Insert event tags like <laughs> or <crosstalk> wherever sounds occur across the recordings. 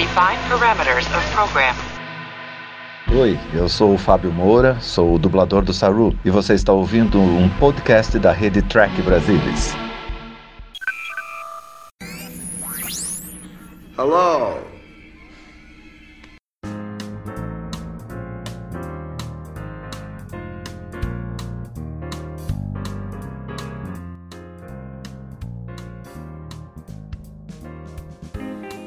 Define parameters of program. Oi, eu sou o Fábio Moura, sou o dublador do Saru e você está ouvindo um podcast da rede Track Brasilis. Hello.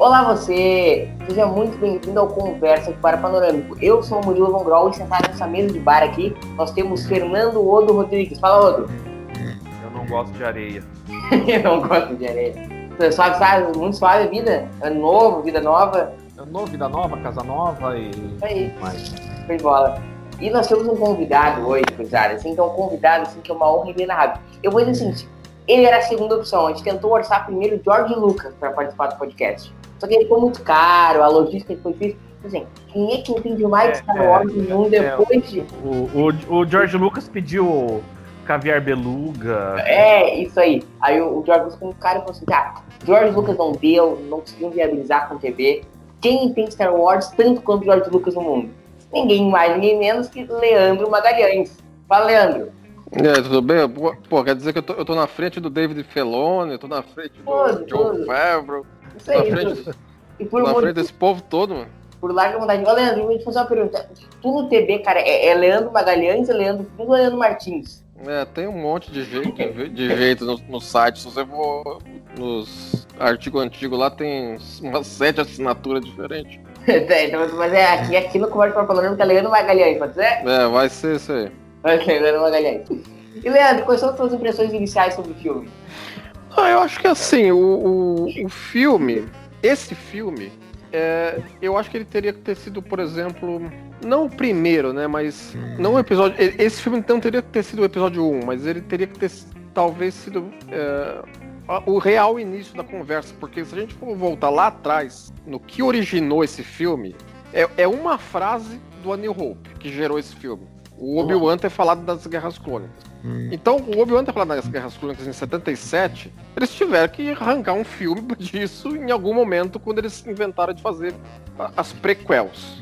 Olá você! Seja muito bem-vindo ao Conversa para Panorâmico. Eu sou o Murilo Von Grol e sentado nessa mesa de bar aqui, nós temos Fernando Odo Rodrigues. Fala, Odo! Eu não gosto de areia. <laughs> Eu não gosto de areia. Suave, sabe? Muito suave a vida. Ano novo, vida nova. Ano novo, vida nova, casa nova e. Isso aí. Mais. Foi bola. E nós temos um convidado hoje, pessoal. Assim, então, um convidado assim, que é uma honra inenarrável. Eu vou dizer assim, ele era a segunda opção. A gente tentou orçar primeiro o George Lucas para participar do podcast. Só que ele ficou muito caro, a logística foi difícil. Assim, quem é que entende mais de Star Wars no mundo depois de. O, o, o George Lucas pediu caviar beluga. É, isso aí. Aí o, o George Lucas ficou um cara e falou assim: tá, George Lucas não deu, não conseguiu viabilizar com TV. Quem tem Star Wars tanto quanto George Lucas no mundo? Ninguém mais, ninguém menos que Leandro Magalhães. Fala, Leandro. É, tudo bem? Pô, quer dizer que eu tô, eu tô na frente do David Felone, eu tô na frente do John. Favreau, Isso na aí. frente, tudo. E por, na muito- frente desse povo todo, mano. por larga vontade. Ô, Leandro, eu vou te fazer uma pergunta. Tu no TB, cara, é, é Leandro Magalhães, é Leandro Cruz ou Leandro Martins? É, tem um monte de jeito, de jeito no, no site. Se você for nos artigos antigos lá, tem umas sete assinaturas diferentes. Tá, <laughs> então, Mas é aqui, aqui no para Panorâmica é Leandro Magalhães, pode ser? É, vai ser isso aí. Vai ser Leandro Magalhães. E Leandro, quais são as suas impressões iniciais sobre o filme? Ah, eu acho que assim, o, o, o filme, esse filme, é, eu acho que ele teria que ter sido, por exemplo, não o primeiro, né, mas não o episódio, esse filme não teria que ter sido o episódio 1, mas ele teria que ter talvez sido é, o real início da conversa, porque se a gente for voltar lá atrás, no que originou esse filme, é, é uma frase do A New Hope que gerou esse filme. O Obi-Wan ter falado das Guerras Clônicas. Então, o Obi-Wan ter falado das Guerras Clônicas em 77, eles tiveram que arrancar um filme <laughs> disso em algum momento quando eles inventaram de fazer as prequels.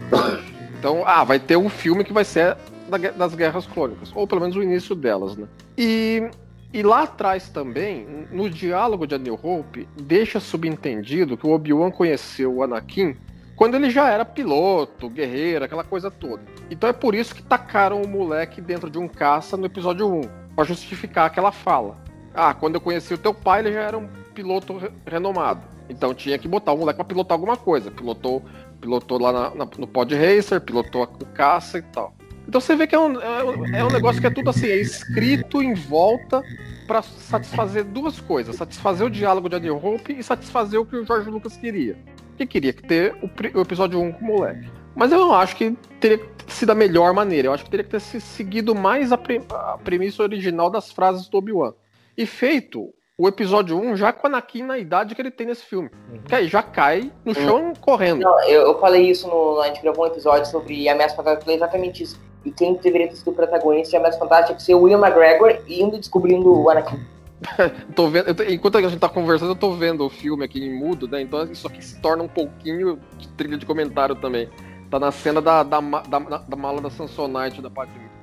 Então, ah, vai ter um filme que vai ser da das Guerras Clônicas, ou pelo menos o início delas, né? E, e lá atrás também, no diálogo de A New Hope, deixa subentendido que o Obi-Wan conheceu o Anakin quando ele já era piloto, guerreiro, aquela coisa toda. Então é por isso que tacaram o moleque dentro de um caça no episódio 1, pra justificar aquela fala. Ah, quando eu conheci o teu pai, ele já era um piloto re- renomado. Então tinha que botar o moleque pra pilotar alguma coisa. Pilotou, pilotou lá na- na- no Pod Racer, pilotou o caça e tal. Então você vê que é um, é um- é um negócio que é tudo assim, é escrito em volta pra satisfazer duas coisas: satisfazer o diálogo de A New Hope e satisfazer o que o George Lucas queria. Que queria que ter o, o episódio 1 com o moleque. Mas eu não acho que teria sido a melhor maneira. Eu acho que teria que ter se seguido mais a, pre- a premissa original das frases do Obi-Wan. E feito o episódio 1 já com a Anakin na idade que ele tem nesse filme. Que aí já cai no chão correndo. Não, eu, eu falei isso no. A gente gravou um episódio sobre Ameaça Fantástica, eu falei exatamente isso. E quem deveria ter sido o protagonista de Ameaça Fantástica tinha que ser o William McGregor indo e descobrindo o Anakin. <laughs> Tô vendo, eu tô- enquanto a gente tá conversando, eu tô vendo o filme aqui em mudo, né? Então isso aqui se torna um pouquinho de trilha de comentário também. Tá na cena da, da, da, da mala da Samsonite da.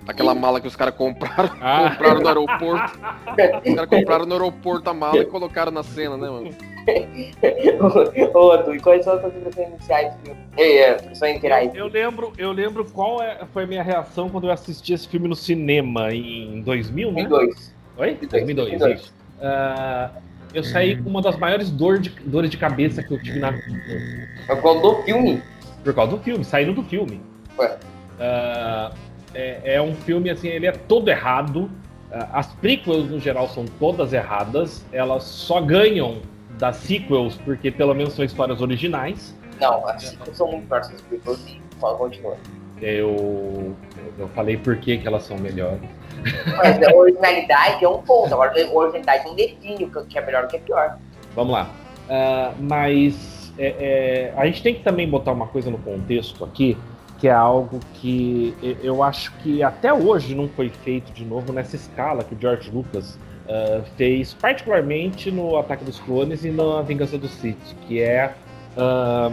Aquela mala que os caras compraram, Ah. <laughs> compraram no aeroporto. Os caras compraram no aeroporto a mala e colocaram na cena, né, mano? Ô, Tu, e quais são as suas impressões iniciais do filme? É, é. Eu lembro, eu lembro qual é- foi a minha reação quando eu assisti esse filme no cinema em 2000, né? 2002. Oi? 2002, 2002. isso. Ah, eu saí com uma das maiores dor de- dores de cabeça que eu tive na vida. É qual do filme? Por causa do filme, saindo do filme. Ué. Ah, é, é um filme, assim, ele é todo errado. Ah, as prequels, no geral, são todas erradas. Elas só ganham das sequels porque, pelo menos, são histórias originais. Não, as sequels são muito fortes das prequels e fala, continua. Eu, eu falei por que, que elas são melhores. Mas a originalidade é um ponto. Agora, a originalidade não define o que é melhor e o que é pior. Vamos lá. Ah, mas é, é, a gente tem que também botar uma coisa no contexto aqui, que é algo que eu acho que até hoje não foi feito de novo nessa escala que o George Lucas ah, fez, particularmente no Ataque dos Clones e na Vingança do Sith, que é Ah,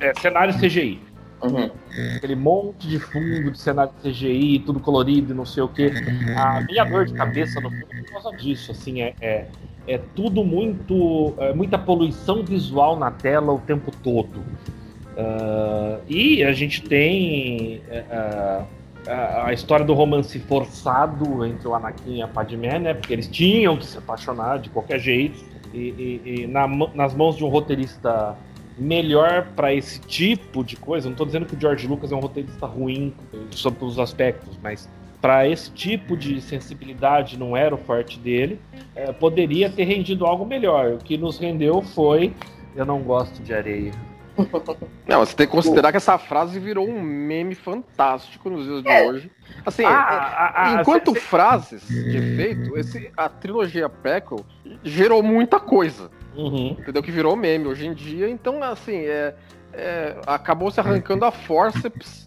é, cenário CGI. Uhum. Aquele monte de fundo de cenário CGI, tudo colorido e não sei o que. A minha dor de cabeça no filme é por causa disso. Assim, é, é, é tudo muito. É muita poluição visual na tela o tempo todo. Ah, e a gente tem ah, a, história do romance forçado entre o Anakin e a Padmé, né? Porque eles tinham que se apaixonar de qualquer jeito. E, e- e na nas mãos de um roteirista melhor para esse tipo de coisa, não tô dizendo que o George Lucas é um roteirista ruim sobre os aspectos, mas para esse tipo de sensibilidade não era o forte dele, eh, poderia ter rendido algo melhor. O que nos rendeu foi eu não gosto de areia. <laughs> Não, você tem que considerar que essa frase virou um meme fantástico nos dias de É. hoje. Assim, Ah, é- ah, ah, enquanto cê- frases de efeito, esse, a trilogia Prequel gerou muita coisa, Uhum. entendeu? Que virou meme hoje em dia. Então, assim, é, é, acabou se arrancando a forceps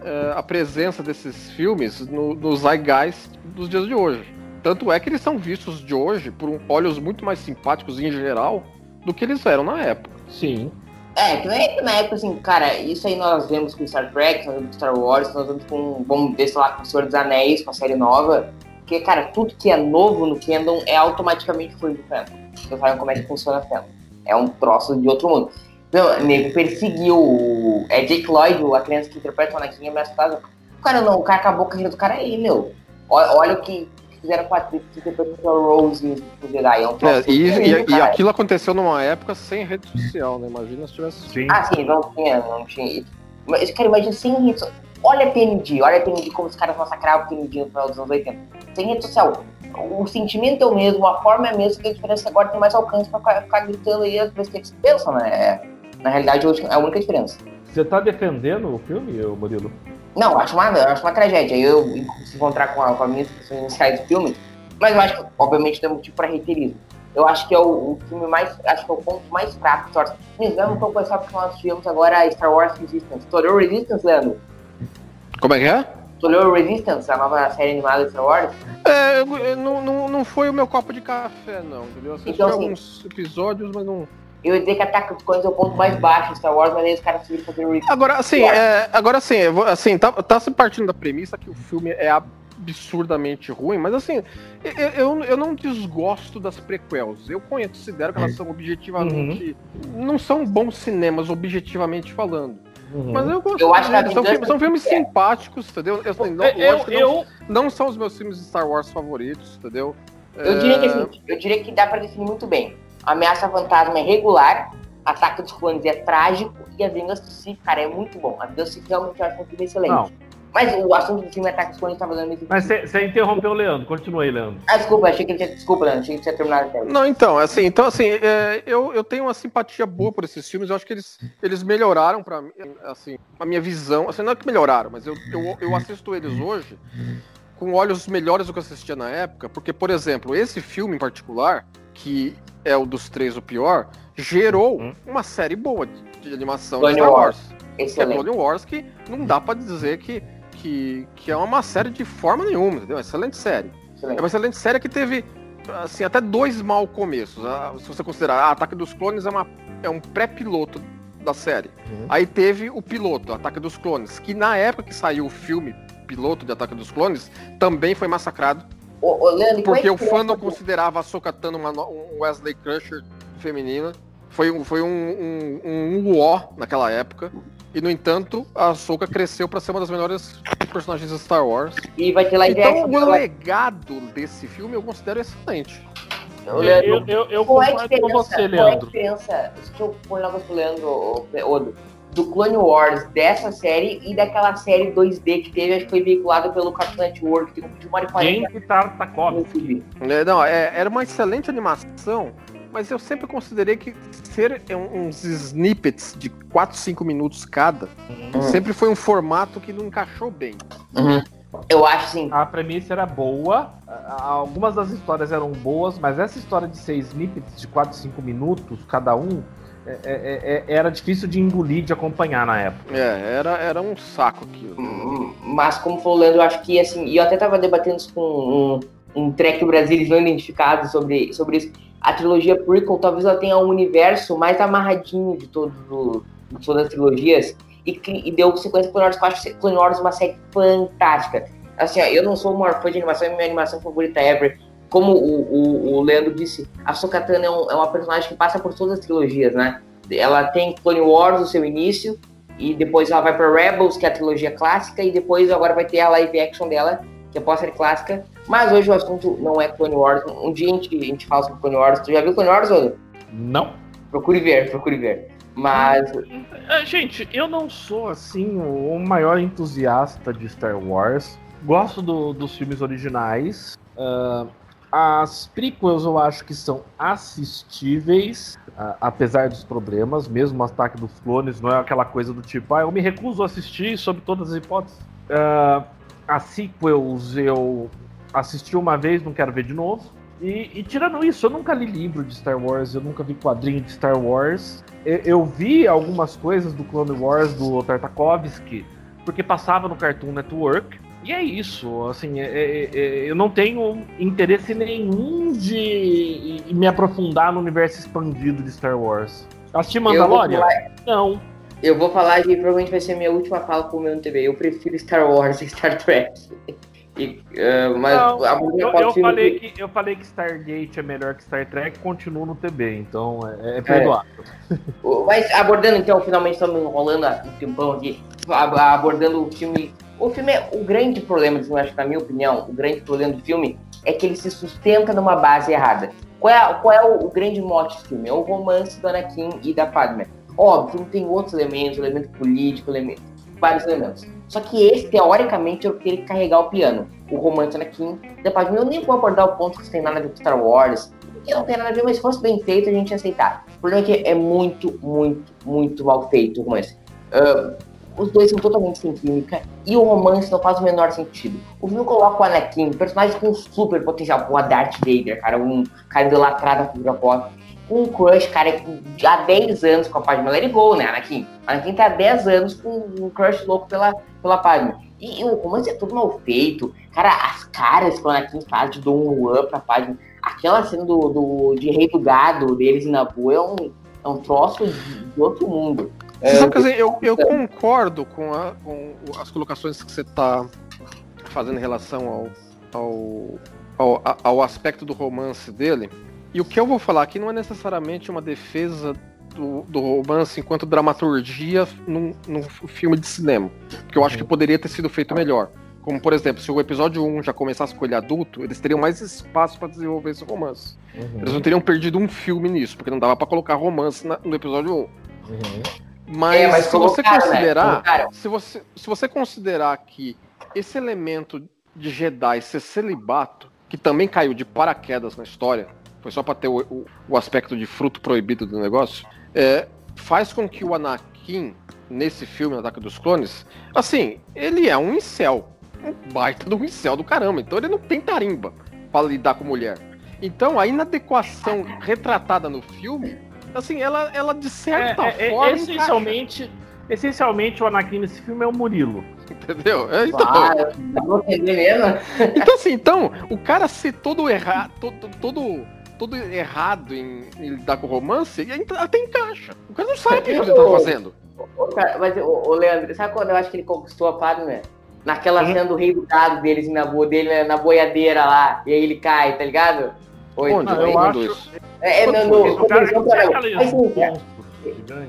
é, a presença desses filmes no, no zeitgeist dos dias de hoje. Tanto é que eles são vistos de hoje por um- olhos muito mais simpáticos em geral do que eles eram na época. Sim. É, que época, na época, assim, cara, isso aí nós vemos com Star Trek, nós vemos com Star Wars, nós vemos com, vamos ver, sei lá, com o Senhor dos Anéis, com a série nova. Porque, cara, tudo que é novo no fandom é automaticamente fã do fandom. Vocês sabem como é que funciona fandom. É um troço de outro mundo. Então, nego perseguiu o... É Jake Lloyd, a criança que interpreta o Anakin em Ameaça Fantasma. Cara, não, o cara acabou a carreira do cara aí, meu. Olha, olha o que fizeram com a atriz que interpreta a Rose no Jedi. É um É, e, incrível, e- e cara. aquilo aconteceu numa época sem rede social, né? Imagina se tivesse. Sim. Ah, sim, não tinha, não tinha. Mas, cara, imagina sem rede social. Olha a TND, olha a TND como os caras massacravam a TND no final dos anos 80. Sem rede social. O sentimento é o mesmo, a forma é a mesma, que a diferença agora tem mais alcance pra ficar, ficar gritando aí as besteiras que você pensa, né? É, na realidade, hoje é a única diferença. Você tá defendendo o filme, Murilo? Não, eu acho uma, eu acho uma tragédia. Eu se encontrar com, a, com as minhas impressões iniciais do filme, mas eu acho que, obviamente, tem motivo pra reiterismo. Eu acho que é o, o filme mais. Acho que é o ponto mais fraco de Star Wars. Não tô pensando porque nós tivemos agora Star Wars Resistance. Tu olhou Resistance, Leandro? Como é que é? Tu olhou Resistance, a nova série animada de Star Wars? É, eu- eu não, não, não foi o meu copo de café, não, entendeu? Eu assisti Então, assim, alguns episódios, mas não. Eu ia dizer que Ataque dos Clones é o ponto mais baixo de Star Wars, mas aí os caras seguiram fazendo Resistance. Agora, assim, é, agora assim, eu assim tá, tá se partindo da premissa que o filme é absurdamente ruim, mas assim, eu, eu, eu não desgosto das prequels. Eu considero que elas são objetivamente. Não são bons cinemas, objetivamente falando. Uhum. Mas eu gosto. Eu acho que são, filmes, são filmes é. simpáticos, entendeu? Eu, assim, não, eu, que não- eu, não são os meus filmes de Star Wars favoritos, entendeu? Eu diria que assim, eu diria que dá pra definir muito bem. Ameaça Fantasma é regular, Ataque dos Clones é trágico e a Vingança do Sith, cara, é muito bom. A Vingança do Sith realmente eu acho um filme excelente. Não. Mas o assunto do filme Ataque dos Clones tá fazendo muito Mas você interrompeu o Leandro, continua aí, Leandro. Ah, desculpa, achei que ele tinha. Desculpa, Leandro, achei que tinha terminado até. Não, então, assim, então, assim, é, eu, eu tenho uma simpatia boa por esses filmes, eu acho que eles, eles melhoraram pra mim, assim, a minha visão, assim, não é que melhoraram, mas eu, eu, eu assisto eles hoje com olhos melhores do que eu assistia na época, porque, por exemplo, esse filme em particular, que é o dos três o pior, gerou Hum. uma série boa de, de animação Clone de Star Wars. Wars. Que é. Clone Wars, que não dá pra dizer que, que, que é uma série de forma nenhuma, entendeu? É uma excelente série. É excelente. uma excelente série que teve assim, até dois mal começos. Ah, Se você considerar, ah, Ataque dos Clones é, uma, é um pré-piloto da série. Uhum. Aí teve o piloto, Ataque dos Clones, que na época que saiu o filme piloto de Ataque dos Clones, também foi massacrado, Ô, ô, Leandro, é porque o fã não considerava a Sokatano uma, um Wesley Crusher feminina. Foi, um- foi um, um, um uó naquela época. E, no entanto, a Soka cresceu para ser uma das melhores personagens de Star Wars. E vai ter live Então, action. o legado desse filme eu considero excelente. Eu, Leandro, eu, eu qual é a concordo com você, Qual é a Leandro. diferença? Deixa eu pôr um negócio pro Leandro, Odo, do Clone Wars dessa série e daquela série 2D que teve, acho que foi veiculada pelo Cartoon Network, que de uma hora e quarenta Genki Tartakovsky. É, não, é- era uma excelente animação, mas eu sempre considerei que ser um- uns snippets de 4, 5 minutos cada Uhum. sempre foi um formato que não encaixou bem. Eu acho assim, A premissa era boa, algumas das histórias eram boas, mas essa história de seis snippets de 4, 5 minutos cada um é- é- é- era difícil de engolir, de acompanhar na época. É, era, era um saco aquilo. Hum, Mas como falou o Leandro, eu acho que assim, e eu até tava debatendo isso com um, um track Brasil não identificado sobre, sobre isso. A trilogia prequel talvez ela tenha um universo mais amarradinho de, todo, de todas as trilogias e, e deu sequência Clone Wars, eu acho Clone Wars uma série fantástica. Assim, ó, eu não sou uma fã de animação, é minha animação favorita ever. Como o, o, o Leandro disse, a Sokatana é, um, é uma personagem que passa por todas as trilogias, né? Ela tem Clone Wars no seu início, e depois ela vai para Rebels, que é a trilogia clássica, e depois agora vai ter a live action dela, que é pós-série clássica. Mas hoje o assunto não é Clone Wars. Um dia a gente, a gente fala sobre Clone Wars. Tu já viu Clone Wars, Odo? Não. Procure ver, procure ver. Mas. É, gente, eu não sou assim o maior entusiasta de Star Wars. Gosto do, dos filmes originais. Uh, as prequels eu acho que são assistíveis, apesar dos problemas. Mesmo o ataque dos clones não é aquela coisa do tipo, ah, eu me recuso a assistir sob todas as hipóteses. Uh, as sequels eu assisti uma vez, não quero ver de novo. E, e, tirando isso, eu nunca li livro de Star Wars, eu nunca vi quadrinho de Star Wars. Eu, eu vi algumas coisas do Clone Wars do Tartakovsky, porque passava no Cartoon Network. E é isso, assim, é, é, é, eu não tenho interesse nenhum de me aprofundar no universo expandido de Star Wars. Assisti Mandalorian? Falar... Não. Eu vou falar e provavelmente vai ser a minha última fala com o meu TV. Eu prefiro Star Wars e Star Trek. E, uh, mas não, eu, eu falei que... que... eu falei que Stargate é melhor que Star Trek, continuo no TB, então é, é perdoável. É. Mas abordando então, finalmente estamos enrolando um tempão aqui, abordando o filme. O filme é o grande problema, acho que na minha opinião, o grande problema do filme é que ele se sustenta numa base errada. Qual é, qual é o, o grande mote do filme? É o romance do Anakin e da Padme. Óbvio, tem outros elementos, elemento político, elemento, vários elementos. Só que esse, teoricamente, eu queria carregar o piano. O romance Anakin, Padme. Eu nem vou abordar o ponto que isso tem nada a ver com Star Wars, que não tem nada a ver, mas se fosse bem feito, a gente ia aceitar. O problema é que é muito, muito, muito mal feito o romance. Uh, os dois são totalmente sem química e o romance não faz o menor sentido. O filme coloca o Anakin, personagem com super potencial, com a Darth Vader, cara, um cara idolatrado na cultura pop, um crush, cara, há 10 anos com a Padme. It go, né, Anakin? Anakin tá há 10 anos com um crush louco pela, pela Padme. E, e o romance é tudo mal feito. Cara, as caras que o Anakin faz de Don Juan pra Padme. Aquela cena do, do, de Rei do Gado deles na Nabu é um, é um troço de, de outro mundo. É, sabe, quer dizer, eu, eu concordo com, a, com as colocações que você tá fazendo em relação ao, ao, ao, ao aspecto do romance dele. E o que eu vou falar aqui não é necessariamente uma defesa do, do romance enquanto dramaturgia num, num, filme de cinema. Porque eu acho que poderia ter sido feito melhor. Como, por exemplo, se o episódio 1 já começasse com ele adulto, eles teriam mais espaço para desenvolver esse romance. Uhum. Eles não teriam perdido um filme nisso, porque não dava para colocar romance na, no episódio 1. Uhum. Mas, é, mas se você né? considerar. Né? Se, você, se você considerar que esse elemento de Jedi ser celibato, que também caiu de paraquedas na história, foi só para ter o, o, o, aspecto de fruto proibido do negócio, é, faz com que o Anakin, nesse filme, Ataque dos Clones, assim, ele é um incel. Um baita do incel do caramba. Então ele não tem tarimba para lidar com mulher. Então a inadequação retratada no filme, assim, ela, ela de certa é, é, forma. essencialmente, encaixa. essencialmente, o Anakin nesse filme é o Murilo. Entendeu? É, então, ah, então, assim, então, o cara ser todo errado, todo, todo todo errado em, em lidar com romance, e até encaixa. O cara não sabe o que ele tá fazendo. mas, o, Leandro, sabe quando eu acho que ele conquistou a Padme? Naquela cena do rei do gado deles na, boa, dele, na boiadeira lá, e aí ele cai, tá ligado? Oi, Onde? Eu acho... É, é no, no, no,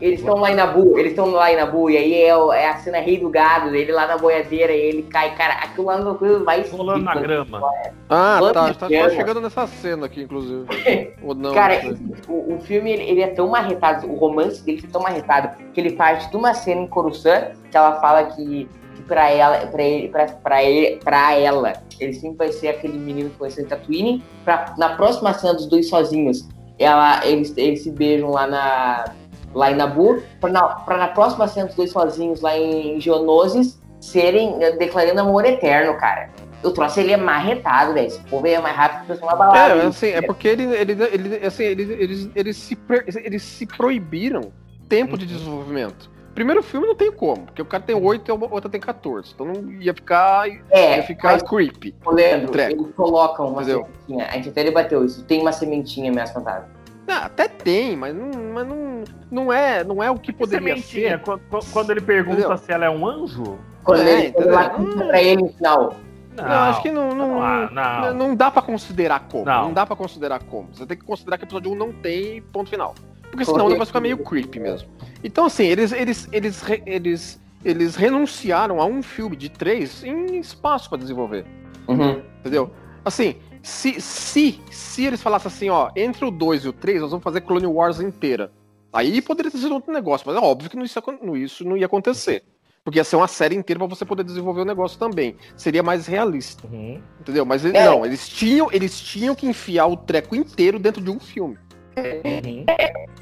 eles estão lá em Nabu, eles estão lá em Nabu, e aí é, é, a cena rei do gado, ele lá na boiadeira, e ele cai, cara, aquilo lá não é coisa mais. Rolando na grama. Ah, tá, tá só chegando nessa cena aqui, inclusive. <laughs> Ou não, cara, o, o, filme ele, ele, é tão marretado, o romance dele é tão marretado, que ele parte de uma cena em Coruscant, que ela fala que, que pra ela, pra ele, pra, pra, ele, pra ela, ele sempre vai ser aquele menino que vai ser Tatooine, pra, na próxima cena dos dois sozinhos, ela, eles, eles se beijam lá na lá em Nabu, para na, na, próxima cena dos dois sozinhos lá em Geonosis serem eh, declarando amor eterno, cara. O troço ele é marretado, velho. Esse povo é mais rápido que uma balada. É, assim, é porque ele, ele, ele, assim, eles, eles, eles, se, eles se proibiram tempo de uhum. desenvolvimento. primeiro filme não tem como, porque o cara tem 8 e o outro tem 14. Então não ia ficar, É, ia ficar mas, creepy. Leandro, eles colocam uma Entendeu? sementinha. A gente até debateu isso. Tem uma sementinha meio fantasma. Ah, até tem, mas não, mas não, não, é, não é o que poderia Sementinha, ser. Quando, quando ele pergunta Entendeu? se ela é um anjo? Quando É, ele pra ele no final. Não, Não, acho que não, não, Ah, não. não, não dá pra considerar como. Não. Não. dá pra considerar como. Você tem que considerar que o episódio 1 não tem ponto final. Porque senão Correto. depois fica meio creepy mesmo. Então, assim, eles, eles, eles, eles, eles renunciaram a um filme de três em espaço pra desenvolver. Uhum. Entendeu? Assim, se, se, se eles falassem assim, ó, entre o 2 e o 3, nós vamos fazer Clone Wars inteira. Aí poderia ter sido outro negócio, mas é óbvio que não, isso, isso não ia acontecer. Porque ia ser uma série inteira pra você poder desenvolver o negócio também. Seria mais realista, Uhum. entendeu? Mas É. não, eles tinham, eles tinham que enfiar o treco inteiro dentro de um filme. Uhum.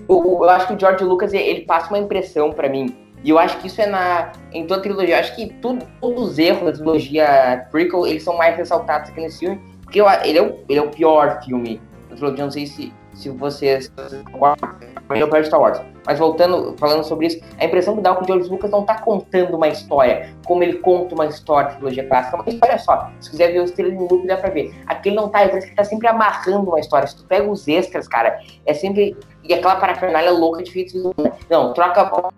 Eu, eu acho que o George Lucas ele- ele passa uma impressão pra mim. E eu acho que isso é na em toda a trilogia. Eu acho que tudo, todos os erros da trilogia prequel eles são mais ressaltados aqui nesse filme. Porque eu, ele, é o, ele é o pior filme da trilogia. Não sei se, se vocês se é o pior Star Wars. Mas voltando, falando sobre isso, a impressão que dá é que o George Lucas não tá contando uma história como ele conta uma história de trilogia clássica. É uma história só. Se quiser ver os trailers no loop, dá pra ver. Aqui ele não tá, parece que ele tá sempre amarrando uma história. Se tu pega os extras, cara, é sempre e aquela parafernália louca de visuais. Não, troca a.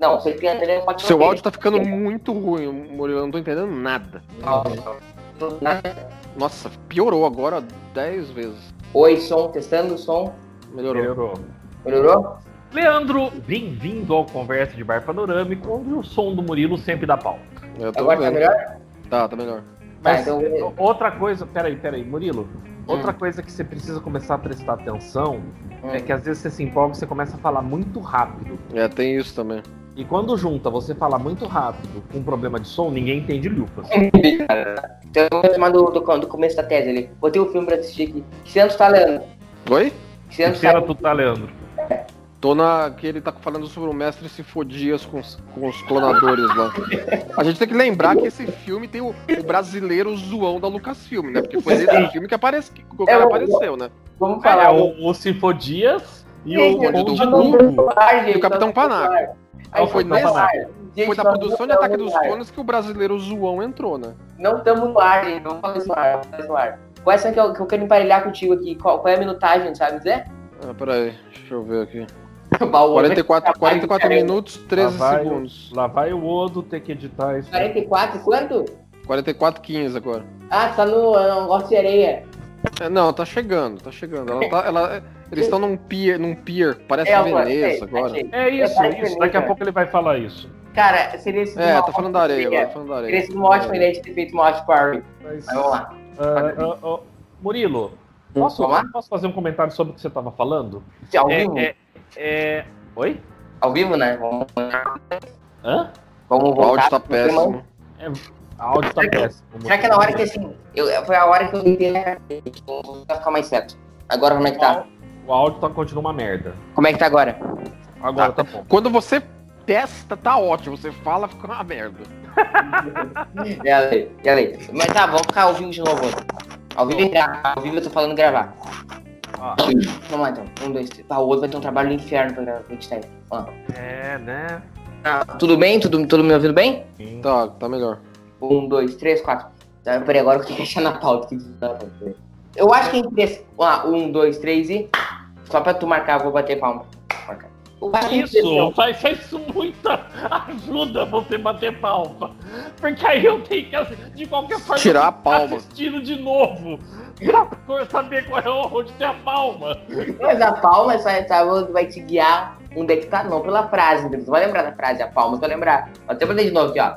Não, você tem André pode Seu áudio tá ficando muito ruim, Murilo, eu não tô entendendo nada. Nossa, piorou agora 10 vezes. Oi, som, testando o som. Melhorou. Melhorou. Melhorou? Leandro, bem-vindo ao Conversa de Bar Panorâmico, onde o som do Murilo sempre dá pau. Eu tô Agora tá vendo. melhor? Tá, tá melhor. Mas então- eh, outra coisa, peraí, peraí, Murilo. Outra Hum. coisa que você precisa começar a prestar atenção Hum. é que às vezes você se empolga e você começa a falar muito rápido. É, tem isso também. E quando junta você falar muito rápido com um problema de som, ninguém entende Lucas. Então, eu vou chamar do, do, do começo da tese ali. Botei o filme pra assistir aqui. Que cena tu tá lendo? Oi? Que tu tá tu tá, Leandro? Tô na. que ele tá falando sobre o mestre Sifodias com os, com os clonadores lá. A gente tem que lembrar que esse filme tem o, o brasileiro zoão da Lucasfilm, né? Porque foi nesse filme que, aparece, que o cara É, o- apareceu, né? Vamos É, falar. o, o Sinfodias e o Burgo. Burgo. E o Capitão Panaca. Aí foi foi nesse- Gente, Foi produção de Ataque dos. Clones que o brasileiro zoão entrou, né? Não estamos no ar, gente. Não fala isso no ar. Não fala isso no ar. Qual é essa que eu, que eu quero emparelhar contigo aqui? Qual, qual é a minutagem, sabe dizer? Ah, peraí, deixa eu ver aqui. <laughs> Baú, 44, 44 cara. minutos, 13 Lá vai, segundos. lá vai o Odo ter que editar isso. 44, quanto? 44, 15 agora. Ah, tá no no negócio de areia. É, não, tá chegando, tá chegando. Ela tá, ela, eles estão num pier, num pier, parece É, agora, Veneza sei, agora. achei. É isso, É, isso. Daqui a pouco ele vai falar isso. Cara, seria sido É, tá falando da areia agora, tá falando da areia. sido uma ótima ideia de ter feito uma ótima Power. Mas, Mas vamos lá. ah, ah, ah, Murilo, posso, Vamos lá? posso fazer um comentário sobre o que você estava falando? Ao É, vivo? é, é... Oi? Ao vivo, né? Vamos, Hã? vamos O voltar. áudio tá péssimo. A áudio tá péssimo. Será que é na hora que assim, eu, foi a hora que eu entendi, vou ficar mais certo. Agora como é que tá? O áudio tá, continua uma merda. Como é que tá agora? Agora tá bom. Quando você testa, tá ótimo. Você fala, fica uma merda. E <laughs> a lei, e a lei. Mas tá, vamos ficar ao vivo de novo. Ao vivo, ao vivo eu tô falando gravar. Ah, Vamos lá então. Um, dois, três. Ah, o outro vai ter um trabalho do inferno pra editar isso. Ó. é, né? Ah, tudo bem? Tudo, tudo me ouvindo bem? Sim. Tá, tá melhor. Um, dois, três, quatro. Tá, peraí, agora eu tenho que achar na pauta. tá. Eu acho que entre esse. Ah, um, dois, três e. Só pra tu marcar, eu vou bater palma. Marcar. Isso, faz, faz isso muita ajuda você bater palma. Porque aí eu tenho que, de qualquer forma, Tirar a palma. assistindo de novo. Pra saber qual é onde tem a palma. Mas a palma só sabe, vai te guiar onde é que tá, não pela frase. entendeu? Tu vai lembrar da frase, a palma, tu vai lembrar. Vou até fazer de novo aqui, ó.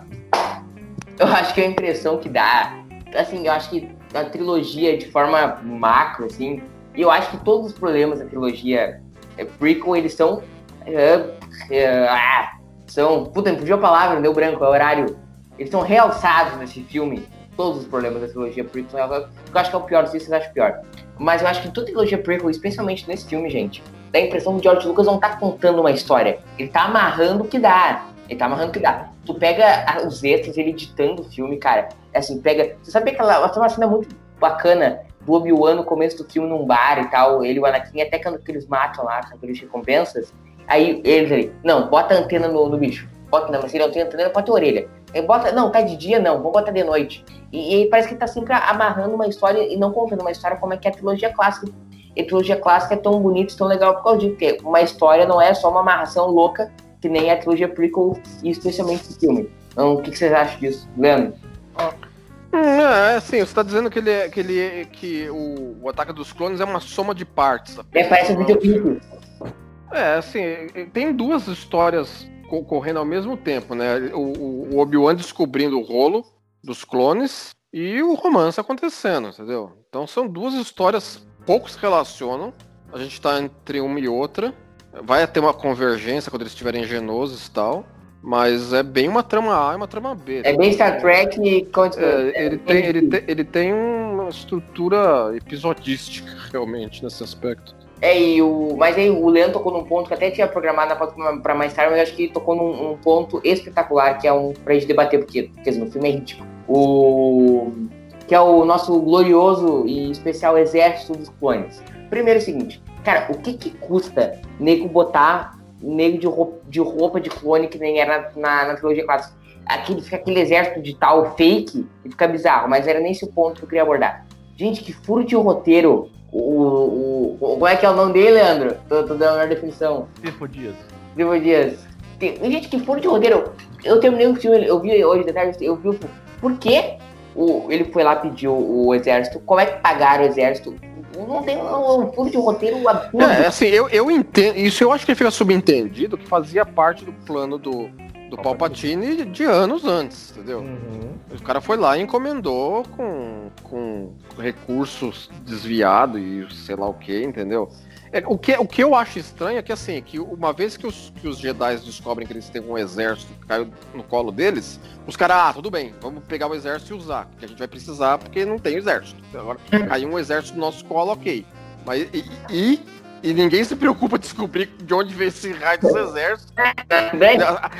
Eu acho que a impressão que dá, assim, eu acho que a trilogia, de forma macro, assim, e eu acho que todos os problemas da trilogia é, prequel, eles são. é, é, ah, são. Puta, me fugiu a palavra, deu branco, é horário. Eles são realçados nesse filme. Todos os problemas da trilogia prequel são realçados. Eu acho que é o pior, não sei se vocês acham pior. Mas eu acho que toda trilogia prequel, especialmente nesse filme, gente, dá a impressão que o George Lucas não tá contando uma história. Ele tá amarrando o que dá. Ele tá amarrando o que dá. Tu pega a- os extras, ele editando o filme, cara. É assim, pega. Você sabe aquela. Tem uma cena muito bacana do Obi-Wan no começo do filme num bar e tal. Ele e o Anakin, até quando que eles matam lá, com aqueles recompensas. Aí eles ali, não, bota a antena no, no bicho. Bota, não, mas se não tem antena, pode ter orelha. Aí bota, não, tá de dia, não, vamos botar de noite. E, e parece que ele tá sempre amarrando uma história e não contando uma história como é que é a trilogia clássica. E a trilogia clássica é tão bonita e tão legal por causa disso, porque uma história não é só uma amarração louca, que nem a trilogia prequel, e especialmente o filme. Então, o que, que vocês acham disso, Leandro? Hum, é, assim, você tá dizendo que ele é, que, ele é, que o, o Ataque dos Clones é uma soma de partes. É, parece um videoclipe. É, assim, tem duas histórias ocorrendo ao mesmo tempo, né? O, o Obi-Wan descobrindo o rolo dos clones e o romance acontecendo, entendeu? Então são duas histórias poucos se relacionam. A gente tá entre uma e outra. Vai ter uma convergência quando eles estiverem genosos e tal. Mas é bem uma trama A e uma trama B. É bem Star Trek e é, ele, tem, ele, tem, ele tem uma estrutura episodística, realmente, nesse aspecto. É, e o, mas aí o Leandro tocou num ponto que até tinha programado para mais tarde, mas acho que tocou num um ponto espetacular, que é um pra gente debater, porque, porque no filme é ridículo. O, que é o nosso glorioso e especial exército dos clones. Primeiro é o seguinte, cara, o que que custa nego botar nego de roupa de, roupa de clone que nem era na, na, trilogia clássica? Aquele, fica aquele exército de tal fake e fica bizarro, mas era nesse o ponto que eu queria abordar. Gente, que furo de roteiro o, o, o, como é que é o nome dele, Leandro? Tô, tô dando a definição. Trifo Dias. Trifo Dias. Tem, gente que furo de roteiro. Eu terminei o filme, eu vi hoje de tarde, eu vi por que o, ele foi lá pedir o, o, exército, como é que pagaram o exército. Não tem um, um furo de roteiro absurdo. É, assim, eu, eu entendo. Isso eu acho que fica subentendido que fazia parte do plano do, do Palpatine de anos antes, entendeu? Uhum. O cara foi lá e encomendou com, com recursos desviados e sei lá o que, entendeu? É, o, que, o que eu acho estranho é que, assim, que uma vez que os, que os Jedi descobrem que eles têm um exército que caiu no colo deles, os caras, ah, tudo bem, vamos pegar o exército e usar, que a gente vai precisar porque não tem exército. Agora, caiu um exército no nosso colo, ok. Mas, e, e e ninguém se preocupa em descobrir de onde veio esse raio dos exércitos.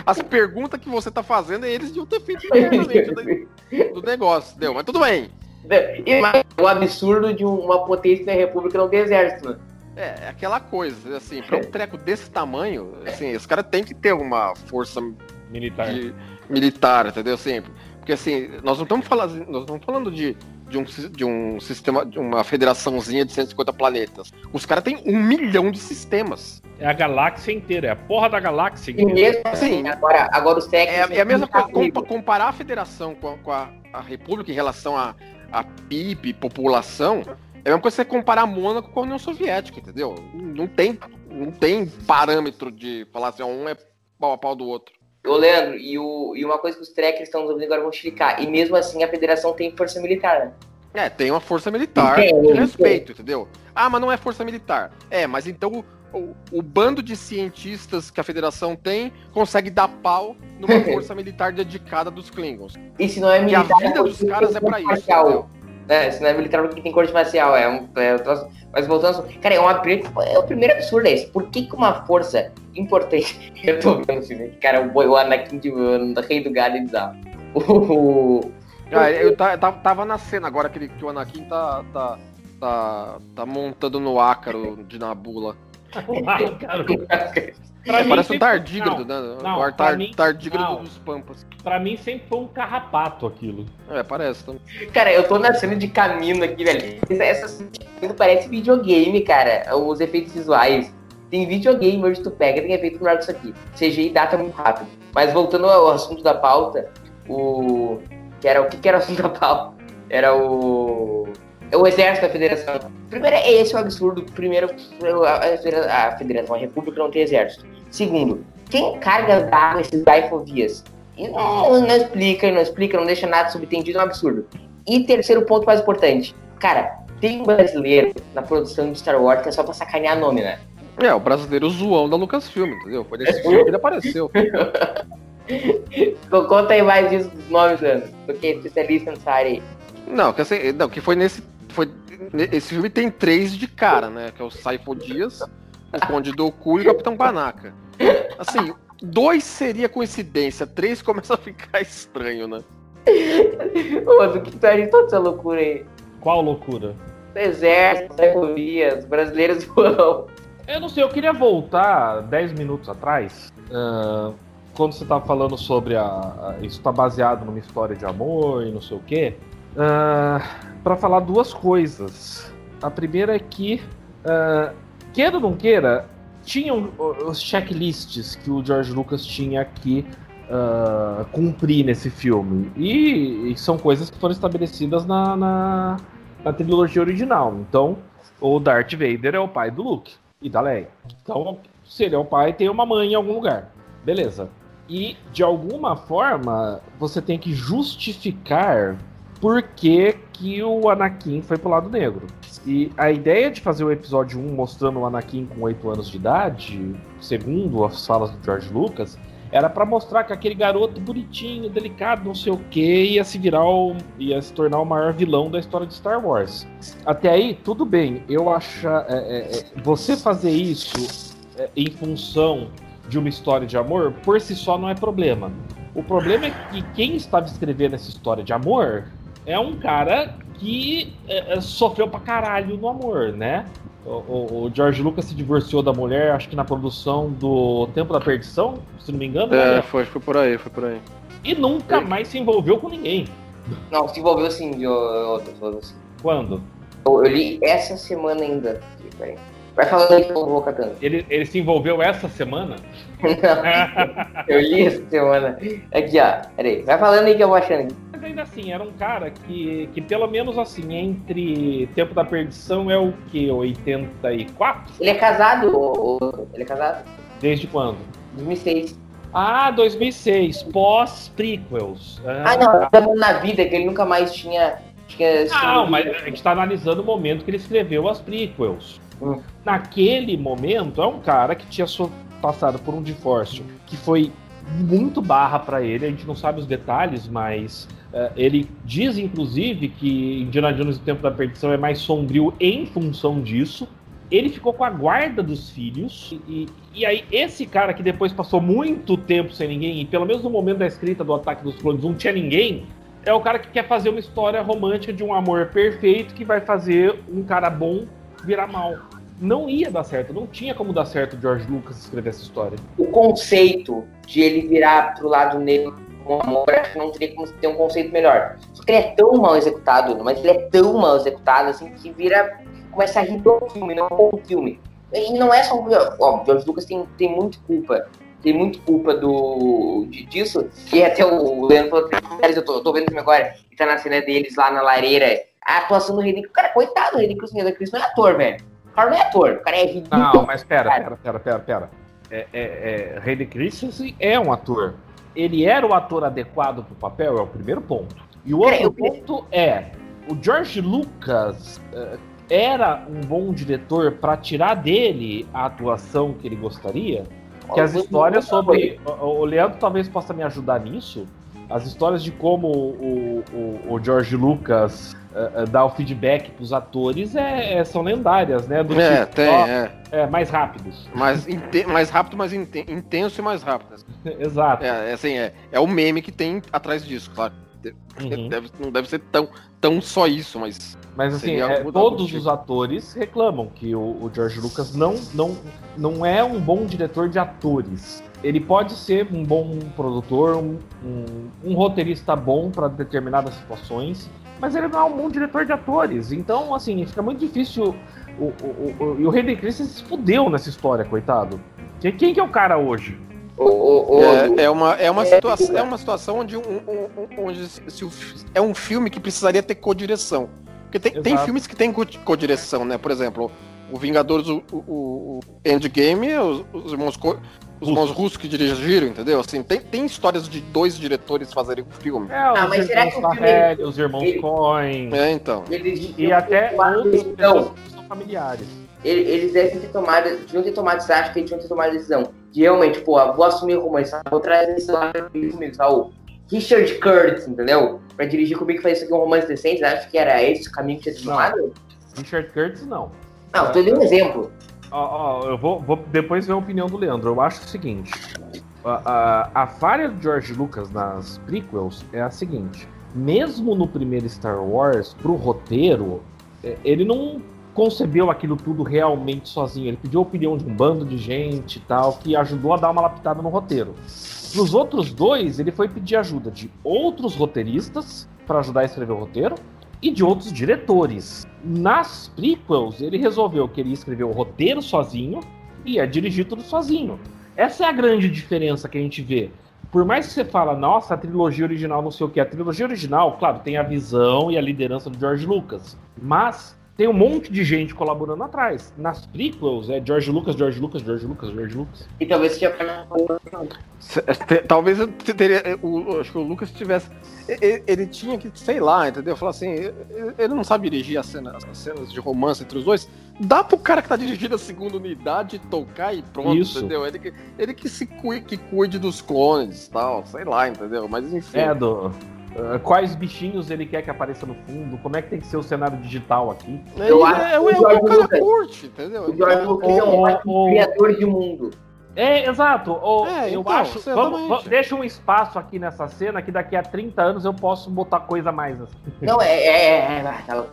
As, perguntas que você tá fazendo, eles deviam ter feito internamente do, do negócio, deu, mas tudo bem. O absurdo de uma potência da república não ter exército, né? É, é aquela coisa, assim, pra um treco desse tamanho, assim, os caras têm que ter uma força militar, de, militar entendeu? Assim, porque assim, nós não estamos falando, nós não falando de de um, de um sistema, de uma federaçãozinha de 150 planetas. Os caras têm um milhão de sistemas. É a galáxia inteira, é a porra da galáxia inteira. E mesmo assim, agora, agora os técnicos. É, é a mesma coisa, compa comparar a federação com a, com a, a República em relação a, a PIB, população, é a mesma coisa que você comparar Mônaco com a União Soviética, entendeu? Não tem, não tem parâmetro de falar assim, um é pau a pau do outro. Ô, Leandro, e, o, e uma coisa que os trackers estão nos agora vão explicar, e mesmo assim a federação tem força militar, né? É, tem uma força militar de respeito, entendeu? Ah, mas não é força militar. É, mas então o, o, o, bando de cientistas que a federação tem consegue dar pau numa <laughs> força militar dedicada dos Klingons. E se não é militar, e a vida dos caras é pra isso, entendeu? É, se não é militar porque tem corte marcial, é um. É, mas voltando. Cara, é, uma, é o primeiro absurdo é esse. Por que, que uma força importante. <laughs> Eu tô vendo assim, né? Cara, o, o Anakin de o Rei do Gado é bizarro. <laughs> O. Ah, eu tava na cena agora que, que o Anakin tá, tá, tá, tá montando no ácaro de Nabula. <laughs> O ácaro. Pra Parece um tardígrado, né? Não, o tar, mim, tardígrado não. dos Pampas. Pra mim sempre foi um carrapato aquilo. É, parece. Também. Cara, eu tô na cena de caminho aqui, velho. Essa parece videogame, cara. Os efeitos visuais. Tem videogame hoje tu pega, tem efeito melhor disso aqui. CGI data muito rápido. Mas voltando ao assunto da pauta, o. Que era o que, que era o assunto da pauta? Era o. É o exército da federação. Primeiro, é esse o absurdo. Primeiro, a, federação, a república não tem exército. Segundo, quem carga d'água esses daifovias? E não, não explica, não explica, não deixa nada subentendido, é um absurdo. E terceiro ponto mais importante. Cara, tem um brasileiro na produção de Star Wars que é só pra sacanear nome, né? É, o brasileiro zoão da Lucasfilm, entendeu? Foi nesse filme que ele apareceu. <laughs> Conta aí mais disso dos nomes, Leandro, porque especialista nessa área aí. Não, que, assim, não, que foi nesse. Foi, esse filme tem três de cara, né? Que é o Saifo Dias, o Conde Doku e o Capitão Panaca. Assim, dois seria coincidência, três começa a ficar estranho, né? <laughs> Ô, do que tu acha de toda essa loucura aí? Qual loucura? Exército, ferrovias, brasileiros voam. Eu não sei, eu queria voltar 10 minutos atrás, uh, quando você estava falando sobre a, a isso está baseado numa história de amor e não sei o quê, uh, para falar duas coisas. A primeira é que, uh, queira ou não queira, tinham os checklists que o George Lucas tinha que uh, cumprir nesse filme. E, e, são coisas que foram estabelecidas na, na, na, trilogia original. Então, o Darth Vader é o pai do Luke e da Leia. Então, se ele é o pai, tem uma mãe em algum lugar. Beleza. E, de alguma forma, você tem que justificar por que, que o Anakin foi pro lado negro. E a ideia de fazer o episódio 1 mostrando o Anakin com 8 anos de idade, segundo as falas do George Lucas, era para mostrar que aquele garoto bonitinho, delicado, não sei o que, ia se virar o, ia se tornar o maior vilão da história de Star Wars. Até aí, tudo bem. Eu acho é, é, é, você fazer isso é, em função de uma história de amor, por si só não é problema. O problema é que quem estava escrevendo essa história de amor é um cara que é, é, sofreu pra caralho no amor, né? O, o, o, George Lucas se divorciou da mulher, acho que na produção do Tempo da Perdição, se não me engano. É, né? foi, foi por aí, foi por aí. E nunca mais se envolveu com ninguém. Não, se envolveu sim, de outras assim. Quando? Eu, eu, li essa semana ainda. Peraí. Vai falando aí que eu vou catando. Ele, ele se envolveu essa semana? <laughs> Não, <laughs> eu li essa semana. Aqui, ó. Peraí. Vai falando aí que eu vou achando. Mas ainda assim, era um cara que, que pelo menos assim, entre Tempo da Perdição é o que? 84? Ele é casado? Ele é casado? Desde quando? 2006. Ah, 2006, pós-prequels. Ah, ah não, tá na vida que ele nunca mais tinha. tinha não, mas a gente tá analisando o momento que ele escreveu as prequels. Hum. Naquele momento, é um cara que tinha passado por um divórcio que foi muito barra para ele, a gente não sabe os detalhes, mas ele diz inclusive que Indiana Jones e o Tempo da Perdição é mais sombrio em função disso. Ele ficou com a guarda dos filhos, e, e aí esse cara que depois passou muito tempo sem ninguém, e pelo menos no momento da escrita do Ataque dos Clones não tinha ninguém, é o cara que quer fazer uma história romântica de um amor perfeito que vai fazer um cara bom virar mal. Não ia dar certo, não tinha como dar certo George Lucas escrever essa história. O conceito de ele virar pro lado negro com amor, acho que não teria como ter um conceito melhor. Só que ele é tão mal executado, mas ele é tão mal executado assim que vira. começa a rir do filme, não com o filme. E não é só. Ó, o George Lucas tem, tem muito culpa tem muito culpa do, de, disso. E até o Leandro falou, eu tô, tô vendo filme agora, que tá na cena deles lá na lareira, a atuação do Ridículo. Cara, coitado Senhor da Cristo, não é ator, velho. O cara não é ator, o cara é ridículo. Não, mas pera, pera, pera, pera, pera. É, é, é, Hayden Christensen é um ator. Ele era o ator adequado pro papel, é o primeiro ponto. E o outro ponto é, o George Lucas uh, era um bom diretor para tirar dele a atuação que ele gostaria? Que as histórias sobre. O Leandro talvez possa me ajudar nisso. As histórias de como o, o, o George Lucas dá o feedback para os atores é, é, são lendárias, né? Do é, tipo, tem, ó, é. é. Mais rápidos. Mais, mais rápido, mais intenso e mais rápido. <laughs> Exato. É, é, assim, é, é o meme que tem atrás disso, claro. Uhum. <laughs> Deve, não deve ser tão, tão só isso, mas. Mas assim, é, todos os atores reclamam que o, o, George Lucas não, não, não é um bom diretor de atores. Ele pode ser um bom produtor, um, um, um roteirista bom para determinadas situações, mas ele não é um bom diretor de atores. Então, assim, fica muito difícil. O, o, o, e o Hayden Christensen se fudeu nessa história, coitado. Quem, quem que é o cara hoje? é, é, uma, é, uma situação, é uma situação onde, um, um, onde se o, é um filme que precisaria ter co-direção. Porque tem, tem filmes que tem co-direção, né? Por exemplo, o Vingadores, o, o, o Endgame, os, os irmãos os irmãos russos que dirigiram, entendeu? Assim, tem, tem histórias de dois diretores fazerem o um filme. É, ah, mas será que o filme... os irmãos ele... Coen. É, então. Eles e até outros então, que são familiares. Eles devem ter tomado, deviam ter tomado, você acha que eles tinham ter tomado a decisão de realmente, pô, vou assumir o romance, vou trazer esse lado comigo, Saul. Richard Curtis, entendeu? Pra dirigir comigo e fazer isso aqui um romance decente, acho que era esse o caminho que tinha tomado? Richard Curtis, não. Não, tô dando um exemplo. Ó, eu vou, vou, depois ver a opinião do Leandro. Eu acho o seguinte: a, a, a falha do George Lucas nas prequels é a seguinte: mesmo no primeiro Star Wars, pro roteiro, é, ele não concebeu aquilo tudo realmente sozinho. Ele pediu a opinião de um bando de gente e tal, que ajudou a dar uma lapitada no roteiro. Nos outros dois, ele foi pedir ajuda de outros roteiristas para ajudar a escrever o roteiro e de outros diretores. Nas prequels, ele resolveu que ele ia escrever o roteiro sozinho e ia dirigir tudo sozinho. Essa é a grande diferença que a gente vê. Por mais que você fala, nossa, a trilogia original não sei o que, a trilogia original, claro, tem a visão e a liderança do George Lucas, mas tem um monte de gente colaborando atrás. Nas prequels é George Lucas, George Lucas, George Lucas, George Lucas. E talvez seja Talvez eu teria, o, acho que o Lucas tivesse. Ele, ele, tinha que, sei lá, entendeu? Falar assim, ele não sabe dirigir as cenas, as cenas de romance entre os dois. Dá pro cara que tá dirigindo a segunda unidade tocar e pronto, Isso. entendeu? Ele, que- ele que se cuide, que cuide dos clones e tal, sei lá, entendeu? Mas enfim. É, do. Uh, quais bichinhos ele quer que apareça no fundo? Como é que tem que ser o cenário digital aqui? É, Eu é, acho é, que o é, o George cara curte, entendeu? O George Lucas é um o- o- criador de mundo. É, exato. O- É, eu então, acho. Vamos, vamos- deixa um espaço aqui nessa cena que daqui a 30 anos eu posso botar coisa a mais. assim. Não, é. é, é, é ah, tá,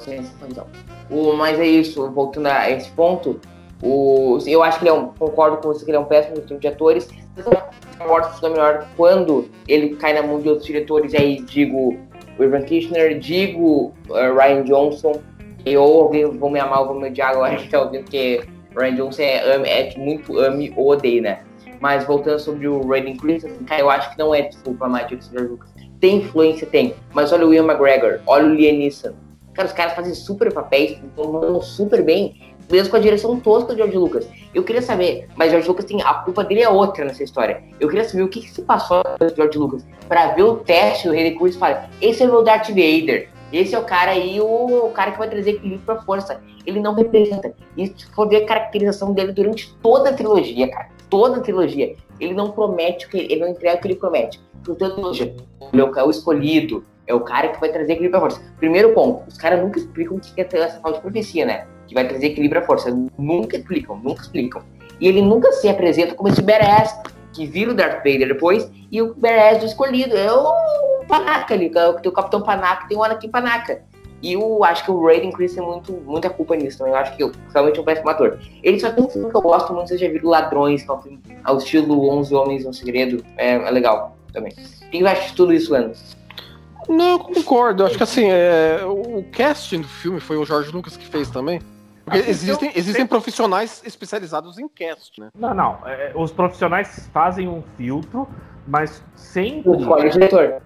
o, mas é isso, voltando a esse ponto. O, eu acho que ele é um. Concordo com você que ele é um péssimo time de atores. Star Wars funciona melhor quando ele cai na mão de outros diretores. Aí digo o Ivan Kirchner, digo uh, Ryan Johnson. E ou alguém vão me amar ou vão me odiar agora <laughs> que tá ouvindo, porque Ryan Johnson é, é muito ame ou odeia, né? Mas voltando sobre o Raiden Christensen, cara, eu acho que não é desculpa mais de Lucas. Tem influência, tem. Mas olha o Ian McGregor, olha o Liam Neeson. Cara, os caras fazem super papéis, mandam super bem, mesmo com a direção tosca do George Lucas. Eu queria saber, mas George Lucas tem. A culpa dele é outra nessa história. Eu queria saber o que, que se passou com George Lucas pra ver o teste do Hayden Cruz e falar: esse é o meu Darth Vader. Esse é o cara aí, o, cara que vai trazer equilíbrio pra força. Ele não representa. E se for ver a caracterização dele durante toda a trilogia, cara. Toda a trilogia. Ele não promete o que ele não entrega o que ele promete. Por toda a trilogia. Ele é o, é o escolhido. É o cara que vai trazer equilíbrio pra força. Primeiro ponto, os caras nunca explicam o que é essa tal de profecia, né? Que vai trazer equilíbrio à força. Nunca explicam, nunca explicam. E ele nunca se apresenta como esse badass que vira o Darth Vader depois e o badass do escolhido. É o Panaca ali, é tem o Capitão Panaca tem o Anakin Panaca. E eu acho que o Raiden Chris tem muito, muita culpa nisso também. Eu acho que eu realmente é um péssimo ator. Ele só tem um filme que eu gosto muito, vocês já viram Ladrões, que é um filme ao estilo 11 Homens e um Segredo. É, é legal também. O que você acha de tudo isso, Leandro? Não, eu concordo. Eu acho que assim, é, o casting do filme foi o Jorge Lucas que fez também. Porque Assim, existem, eu- existem profissionais especializados em cast, né? Não, não. é, os profissionais fazem um filtro, mas sempre o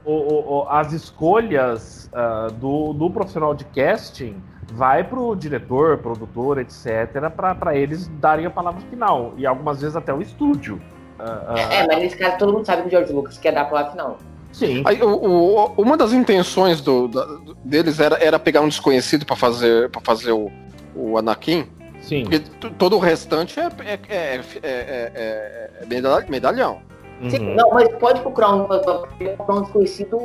o- o- as escolhas ah, do, do profissional de casting vai pro diretor, produtor, etc, para eles darem a palavra final e algumas vezes até o estúdio. Ah, ah, É, mas nesse caso todo mundo sabe que o George Lucas quer dar pra lá final. Sim. Aí, o- o- uma das intenções do- da- deles era, era pegar um desconhecido pra fazer, pra fazer o, o Anakin, Sim. porque todo o restante é, é, é- é- é- é medalha- medalhão. Sim, Uhum. Não, mas pode procurar um, procurar um desconhecido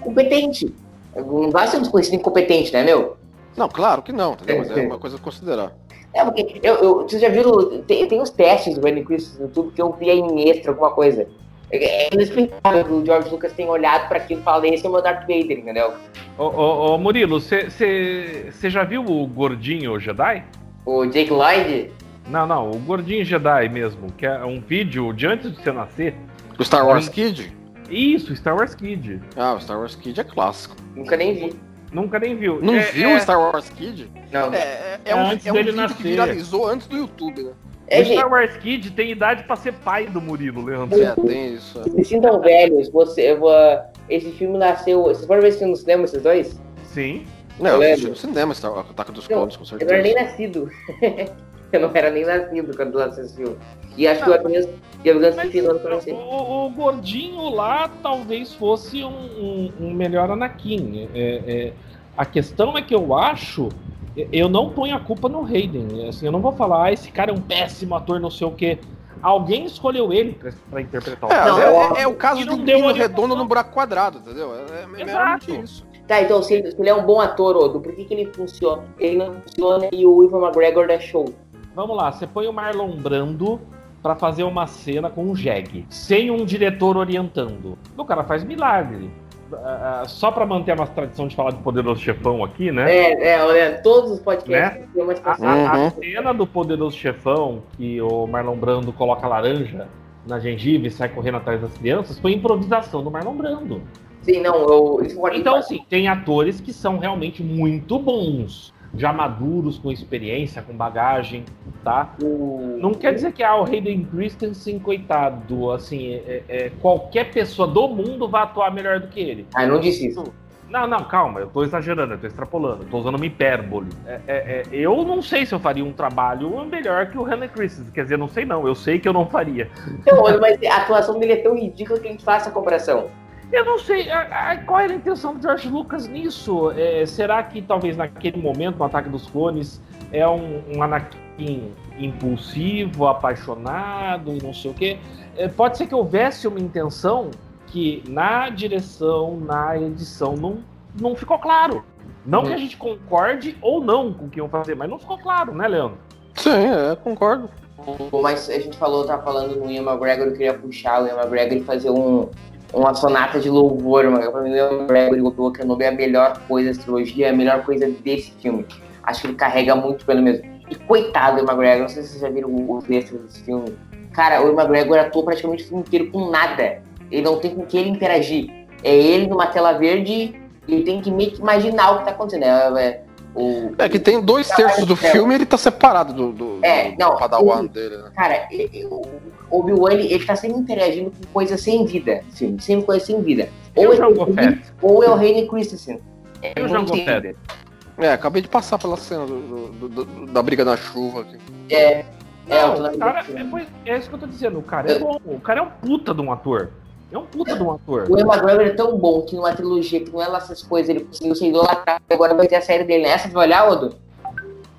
competente. Não vai ser um desconhecido incompetente, né, meu? Não, claro que não, entendeu? Mas é uma coisa a considerar. É, porque eu, eu, vocês já viram, tem, tem os testes do Chris no YouTube que eu vi aí em extra, alguma coisa. É é inexplicável que o George Lucas tenha olhado pra aquilo e falado, esse é o meu Darth Vader, entendeu? Ô, ô, ô, Murilo, você já viu o gordinho Jedi? O Jake Lloyd, Não, não, o gordinho Jedi mesmo, que é um vídeo de antes de você nascer. O Star Wars Kid? Isso, Star Wars Kid. Ah, o Star Wars Kid é clássico. nunca nem vi. Nunca nem viu. Não É- viu é- o Star Wars Kid? Não. É, é, é É um, antes é um vídeo que nascer. viralizou antes do YouTube, né? É, o Star Wars Kid tem idade pra ser pai do Murilo, Leandro. É, tem isso. se sintam velhos, você, eu vou, esse filme nasceu. Vocês foram ver esse filme no cinema, esses dois? Sim. Não, eu lembro. assisti no cinema Star Wars, Ataque dos Clones, com Eu não era nem certeza. nascido. <laughs> eu não era nem nascido quando lançou esse filme. E acho que o Apenas e o Gans Mas Filho pra o, você. o gordinho lá talvez fosse um, um- um melhor Anakin. É, é, a questão é que eu acho. Eu não ponho a culpa no Hayden. Assim, eu não vou falar, ah, esse cara é um péssimo ator, não sei o quê. Alguém escolheu ele pra, pra interpretar o É, cara. Não, é, é o caso deu menino redondo no buraco quadrado, entendeu? É, é meramente Exato. isso. Tá, então se ele, se ele é um bom ator, Odo, por que, que ele funciona? Ele não funciona e o Ivan McGregor dá show. Vamos lá, você põe o Marlon Brando pra fazer uma cena com um jegue, sem um diretor orientando. O cara faz milagre. Uh, só pra manter a nossa tradição de falar de Poderoso Chefão aqui, né? É, é, olha, todos os podcasts Né? têm uma A, expressão. a- a Uhum. cena do Poderoso Chefão, que o Marlon Brando coloca laranja na gengiva e sai correndo atrás das crianças, foi improvisação do Marlon Brando. Sim, não, eu. Isso pode Então, assim, tem atores que são realmente muito bons, já maduros, com experiência, com bagagem, tá? o... Não quer dizer que ah, o Hayden Christensen, coitado, assim, é- é- qualquer pessoa do mundo vai atuar melhor do que ele. Ah, não disse isso. Não, não, calma, eu tô exagerando, eu tô extrapolando, eu tô usando uma hipérbole. É, é, é, eu não sei se eu faria um trabalho melhor que o Hayden Christensen, quer dizer, não sei não, eu sei que eu não faria. Não, mas a atuação dele é tão ridícula que a gente faz essa comparação. Eu não sei a- a- qual era a intenção do George Lucas nisso. É, será que talvez naquele momento, no Ataque dos Clones, é um, um Anakin impulsivo, apaixonado e não sei o quê? É, pode ser que houvesse uma intenção que na direção, na edição, não, não ficou claro. Não que a gente concorde ou não com o que iam fazer, mas não ficou claro, né, Leandro? Sim, é, concordo. Mas a gente falou, tá falando no Ian McGregor, eu queria puxar o Ian McGregor e fazer um, uma sonata de louvor, mano. Pra mim, o Ian McGregor e o Obi-Wan Kenobi é a melhor coisa da trilogia, é a melhor coisa desse filme. Acho que ele carrega muito pelo mesmo. E coitado do McGregor, não sei se vocês já viram os extras desse filme. Cara, o McGregor atuou praticamente o filme inteiro com nada. Ele não tem com que ele interagir. É ele numa tela verde e ele tem que meio que imaginar o que tá acontecendo. É, é, o, É que tem dois terços do filme e ele tá separado do, do, É, do não, padawan dele, né? Cara, e- e- o Obi-Wan, ele, ele tá sempre interagindo com coisas sem vida. Sim, sempre coisas sem vida. E o é Jango ele, Fett? ou é o Hayden Christensen. É E o muito Jango vida. É, acabei de passar pela cena do- do- do- do- da briga na chuva aqui. É, é, eu Não, o cara, é, pois- é isso que eu tô dizendo. O cara é bom. O cara é um puta de um ator. É um puta de um ator. O Ian McGregor é tão bom que numa trilogia que não é lá essas coisas, ele conseguiu ser idolatrado. Agora vai ter a série dele. Essa vai olhar, Odo?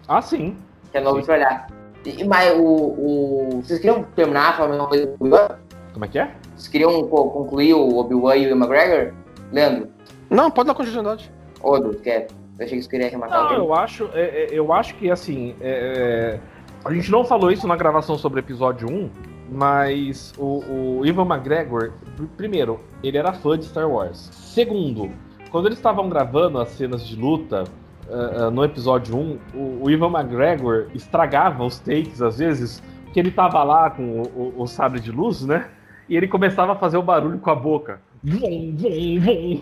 Ah, sim. Que é novo de olhar. E, mas o, o. Vocês queriam terminar falando uma coisa do Obi-Wan? Como é que é? Vocês queriam co- concluir o Obi-Wan e o McGregor? Leandro? Não, pode dar continuidade. Odo, quer? Eu achei que você queria arrematar Não, eu acho, é, é, eu acho que assim. é, é, a gente não falou isso na gravação sobre o episódio 1, mas o, o Ivan McGregor, pr- primeiro, ele era fã de Star Wars. Segundo, quando eles estavam gravando as cenas de luta ah, no episódio 1, o, o Ivan McGregor estragava os takes às vezes, porque ele tava lá com o, o- o sabre de luz, né? E ele começava a fazer o barulho com a boca. Vum, vum, vum.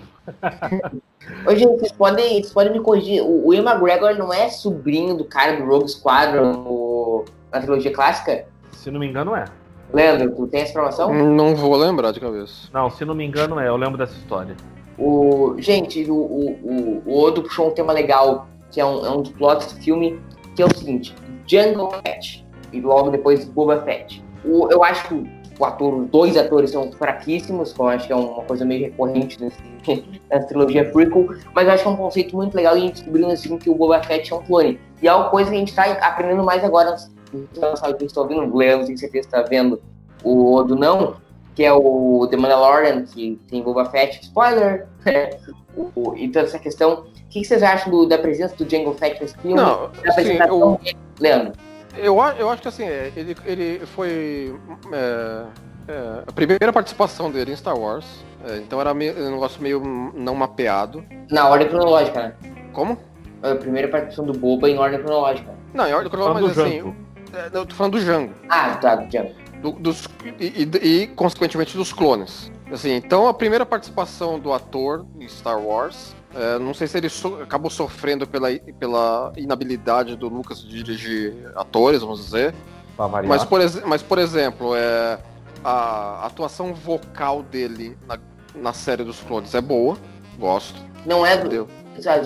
Ô, gente, vocês podem, vocês podem me corrigir. O, o Ian McGregor não é sobrinho do cara do Rogue Squadron no- na trilogia clássica? Se não me engano, é. Leandro, tu tem essa informação? Não vou lembrar de cabeça. Não, se não me engano, é. Eu lembro dessa história. O, gente, o, o, o, o Odo puxou um tema legal, que é um, é um dos plots do filme, que é o seguinte: Jungle Fett e logo depois Boba Fett. O, eu acho que o ator, os dois atores são fraquíssimos, que eu acho que é uma coisa meio recorrente nesse, <laughs> nessa trilogia prequel, mas eu acho que é um conceito muito legal e a gente descobriu nesse filme que o Boba Fett é um clone. E é uma coisa que a gente tá aprendendo mais agora. Não sabe que estou ouvindo, o Leandro tem certeza que está vendo o Odo não, que é o The Mandalorian, que tem Boba Fett, spoiler! O- e toda essa questão. O que vocês acham do- da presença do Jango Fett nesse filme? Não, da sim, apresentação eu, dele? Leandro. eu, eu acho que assim, é, ele, ele foi é, é, a primeira participação dele em Star Wars. é, então era meio- um negócio meio não mapeado. Na ordem cronológica, né? Como? A primeira participação do Boba em ordem cronológica. Não, em ordem cronológica, mas assim, é, eu tô falando do Jango. Ah, tá, do Jango. Do- dos, e, e- e, consequentemente dos clones. Assim, então a primeira participação do ator em Star Wars, é, não sei se ele so- acabou sofrendo pela, pela inabilidade do Lucas de dirigir atores, vamos dizer. Mas por, mas, por exemplo, é, a atuação vocal dele na, na série dos clones é boa, gosto. Não é do.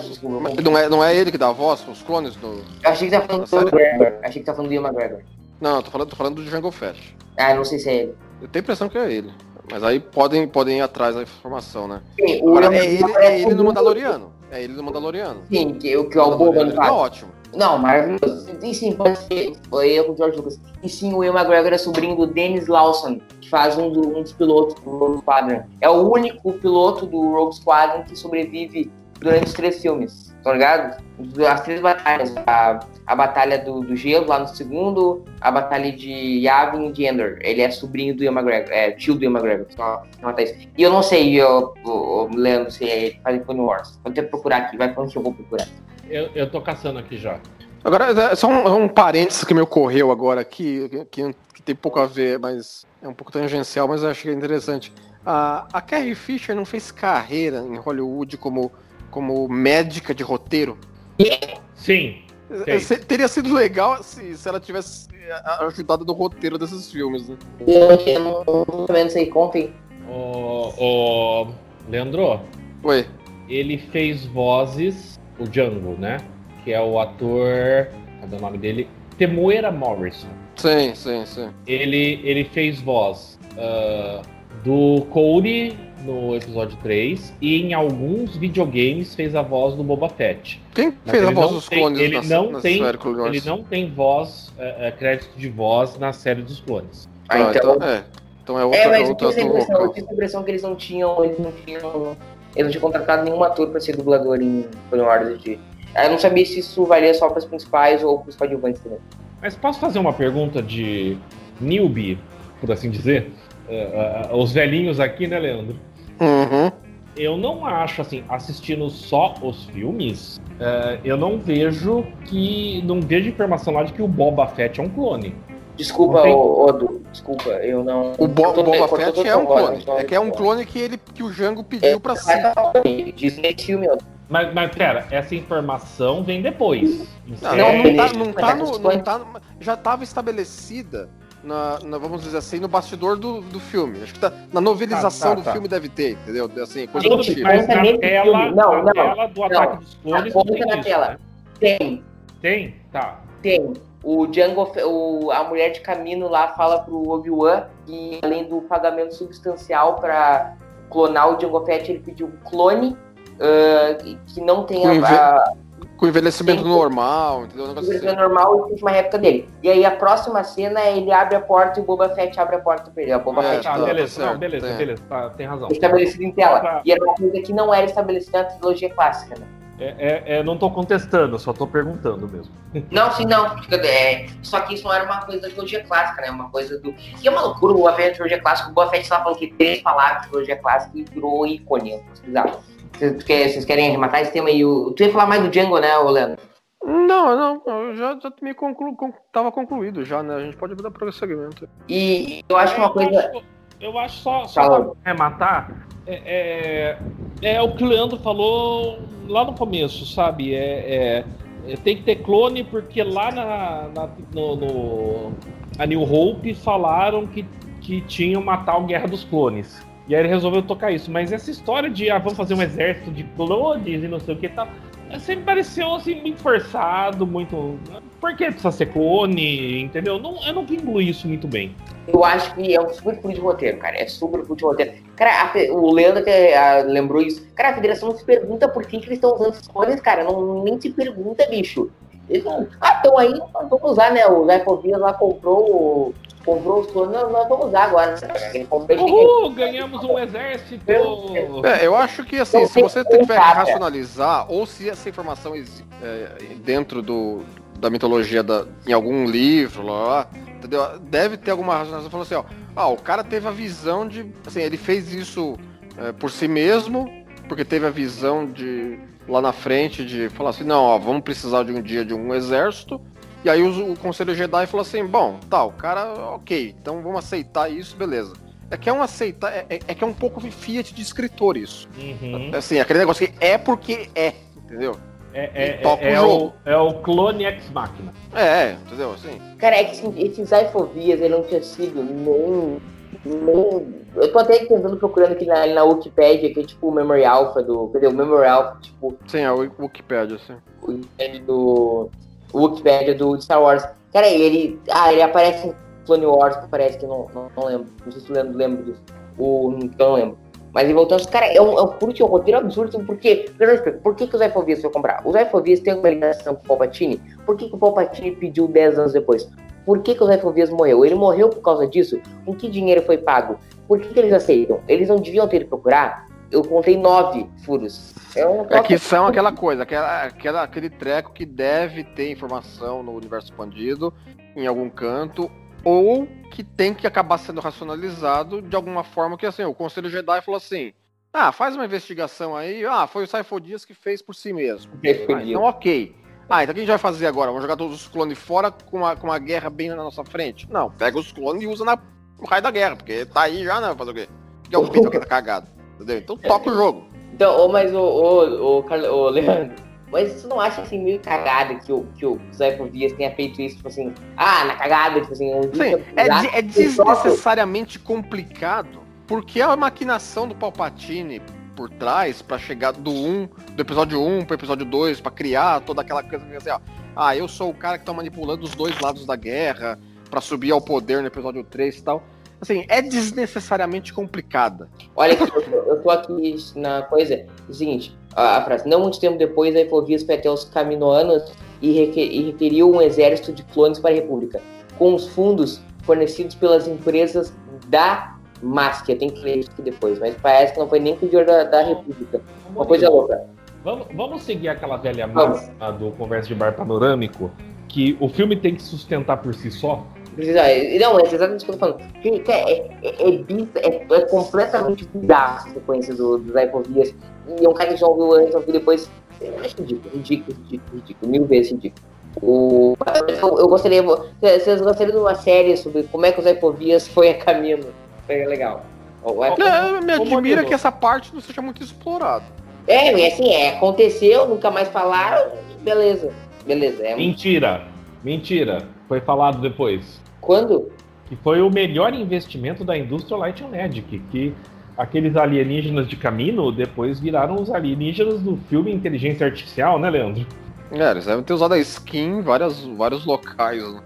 Desculpa, eu não é, não é ele que dá a voz, os clones do. achei que tá falando do? McGregor. Achei que tá falando do Ian McGregor. Não, eu tô falando, tô falando do Jungle Fett. Ah, não sei se é ele. Eu tenho a impressão que é ele. Mas aí podem, podem ir atrás da informação, né? Sim, Agora, é ele, é ele no tudo- Mandaloriano. É ele no Mandaloriano. Sim, que, o que é o Boba Mandaloriano tá ótimo. Não, maravilhoso. E sim, pode ser. Foi eu com o George Lucas. E sim, o Ian McGregor é sobrinho do Dennis Lawson, que faz um, do- um dos pilotos do Rogue Squadron. É o único piloto do Rogue Squadron que sobrevive durante os três filmes, tá ligado? As três batalhas. A, a Batalha do, do Gelo lá no segundo, a Batalha de Yavin e de Endor. Ele é sobrinho do Ian McGregor, é tio do Ian McGregor. Só nota isso. E eu não sei, eu, eu, eu Leandro, se ele faz Clone Wars. Vou ter que procurar aqui, vai falando que eu vou procurar. Eu, eu tô caçando aqui já. Agora, é, só um, um parênteses que me ocorreu agora aqui, que, que, tem pouco a ver, mas é um pouco tangencial, mas eu acho que é interessante. A, a Carrie Fisher não fez carreira em Hollywood como, como médica de roteiro? Sim. Teria sido legal se, se ela tivesse ajudado no roteiro desses filmes, né? Eu não, não sei, contem. O, o Leandro? Oi. Ele fez vozes, o Django, né? Que é o ator. Cadê o nome dele? Temuera Morrison. Sim, sim, sim. Ele, ele fez voz uh, do Cody no episódio 3 e em alguns videogames fez a voz do Boba Fett. Quem Mas fez a voz dos tem, clones ele na, não na tem, série Clone Wars? Ele não tem voz, uh, uh, crédito de voz na série dos clones. Ah, então... então é. Então é outra, é, mas outra, eu tive, essa impressão, eu tive a impressão que eles não tinham. Eles não tinham. Eles não tinham contratado nenhum ator pra ser dublador em Clone Wars de. Eu não sabia se isso valia só para os principais ou para os coadjuvantes também. Mas posso fazer uma pergunta de newbie, por assim dizer? Uh, uh, os velhinhos aqui, né, Leandro? Uhum. Eu não acho, assim, assistindo só os filmes, uh, eu não vejo que. Não vejo informação lá de que o Boba Fett é um clone. Desculpa, tem- Odo, desculpa, eu não. O Bo Boba Fett é um clone. então- É que é um clone que, ele, que o Django pediu pra si. Diz nesse filme, Odo. Mas, mas pera, essa informação vem depois. Não, não, não tá, Mas não é tá no, não tá no- já estava estabelecida na, na- vamos dizer assim, no bastidor do, do filme. Acho que tá, na novelização Tá, tá, do tá. filme deve ter, entendeu? Assim, coisa Gente, do tipo. mas na tela. Não, na não, tela do Ataque dos Clones Aponta não tem na isso, tela. né? Tem, Tem? Tá. tem. O Django, o, a mulher de caminho lá fala pro Obi-Wan que além do pagamento substancial pra clonar o Django Fett, ele pediu um clone ah, que- não tenha a, Com envelhecimento normal, entendeu? A negócio assim. normal e a última réplica dele. E aí a próxima cena é ele abre a porta e o Boba Fett abre a porta pra ele. O Boba É, Fett Tá, tá, beleza. Não, beleza, certo, beleza. Tá, tem razão. é estabelecido em tela. Tá. E era uma coisa que não era estabelecida na trilogia clássica, né? É, é, é, não tô contestando, só tô perguntando mesmo. <laughs> Não, sim, não. É, só que isso não era uma coisa da trilogia clássica, né? Uma coisa do. E é uma loucura o Boba Fett da trilogia clássica. O Boba Fett lá falou que três palavras da trilogia clássica e virou ícone. Bizarro. Vocês, quer- vocês querem arrematar esse tema aí? O- Tu ia falar mais do Django, né, ô Leandro? Não, não, eu já, já me conclu, con- tava concluído já, né? A gente pode dar prosseguimento. E eu acho que uma coisa. acho, eu acho só, só arrematar, é, é, é o que o Leandro falou lá no começo, sabe? É, é- é, tem que ter clone porque lá na, na- no, no- a New Hope falaram que, que tinham matar o Guerra dos Clones. E aí ele resolveu tocar isso. Mas essa história de ah, vamos fazer um exército de clones e não sei o que tal. Sempre pareceu assim, muito forçado, muito. Por que precisa ser clone? Entendeu? Não, eu não vinculo isso muito bem. Eu acho que é um super furo de roteiro, cara. É super furo de roteiro. Cara, a o Leandro até ah, lembrou isso. Cara, a federação não se pergunta por que, que eles estão usando esses clones, cara. Não, nem se pergunta, bicho. Eles não. Ah, estão aí, nós vamos usar, né? O Zé Fovias lá comprou, o- comprou os clones, nós, nós vamos usar agora. Né? Uhul, ganhamos um exército! É, eu acho que assim, se você tiver que racionalizar, ou se essa informação é, dentro do, da mitologia da, em algum livro, lá, lá, entendeu? Deve ter alguma racionalização falando assim, ó. Ah, o cara teve a visão de. Assim, ele fez isso é, por si mesmo, porque teve a visão de lá na frente de falar assim, não, ó, vamos precisar de um dia de um exército. E aí o, o Conselho Jedi falou assim, bom, tá, o cara, ok, então vamos aceitar isso, beleza. É que é um aceitar, é, é- é que é um pouco fiat de escritor isso. Uhum. Assim, aquele negócio que é porque é, entendeu? É, é, é, o é o, é o clone ex machina. É, entendeu? Assim. Cara, é que assim, esse Zaifovias, ele não tinha sido nem. Eu tô até tentando procurando aqui na, na Wikipedia, que é tipo o Memory Alpha do. Cadê? O Memory Alpha, tipo, Sim, é o Wikipedia, assim. o Wikipedia do. O Wikipedia do Star Wars. Cara, ele. Ah, ele aparece em Clone Wars, que parece que não, não, não lembro. Não sei se tu lembra, lembra disso. O, eu não lembro. Mas e voltando, cara, é um, é um um roteiro absurdo. Por quê? Por que, que o Zé Fovias foi comprar? O Zé Fovias tem uma ligação com o Palpatine. Por que, que o Palpatine pediu 10 anos depois? Por que, que o Zé Fovias morreu? Ele morreu por causa disso? Com que dinheiro foi pago? Por que, que eles aceitam? Eles não deviam ter ido procurar eu contei nove furos. É, um é que são aquela coisa, aquela, aquela, aquele treco que deve ter informação no universo expandido em algum canto, ou que tem que acabar sendo racionalizado de alguma forma que assim, o Conselho Jedi falou assim. Ah, faz uma investigação aí. Ah, foi o Saifo Dias que fez por si mesmo. Ah, então, ok. Ah, então o que a gente vai fazer agora? Vamos jogar todos os clones fora com uma, com uma guerra bem na nossa frente? Não, pega os clones e usa na, no raio da guerra, porque tá aí já, né? Fazer o quê? Que é o Peter que tá cagado. Entendeu? Então toca o jogo. Então, mas o, o, o, o Leandro, mas você não acha assim meio cagada que o, que o Zé Dias tenha feito isso, tipo assim, ah, na cagada, tipo assim, um Sim, é, é desnecessariamente complicado, porque a maquinação do Palpatine por trás para chegar do 1, do episódio 1 pro episódio 2, para criar toda aquela coisa assim, ó. Ah, eu sou o cara que tá manipulando os dois lados da guerra para subir ao poder no episódio 3 e tal. Assim, é desnecessariamente complicada. Olha, eu eu tô aqui na coisa. Seguinte, a, a, frase, não muito tempo depois, a Efovias foi até os Caminoanos e, requer, e requeriu um exército de clones para a República, com os fundos fornecidos pelas empresas da mas que eu tenho que ler isso aqui depois, mas parece que não foi nem pedido da, da República. Uma coisa louca. Vamos, vamos seguir aquela velha máxima do Conversa de Bar Panorâmico, que o filme tem que sustentar por si só? Precisa, não, é exatamente isso que eu tô falando. É, é, é, é, é completamente bizarro a sequência do, do Zé Povias. E é um cara que já ouviu antes, ouviu depois. É ridículo, ridículo, ridículo, ridículo, mil vezes ridículo. O, eu, eu gostaria. Vocês gostariam de uma série sobre como é que o Zé Povias foi a caminho é legal. É, me admira que essa parte não seja muito explorada. É, assim, é, aconteceu, nunca mais falaram, beleza. Beleza. É Mentira. Mentira. Foi falado depois. Quando? Que foi o melhor investimento da indústria Light and Magic, que aqueles alienígenas de caminho depois viraram os alienígenas do filme Inteligência Artificial, né, Leandro? É, eles devem ter usado a skin em várias, vários locais. Né?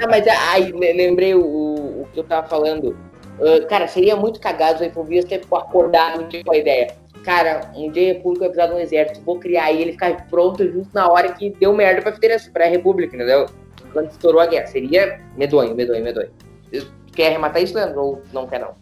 Não, <laughs> mas aí lembrei o, o que eu tava falando Uh, cara, seria muito cagado o Infovias ter acordado com a ideia. Cara, um dia a República vai precisar de um exército, vou criar ele ficar pronto justo na hora que deu merda pra federação, pra República, entendeu? Quando estourou a guerra. Seria medonho, medonho, medonho. Quer arrematar isso, Leandro, ou não quer não?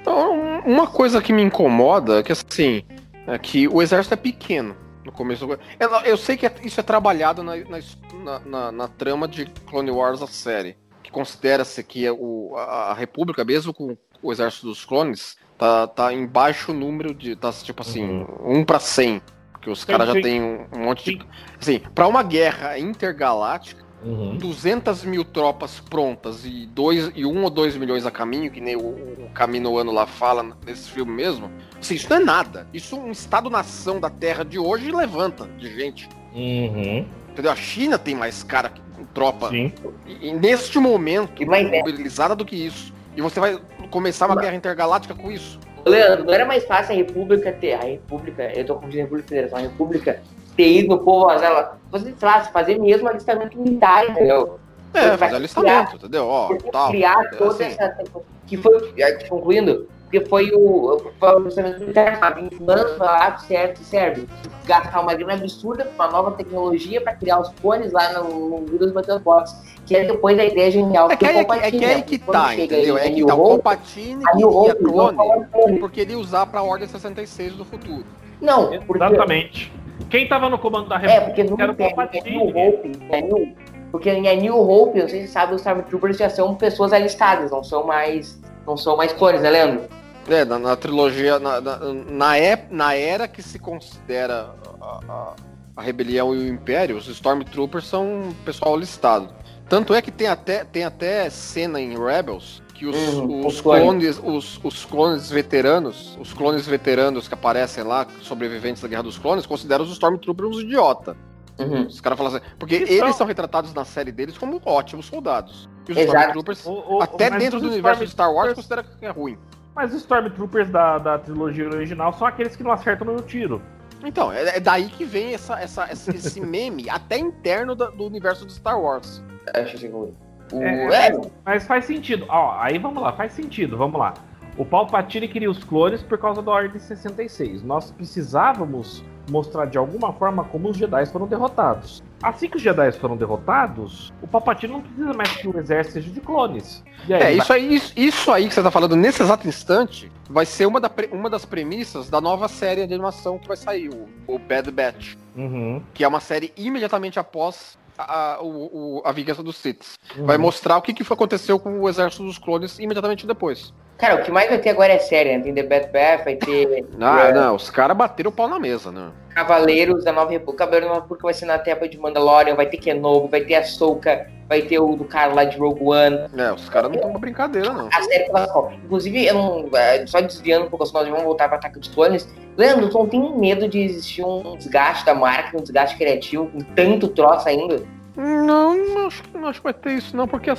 Então, uma coisa que me incomoda é que assim, é que o exército é pequeno no começo. Eu, eu sei que é, isso é trabalhado na, na, na, na trama de Clone Wars, a série considera-se que é o, a, a, República, mesmo com o exército dos clones, tá, tá em baixo número de. tá tipo assim, uhum. 1 para 100. Que os caras já tem um, um monte sim. de. Assim, pra uma guerra intergaláctica, uhum. 200 mil tropas prontas e, dois, e 1 ou 2 milhões a caminho, que nem o, o Caminoano lá fala nesse filme mesmo. Assim, isso não é nada. Isso um Estado-nação da Terra de hoje levanta de gente. Uhum. Entendeu? A China tem mais cara tropa. Sim. E, e neste momento, mais mobilizada do que isso. E você vai começar uma Mas... guerra intergaláctica com isso. Leandro, não era mais fácil a República ter. A República, eu tô confundindo a República Federação, a República ter ido no povo, ela, fazer, fazer mesmo alistamento militar, entendeu? É, fazer alistamento, criar, entendeu? Ó, tal. Criar é toda assim. essa. Que foi, concluindo, porque foi o, o militar, sabe? Manda lá, certo, serve. Gastar uma grana absurda com uma nova tecnologia para criar os cones lá no, no dos Battlebots. Que é depois a ideia genial. É que, é, é que é aí que tá, entendeu? É que tá o Palpatine e a clone, porque ele usar pra Ordem 66 do futuro. Não, porque... Exatamente. Quem tava no comando da República é, porque não era o Palpatine. É New Hope, é New, porque em A New Hope, não sei se sabe, os Stormtroopers já são pessoas alistadas, não são mais não são mais clones, né, Leandro? É, na, na trilogia, na, na, na, na, era que se considera a, a, a, rebelião e o império, os Stormtroopers são pessoal listado. Tanto é que tem até, tem até cena em Rebels que os, uhum, os clones, os, os, clones veteranos, os clones veteranos que aparecem lá, sobreviventes da Guerra dos Clones, consideram os Stormtroopers uns idiota. Uhum. Os caras falam assim, porque eles são retratados na série deles como ótimos soldados. Os Exato. Stormtroopers, o, o, até dentro do universo de Star Wars, considera que é ruim. Mas os Stormtroopers da, da trilogia original são aqueles que não acertam no tiro. Então, é, é daí que vem essa, essa, esse <laughs> meme, até interno da, do universo de Star Wars. Acho que o... É, é, mas faz sentido. Ó, aí vamos lá, faz sentido, vamos lá. O Palpatine queria os clones por causa da Ordem 66. Nós precisávamos mostrar de alguma forma como os Jedi foram derrotados. Assim que os Jedi foram derrotados, o Palpatine não precisa mais que o exército seja de clones. Aí, É, vai- isso aí, isso, isso aí que você tá falando nesse exato instante vai ser uma, da uma das premissas da nova série de animação que vai sair, o, o Bad Batch. Uhum, Que é uma série imediatamente após a, a, o, o- a vingança dos Sith. uhum. Vai mostrar o que, que aconteceu com o exército dos clones imediatamente depois. Cara, o que mais vai ter agora é série, né? Tem The Bad Batch, vai ter <laughs> Ah, É. não, os caras bateram o pau na mesa, né? Cavaleiros da Nova República. Cavaleiros da Nova República vai ser na Terra de Mandalorian, vai ter Kenobi, vai ter a Ahsoka, vai ter o do cara lá de Rogue One. É, os caras não estão pra brincadeira, não. A série pela qual. Inclusive, eu não. é, Só desviando um pouco, nós vamos voltar para Ataque dos Clones. Leandro, tu não tem medo de existir um desgaste da marca, um desgaste criativo, com tanto troço ainda? Não, não acho, não acho que vai ter isso, não, porque ep-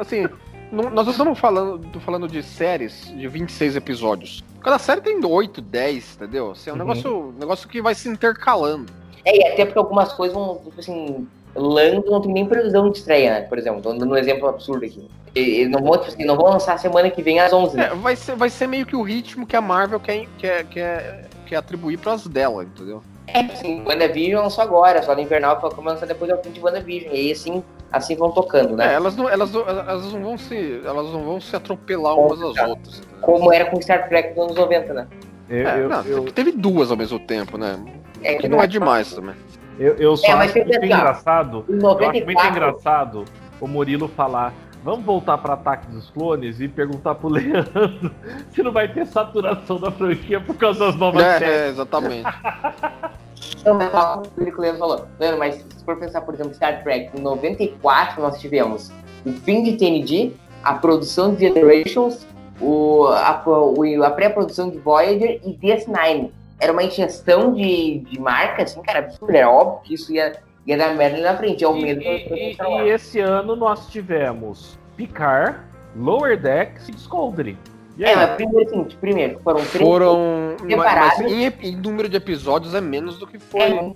assim, não- nós não estamos falando, tô falando de séries de 26 episódios. Cada série tem 8, 10, entendeu? Assim, é um Uhum. negócio, um negócio que vai se intercalando. É, e até porque algumas coisas vão, tipo assim, Lando não tem nem previsão de estreia, né? Por exemplo, tô dando um exemplo absurdo aqui. E- Eles não vão, tipo assim, não vão lançar semana que vem às 11, né? É, vai, ser, vai ser meio que o ritmo que a Marvel quer, quer, quer, quer atribuir pras dela, entendeu? É, assim, WandaVision lançou agora, só no Invernal foi começar depois do fim de WandaVision. E aí, assim, assim vão tocando, É, né? elas não, elas, não- elas não vão se. Elas não vão se atropelar umas às outras. entendeu? Como era com Star Trek dos anos 90, né? Eu, É, eu, não, eu, teve duas ao mesmo tempo, né? É, Que não é demais também. eu, eu só É, mas acho muito assim, engraçado. Em Eu acho muito 94, engraçado o Murilo falar. Vamos voltar para Ataque dos Clones e perguntar pro <laughs> Leandro se não vai ter saturação da franquia por causa das novas séries. É, é, exatamente. <laughs> Não, mas fala o que o Leandro falou. Leandro, mas se for pensar, por exemplo, Star Trek, em 94 nós tivemos o fim de TNG, a produção de Generations, o, a, o- a pré-produção de Voyager e DS9. Era uma ingestão de, de marca, assim, cara, absurda. Era óbvio que isso ia, ia dar merda na frente. É o medo e- e- e esse ano nós tivemos Picard, Lower Decks e Discovery. E aí? É, mas primeiro, assim, primeiro, foram três. Foram. Mas, mas em, em número de episódios é menos do que foi, É,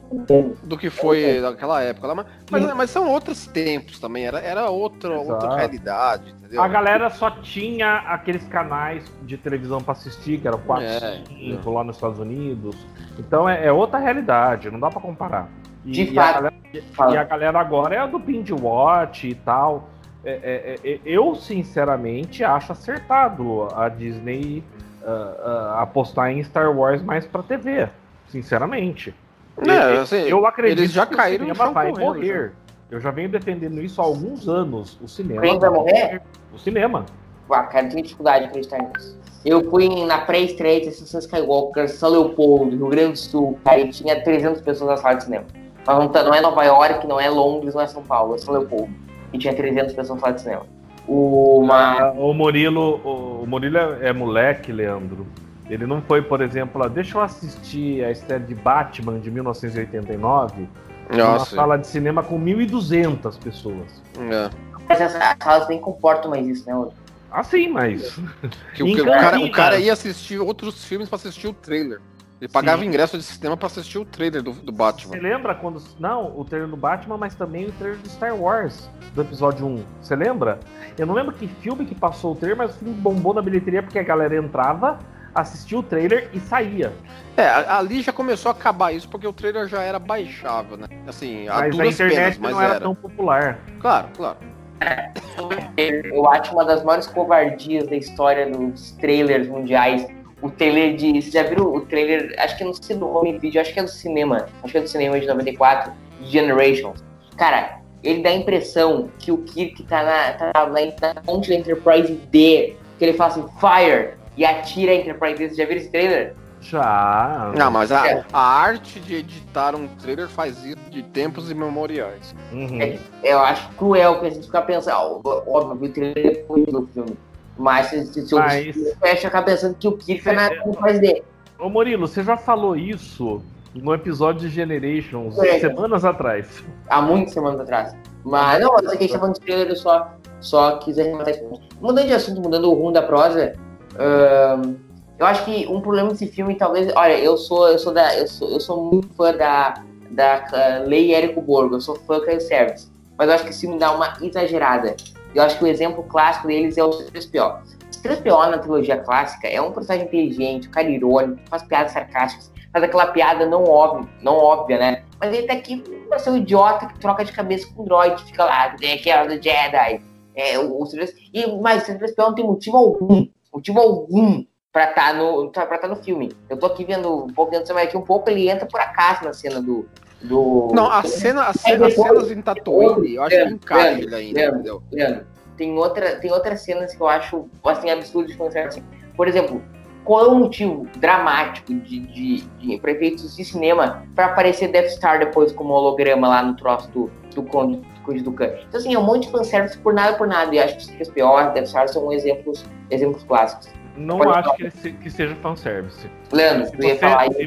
do que foi naquela época. lá, Mas, mas, mas são outros tempos também. Era, era outra, outra realidade, entendeu? A galera só tinha aqueles canais de televisão pra assistir, que eram 4, É, 5 lá nos Estados Unidos. Então é, é outra realidade, não dá pra comparar. E, De e a fato. galera, e a galera agora é a do binge watch e tal. É, é, é, eu, sinceramente, acho acertado a Disney ah, ah, apostar em Star Wars mais pra TV. Sinceramente. É, assim, eu acredito eles já que caíram o cinema vai correndo, morrer. Eu já venho defendendo isso há alguns anos. O cinema. Quem vai morrer? O cinema. Ah, cara, eu tenho dificuldade de acreditar nisso. Eu fui na pré-estreia de Ascensão Skywalker, São Leopoldo, Rio Grande do Sul, cara, e tinha 300 pessoas na sala de cinema. Mas não, tá- não é Nova York, não é Londres, não é São Paulo, é São Leopoldo. E tinha 300 pessoas sala de cinema. Uma... Ah, O Murilo, o o Murilo é, é moleque, Leandro. Ele não foi, por exemplo, lá, deixa eu assistir a estreia de Batman de 1989 numa Nossa, sala de cinema com 1.200 pessoas. é. Mas essas salas nem comportam mais isso, né? Rodrigo? Ah, sim, mas. Que o, o cara, o cara ia assistir outros filmes pra assistir o trailer. Ele pagava Sim. ingresso de cinema pra assistir o trailer do, do Você Batman. lembra quando. Não, o trailer do Batman, mas também o trailer do Star Wars, do episódio 1. Você lembra? Eu não lembro que filme que passou o trailer, mas o filme bombou na bilheteria porque a galera entrava, assistia o trailer e saía. É, ali já começou a acabar isso porque o trailer já era baixável, né? Assim, a Mas a internet penas, mas não era, era. tão popular. Claro, claro. Eu acho uma das maiores covardias da história dos trailers mundiais. O trailer de. Vocês já viram o trailer? Acho que não sei do home video, acho que é do cinema. Acho que é do cinema de 94, Generations. Cara, ele dá a impressão que o Kirk tá na, tá na, na ponte da Enterprise D, que ele fala assim, fire, e atira a Enterprise D. Vocês já viram esse trailer? Já. Não, mas a, É. a arte de editar um trailer faz isso de tempos imemoriais. Uhum. É, eu acho cruel que a gente ficar pensando, ó, óbvio, o trailer depois do filme. Mas se, se, se eu Mas- fecha ficar pensando que o tá na É, Enterprise D. Ô Murilo, você já falou isso no episódio de Generations É. semanas atrás. há muitas semanas atrás. Mas não, essa questão falando de trailer, eu só, só quis arrematar esse ponto. Mudando de assunto, mudando o rumo da prosa, ahn, eu acho que um problema desse filme, talvez. Olha, eu sou, eu sou da. Eu sou, eu sou muito fã da, da ah, Lei Érico Borgo, eu sou fã do Service. Mas eu acho que esse filme dá uma exagerada. Eu acho que o exemplo clássico deles é o 3PO. O 3PO na trilogia clássica é um personagem inteligente, um cara irônico, faz piadas sarcásticas, faz aquela piada não óbvia, não óbvia, né? Mas ele tá aqui pra ser um idiota que troca de cabeça com o droid, fica lá, tem aquela do Jedi. É, o, o e, mas o C3PO não tem motivo algum, motivo algum pra estar tá no, pra tá no filme. Eu tô aqui vendo um pouco dentro do aqui um pouco, ele entra por acaso na cena do. Do... Não, a cena, a cena, as cenas em Tatooine, eu acho que encaixa ainda, entendeu? Tem, outra, tem outras cenas que eu acho assim, absurdo de fanservice. Assim. Por exemplo, qual é o motivo dramático de, de, de prefeitos de cinema para aparecer Death Star depois como holograma lá no troço do, do Conde Conde do Khan? Então, assim, é um monte de fanservice por nada por nada. E acho que os piores Death Star são exemplos, exemplos clássicos. Não Pode acho que, se, que, seja fanservice. Leandro, você ia falar isso.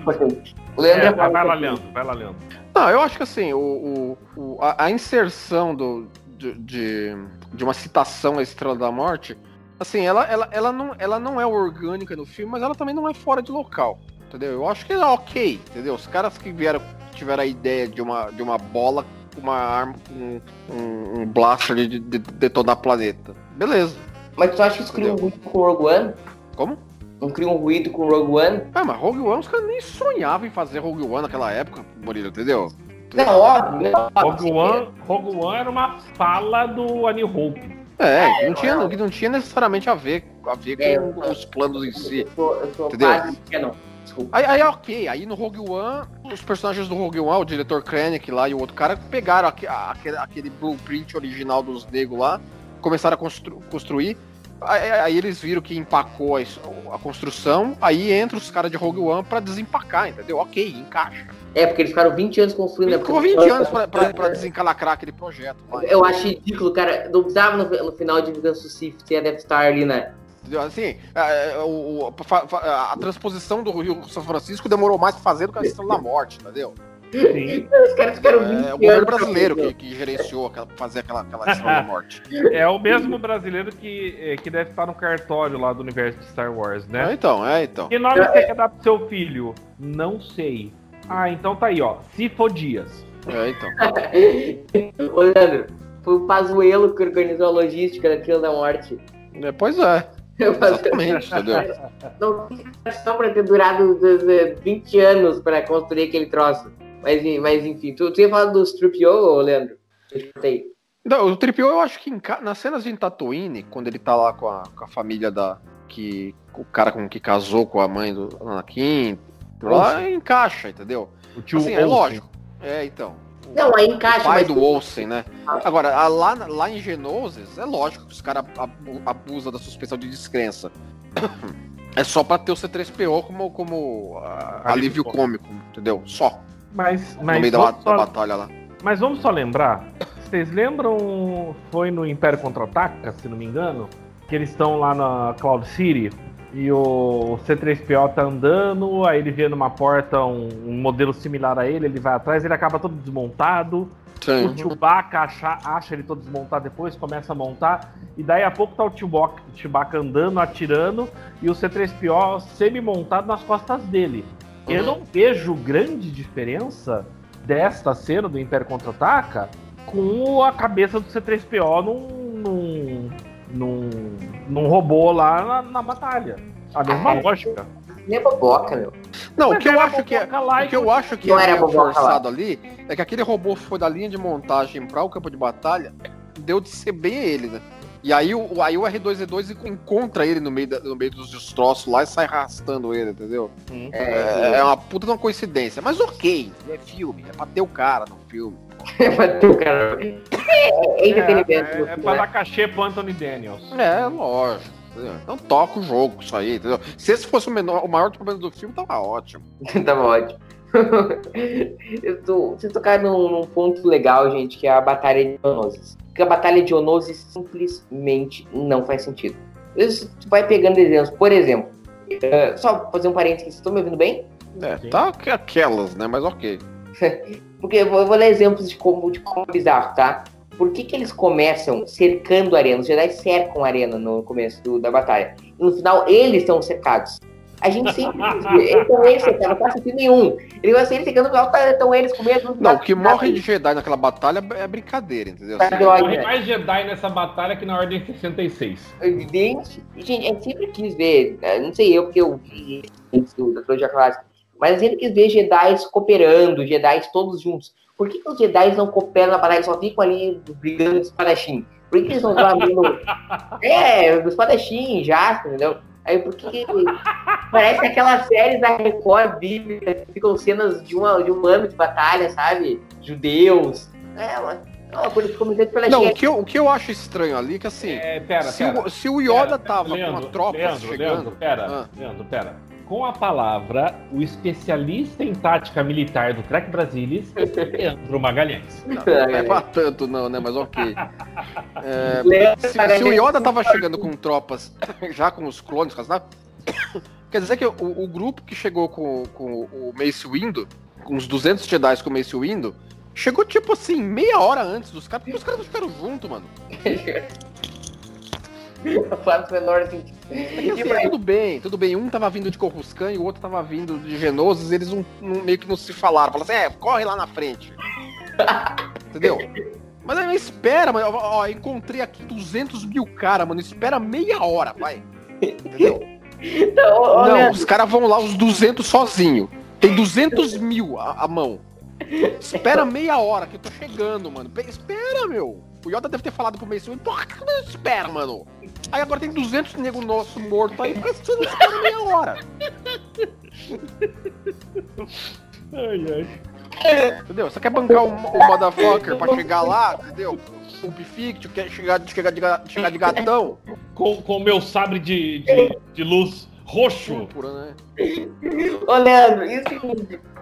O Leandro é, vai, vai lá, Leandro, vai lá, Leandro. Não, eu acho que assim, o, o, a, a inserção do, de, de, de, uma citação à Estrela da Morte, assim, ela, ela, ela, não, ela não é orgânica no filme, mas ela também não é fora de local. Entendeu? Eu acho que é ok, entendeu? Os caras que vieram, tiveram a ideia de uma, de uma bola com uma arma, com um, um blaster de, de, detonar planeta. Beleza. Mas tu acha que isso cria um ruído com o Rogue One? Como? Não cria um ruído com o Rogue One? Ah, mas Rogue One, os caras nem sonhavam em fazer Rogue One naquela época, Murilo, entendeu? Não, óbvio. Rogue One, Rogue One era uma fala do A New Hope. É, não tinha, que não tinha necessariamente a ver, a ver com é, os planos em si. Eu sou, eu sou entendeu? Não. Aí, aí, ok, aí no Rogue One, os personagens do Rogue One, o diretor Krennic lá e o outro cara, pegaram aquele, aquele blueprint original dos negros lá, começaram a constru construir. Aí, aí, eles viram que empacou a, a, construção, aí entra os caras de Rogue One pra desempacar, entendeu? Ok, encaixa. É, porque eles ficaram 20 anos construindo. Né? Ficou 20 anos pra, pra, pra desencalacrar aquele projeto. Eu acho ridículo, cara. Não precisava no, no final de Vingança do Sith ter a Death Star ali, né? Assim, a, é, a, a, a, transposição do Rio São Francisco demorou mais pra fazer do que a Estrela da Morte, entendeu? Sim. Os caras ficaram é, o governo brasileiro que, que gerenciou aquela, fazer aquela, aquela <laughs> Estrela da Morte. É o mesmo brasileiro que, é, que deve estar no cartório lá do universo de Star Wars, né? É, então, é, então. Que nome você quer dar pro seu filho? Não sei. Ah, então tá aí, ó. Cifo Dias. É, então. <laughs> Ô, Leandro, foi o Pazuelo que organizou a logística da Estrela da Morte. É, pois é. <laughs> Exatamente, entendeu? Não só pra ter durado 20 anos pra construir aquele troço. Mas, mas enfim, tu, tu ia falar dos Tripio, Leandro? Não, o Tripio eu acho que em, nas cenas de Tatooine, quando ele tá lá com a, com a família da. que O cara com que casou com a mãe do Anakin, lá encaixa, entendeu? O tio assim, é lógico. É, então. Não, aí encaixa. O pai mas... do Olsen, né? Agora, lá, lá em Genoses, é lógico que os caras abusam da suspensão de descrença. <coughs> É só pra ter o C3PO como, como uh, alívio cômico, entendeu? Só. Mas, mas no meio da, só... da, batalha lá. Mas vamos só lembrar. Vocês lembram? Foi no Império Contra-Ataca, se não me engano? Que eles estão lá na Cloud City e o C3PO tá andando, aí ele vê numa porta um, um modelo similar a ele, ele vai atrás, ele acaba todo desmontado. Sim. O Chewbacca acha, acha ele todo desmontado depois, começa a montar, e daí a pouco tá o Chewbacca, Chewbacca andando, atirando, e o C3PO semi-montado nas costas dele. Eu não vejo grande diferença desta cena do Império Contra-Ataca com a cabeça do C3PO num, num, num, num robô lá na, na batalha. A mesma é, lógica. Nem é boboca, meu. Não, o que eu acho que é, o que eu acho que é forçado ali é que aquele robô foi da linha de montagem para o campo de batalha, deu de ser bem ele, né? E aí o, aí o R2D2 encontra ele no meio, da, no meio dos destroços lá e sai arrastando ele, entendeu? Hum. É, é, uma puta de uma coincidência. Mas ok, é filme, é pra ter o cara no filme. <laughs> é pra ter o cara. É, é entretenimento. É, é, é pra dar cachê pro Anthony Daniels. É, lógico. Então toca o jogo, isso aí, entendeu? Se esse fosse o, menor, o maior problema do filme, tava ótimo. <laughs> tava ótimo. <laughs> eu tô, vocês tocaram num, num, ponto legal, gente, que é a Batalha de Onoses. Porque a Batalha de Onoses simplesmente não faz sentido. Você vai pegando exemplos. Por exemplo, uh, só fazer um parênteses, vocês estão me ouvindo bem? É, tá aquelas, né? Mas ok. <laughs> Porque eu vou, eu vou dar exemplos de como, de como é bizarro, tá? Por que, que eles começam cercando a arena? Os Jedi cercam a arena no começo do, da batalha. E no final, eles estão cercados. A gente sempre então eles cercados, não faz sentido nenhum. Ele vai ser cercando, estão eles com medo. Não, o que morre de Jedi naquela batalha é brincadeira, entendeu? Assim, morre mais Jedi nessa batalha que na Ordem 66. Evidente. Gente, a gente sempre quis ver, né? não sei eu, porque eu vi da trilogia clássica, Mas a gente quis ver Jedi cooperando, Jedi todos juntos. Por que, que os Jedi não cooperam na batalha, só ficam ali brigando de espadachim? Por que, que eles não estão abrindo. <laughs> é, do espadachim já, entendeu? Aí por que. que- Parece aquelas séries da Record bíblica que ficam cenas de, uma, de um ano de batalha, sabe? Judeus. É, uma, é uma coisa que começou pela Não, o gente. que, eu, o que eu acho estranho ali é que assim, É, pera, se, pera. o, se o Yoda Pera, tava Leandro, com a tropa Leandro, chegando. Leandro, pera, Ah. Leandro, pera. Com a palavra, o especialista em tática militar do Trek Brasilis, <laughs> Leandro Magalhães. Não, não é pra tanto, não, né? Mas ok. É, <laughs> se, se o Yoda tava chegando com tropas, <laughs> já com os clones, com as naves, <coughs> quer dizer que o, o grupo que chegou com, com o Mace Windu, com uns 200 Jedi com o Mace Windu, chegou tipo assim, meia hora antes dos caras, porque os caras não ficaram juntos, mano. <laughs> Faz o menor sentido. Assim, é tudo bem, tudo bem. Um tava vindo de Coruscant e o outro tava vindo de Genosis, eles não, não- meio que não se falaram. Falaram assim, é, corre lá na frente. <laughs> Entendeu? Mas aí espera, mano. Ó, encontrei aqui 200 mil caras, mano. Espera meia hora, vai. Entendeu? <laughs> Não, Leandro, os caras vão lá, os 200 sozinho. Tem 200 mil a, a mão. Espera meia hora que eu tô chegando, mano. Pe- Espera, meu. O Yoda deve ter falado pro Mace Windu, porra, que não espera, mano. Aí agora tem 200 nego nosso morto aí, você não espera meia hora. Ai, ai. Entendeu? Você quer bancar o, o motherfucker pra chegar lá, entendeu? O Bifict, quer chegar, chegar, de, ga- chegar de gatão. Com o meu sabre de, de, de luz roxo. Púrpura, né? ô, Leandro, e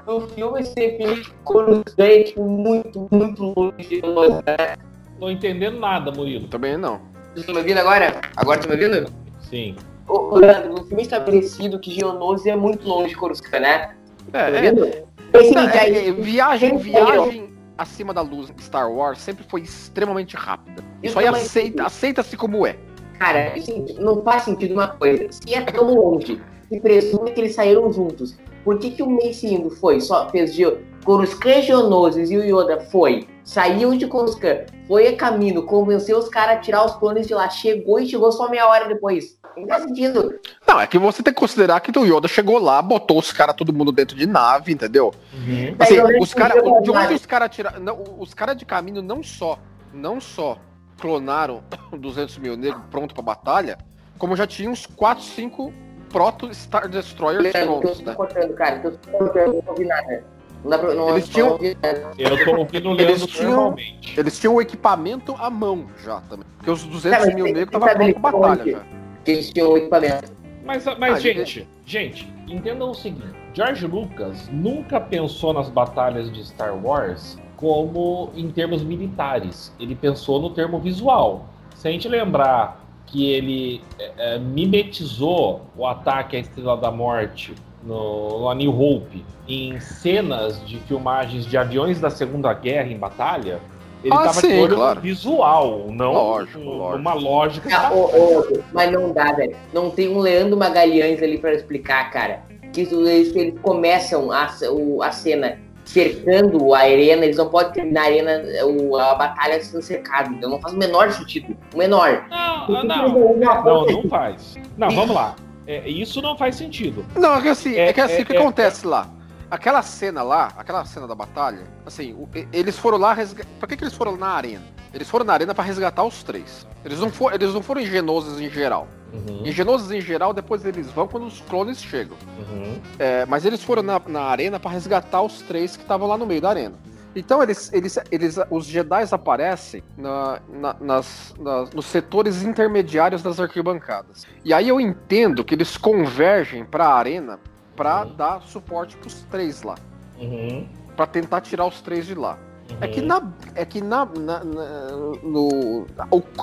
o filme se define coruscante muito, muito longe de nós, né? Tô entendendo nada, Murilo. Também não. Vocês estão me ouvindo agora? Agora estão me ouvindo? Sim. Ô, Leandro, no filme é estabelecido que Geonosis é muito longe de Coruscant, né? Tá É, é, Não, é, aí, é, viagem, viagem acima da luz em Star Wars sempre foi extremamente rápida. Isso aí também- aceita, aceita-se como é. Cara, assim, não faz sentido uma coisa. Se é tão longe, se presume que eles saíram juntos. Por que, que o Mace Windu foi? Só fez de Coruscant Geonosis e o Yoda foi. Saiu de Coruscant, foi a caminho, convenceu os caras a tirar os clones de lá, chegou e chegou só meia hora depois. Não faz sentido. Não, é que você tem que considerar que o Yoda chegou lá, botou os caras, todo mundo dentro de nave, entendeu? Uhum. Assim, os caras. De de onde os caras tiraram. não, Os caras de caminho não só. Não só clonaram <coughs> 200 mil negros pronto pra batalha, como já tinha uns 4, 5 proto Star Destroyers prontos, tô né? cortando, cara, que eu tô cortando, não ouvi nada. Não dá pra, não, Eles não tinham- nada. Eu tô ouvindo o Eles tinham- normalmente. Eles tinham o equipamento à mão já também. Porque os 200 Tá, mas mil negros estavam saber batalha já. Que eles tinham o equipamento. Mas, mas Ah, gente, gente, entendam o seguinte: George Lucas nunca pensou nas batalhas de Star Wars como em termos militares. Ele pensou no termo visual. Se a gente lembrar que ele é, é, mimetizou o ataque à Estrela da Morte no, no A New Hope em cenas de filmagens de aviões da Segunda Guerra em batalha, ele Ah, estava sim, de olho claro. no visual, não Lógico, lógico. numa lógica. Ah, ô, ô, mas não dá, velho. Não tem um Leandro Magalhães ali pra explicar, cara. Que isso- eles, eles começam a, o- a cena cercando a arena, eles não podem terminar a arena, o- a batalha sendo cercado. Então não faz o menor sentido. O menor. Não, não, não, não faz. Não, vamos lá. É, isso não faz sentido. Não, é que assim, é, É- que assim, é- o que é- acontece lá? Aquela cena lá, aquela cena da batalha, assim, o- eles foram lá resgatar. Pra que, que eles foram na arena? Eles foram na arena pra resgatar os três. Eles não, for, eles não foram em Genosis em geral. Uhum, Em geral, depois eles vão quando os clones chegam. uhum. É, mas eles foram na, na arena pra resgatar os três que estavam lá no meio da arena. Então eles, eles, eles, os Jedi aparecem na- na- nas, nas- nos setores intermediários das arquibancadas. E aí eu entendo que eles convergem pra arena pra Uhum. dar suporte pros três lá, Uhum. Pra tentar tirar os três de lá. É que uhum. na, é que na, na- na- no,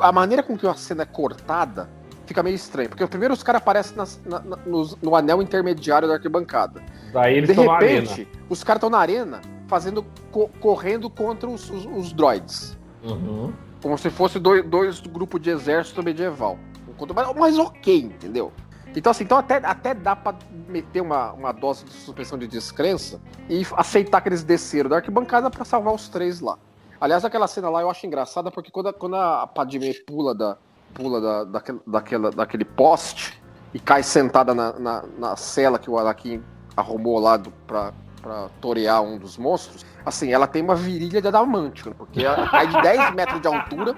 a maneira com que a cena é cortada fica meio estranho, porque primeiro os caras aparecem nas- na- na- nos- no anel intermediário da arquibancada. Daí eles De repente, arena. os caras estão na arena fazendo co- correndo contra os, os- os droids. Uhum. Como se fosse dois, dois grupos de exército medieval. Mas, ok, entendeu? Então, assim, então até, até dá pra meter uma, uma dose de suspensão de descrença e aceitar que eles desceram da arquibancada pra salvar os três lá. Aliás, aquela cena lá eu acho engraçada porque quando a, quando a Padme pula, da, pula da, daquele, daquela, daquele poste e cai sentada na, na, na cela que o Anakin arrumou lá do, pra, pra torear um dos monstros, assim, ela tem uma virilha de adamante, porque ela cai de 10 metros de altura.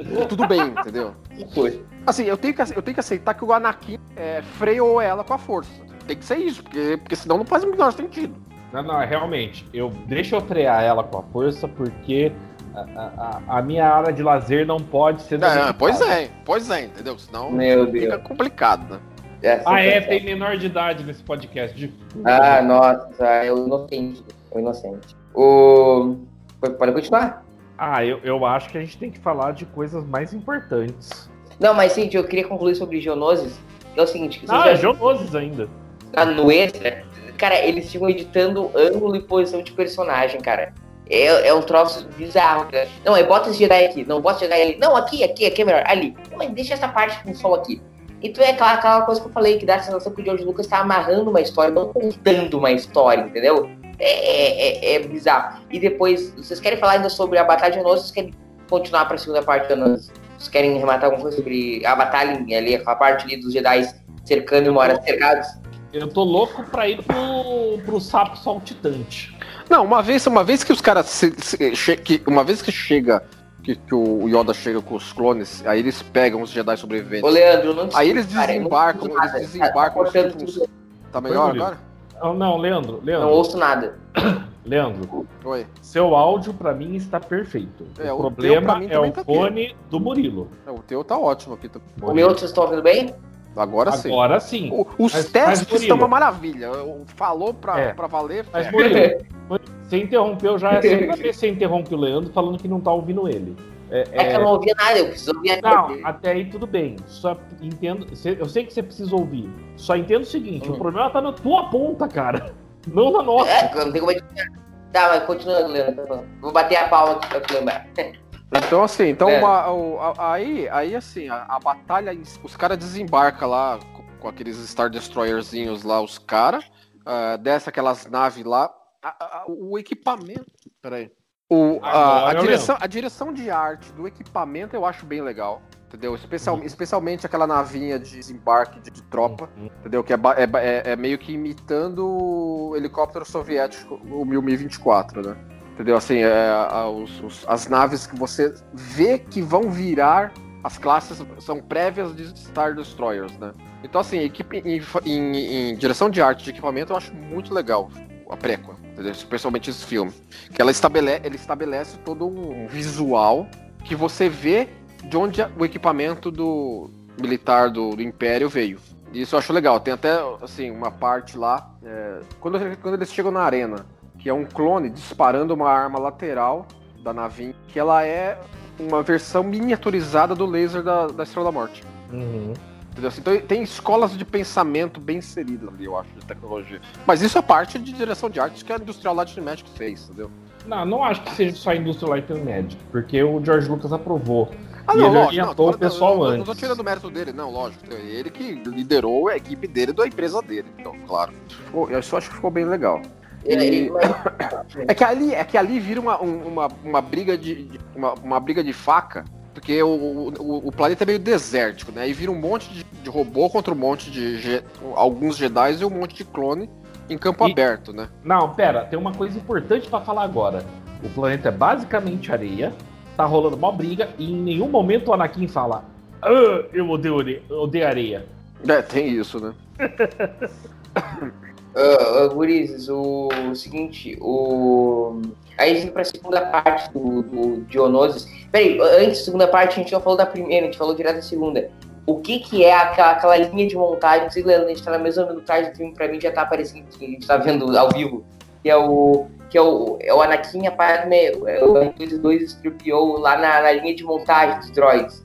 e tudo bem, entendeu? Foi. Assim, eu tenho que, eu tenho que aceitar que o Anakin é, freou ela com a força. Tem que ser isso, porque, porque senão não faz o menor sentido. Não, não, realmente. Eu, deixa eu frear ela com a força, porque a, a, a minha área de lazer não pode ser. É, danificada. pois é, pois é, entendeu? Senão Meu fica Deus. complicado, né? Essa Ah, é, tem menor de idade nesse podcast. De... Ah, nossa, é o inocente. É o inocente. O. Pode continuar? Ah, eu, eu acho que a gente tem que falar de coisas mais importantes. Não, mas sim, eu queria concluir sobre Geonosis. É o seguinte, Ah, já- é Geonosis ainda. Ah, no extra, cara, eles ficam editando ângulo e posição de personagem, cara. É, é um troço bizarro, cara. Não, é bota esse Jedi aqui. Não, bota esse Jedi ali. Não, aqui, aqui, aqui é melhor. Ali. Não, mas deixa essa parte com o sol aqui. Então é aquela, aquela coisa que eu falei, que dá a sensação que o George Lucas tá amarrando uma história, não contando uma história, entendeu? É, é, é- é bizarro. E depois, vocês querem falar ainda sobre a Batalha de Geonosis, vocês querem continuar pra segunda parte de Geonosis? Vocês querem rematar alguma coisa sobre a batalha ali, a parte ali dos Jedi cercando e uma hora cercados? Eu tô louco pra ir pro, pro sapo saltitante. Não, uma vez, uma vez que os caras. se- se- che- que- uma vez que chega. Que, que o Yoda chega com os clones, aí eles pegam os Jedi sobreviventes. Ô, Leandro, não Aí eles cara, não desembarcam, nada. eles desembarcam Tá tipo, tudo. Tá melhor agora? Ah, não, Leandro, Não Leandro, ouço nada. <coughs> Leandro, Oi. seu áudio pra mim está perfeito. É, o o problema é o tá fone do Murilo. É, O teu tá ótimo aqui. tá- O meu, vocês estão ouvindo bem? Agora sim. Agora sim. O- os Mas- testes mas, estão uma maravilha. Falou pra, É. pra valer. Mas, é. Murilo, <laughs> você interrompeu já é a segunda vez que você interrompe o Leandro falando que não tá ouvindo ele. É, É, que eu não ouvia nada, eu preciso ouvir Não, até aí tudo bem. Só entendo. Eu sei que você precisa ouvir. Só entendo o seguinte: Hum. o problema tá na tua ponta, cara. <laughs> Não na nossa. É, eu não tem como adivinhar. Tá, mas continuando, Leandro. Vou bater a palma aqui pra te lembrar. <laughs> Então, assim, então É. uma- o- a- aí, aí, assim, a, a batalha, os caras desembarcam lá com, com aqueles Star Destroyerzinhos lá, os caras, ah, desce aquelas naves lá, a- a- o equipamento. Peraí. O, a, a direção, a direção de arte do equipamento eu acho bem legal. Entendeu? Especial, Uhum. Especialmente aquela navinha de desembarque de, de tropa. Uhum. Entendeu? Que é, é é- é meio que imitando o helicóptero soviético, o Mi-24, né? Entendeu? Assim, é, os- os- as naves que você vê que vão virar as classes são prévias de Star Destroyers, né? Então, assim, equipe, em, em- em direção de arte de equipamento, eu acho muito legal a préqua, Especialmente esse filme. Que ela estabelece, ele estabelece todo um visual que você vê de onde o equipamento do militar do, do Império veio. Isso eu acho legal. Tem até, assim, uma parte lá, é, quando, quando eles chegam na arena, que é um clone disparando uma arma lateral da navinha, que ela é uma versão miniaturizada do laser da, da Estrela da Morte. Uhum. Entendeu? Assim, Então tem escolas de pensamento bem inseridas ali, eu acho, de tecnologia. Mas isso é parte de direção de arte que a Industrial Light and Magic fez, entendeu? Não, não acho que seja só a Industrial Light and Magic, porque o George Lucas aprovou. Ah, E ele orientou tô o pessoal não, não, antes. Não tô tirando o mérito dele, não, lógico. Ele que liderou a equipe dele da empresa dele, então, claro. Ficou- eu só acho que ficou bem legal. Aí, mas- <coughs> É que ali, é que ali vira uma, um- uma, uma briga de. de- Uma, uma briga de faca. Porque o, o, o planeta é meio desértico, né? Aí vira um monte de, de robô contra um monte de. Alguns Jedi e um monte de clone em campo E- aberto, né? Não, pera, tem uma coisa importante pra falar agora. O planeta é basicamente areia, tá rolando uma briga e em nenhum momento o Anakin fala: ah, eu odeio, odeio areia. É, tem isso, né? <laughs> Ah, ah, Gurizes, o, seguinte, o. Aí gente pra segunda parte do, do Dionosis. Peraí, antes da segunda parte, a gente não falou da primeira, a gente falou direto da segunda. O que que é aquela, aquela linha de montagem? Não sei, Leandro, a gente tá na mesma minutagem do filme, pra mim já tá aparecendo a gente tá vendo ao vivo. Que é o. Que é o, é o Anakin, a Padme, é o R2-D2 estrupiou lá na, na linha de montagem dos droids.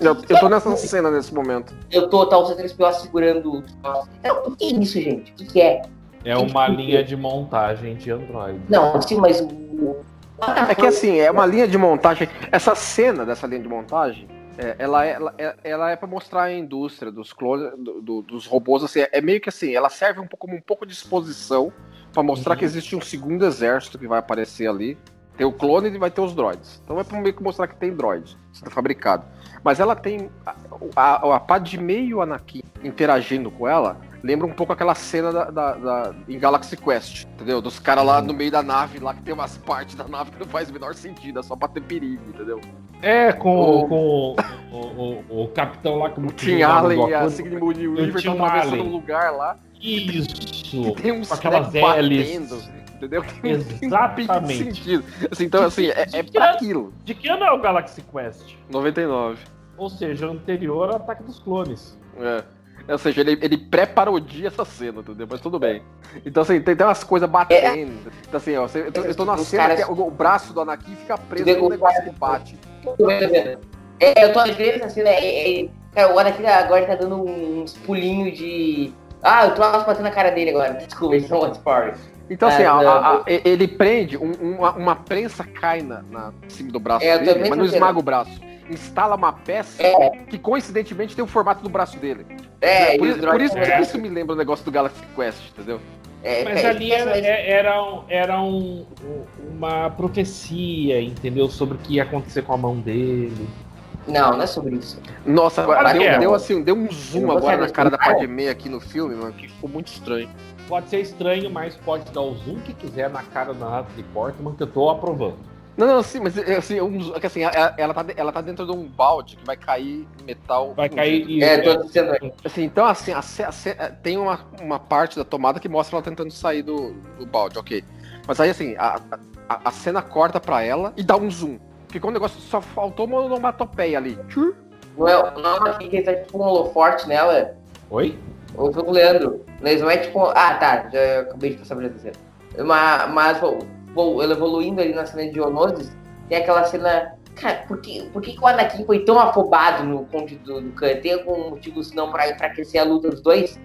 Eu, eu tô nessa cena nesse momento. Eu tô, tá o C3PO segurando. É, o que é isso, gente? O que, que é? É uma linha de montagem de Android. Não, sim, mas o. É que assim, é uma linha de montagem. Essa cena dessa linha de montagem, é, ela, é, ela, é, ela é pra mostrar a indústria dos clones, do- do- dos robôs, assim, é meio que assim, ela serve um pouco como um pouco de exposição pra mostrar Uhum. que existe um segundo exército que vai aparecer ali. Tem o clone e vai ter os droids. Então é pra meio que mostrar que tem droid sendo fabricado. Mas ela tem. A, a, a Padme e o Anakin interagindo com ela lembra um pouco aquela cena da, da- da- em Galaxy Quest, entendeu? Dos caras lá no meio da nave, lá que tem umas partes da nave que não faz o menor sentido, é só pra ter perigo, entendeu? É, com, O- com o, o, o- capitão lá que O Tim Allen e a Sigmund Weaver Tim estão atravessando um lugar lá, Isso. tem uns Com aquelas hélices. entendeu? Exatamente. sentido. Assim, então, assim, é, é pra aquilo. De que ano é o Galaxy Quest? 99. Ou seja, anterior ao Ataque dos Clones. É. Ou seja, ele, ele pré-parodia essa cena, entendeu? Mas tudo bem. Então, assim, tem, tem umas coisas batendo. Então, assim, ó, você- eu, tô, eu tô na Os cena caras- que o, o braço do Anakin fica preso no negócio que bate. É, eu tô vendo essa cena, é, é, cara, o Anakin agora tá dando uns pulinhos de... Ah, eu tô batendo na cara dele agora. Desculpa, eles são Watch. Então, assim, É, a- a- a- ele prende, um- uma, uma prensa cai na, na em cima do braço É, dele, mas não esmaga o braço. Instala uma peça É, que coincidentemente tem o formato do braço dele. é, por, isso, por, isso, por isso me lembra o negócio do Galaxy Quest, entendeu? É, Mas é, ali era, mas- é- era, um- era um- uma profecia, entendeu? Sobre o que ia acontecer com a mão dele. Não, não é sobre isso. Nossa, agora deu, é. deu assim, deu um zoom agora na cara da explicar. Padmé aqui no filme, mano, que ficou muito estranho. Pode ser estranho, mas pode dar o zoom que quiser na cara da Natalie Portman, que eu tô aprovando. Não, não, sim, mas é, assim, um, é assim ela, ela, tá, ela tá dentro de um balde que vai cair metal. Vai cair e. É, tô dizendo. Assim, então, assim, a a ce- tem uma, uma parte da tomada que mostra ela tentando sair do, do balde, ok. Mas aí, assim, a, a, a cena corta pra ela e dá um zoom. Ficou um negócio, só faltou uma onomatopeia ali. Não é, não é uma que tá tipo um holoforte nela. Oi? Com o Leandro. Mas não é tipo. Ah, tá. Já acabei de passar pra você. Mas, mas ele evoluindo ali na cena de Onosis, tem aquela cena. Cara, por que, por que, que o Anakin foi tão afobado no Conde do, do Khan? Tem algum motivo senão pra enfraquecer a luta dos dois?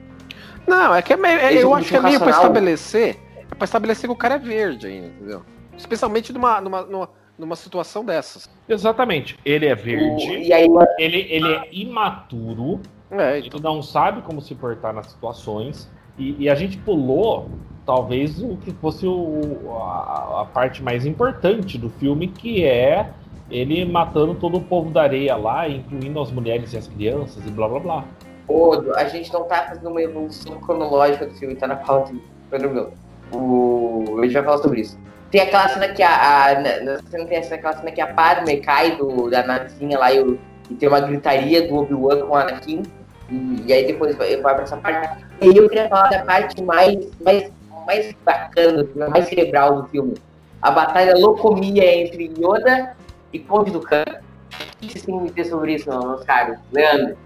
Não, é que é meio, é- eu acho que é meio pra racional. estabelecer. É pra estabelecer que o cara é verde ainda, entendeu? Especialmente numa, numa, numa, numa situação dessas. Exatamente. Ele é O- verde, e aí, ele, ele é imaturo, É, ele não sabe como se portar nas situações. E, e a gente pulou, talvez, o que fosse o- a, a parte mais importante do filme, que é ele matando todo o povo da areia lá, incluindo as mulheres e as crianças e blá blá blá. Odo, a gente não tá fazendo uma evolução cronológica do filme, tá na pauta Pedro Meu. O... A gente vai falar sobre isso. Tem aquela cena que a. a na, na cena tem aquela cena que a Padme cai do, da navezinha lá e, e tem uma gritaria do Obi-Wan com o Anakin. E, e aí depois vai, vai pra essa parte. E aí eu queria falar da parte mais, mais, mais bacana, mais cerebral do filme. A batalha locomia entre Yoda e Conde do Khan. O que vocês têm me dizer sobre isso, meus caros? Leandro.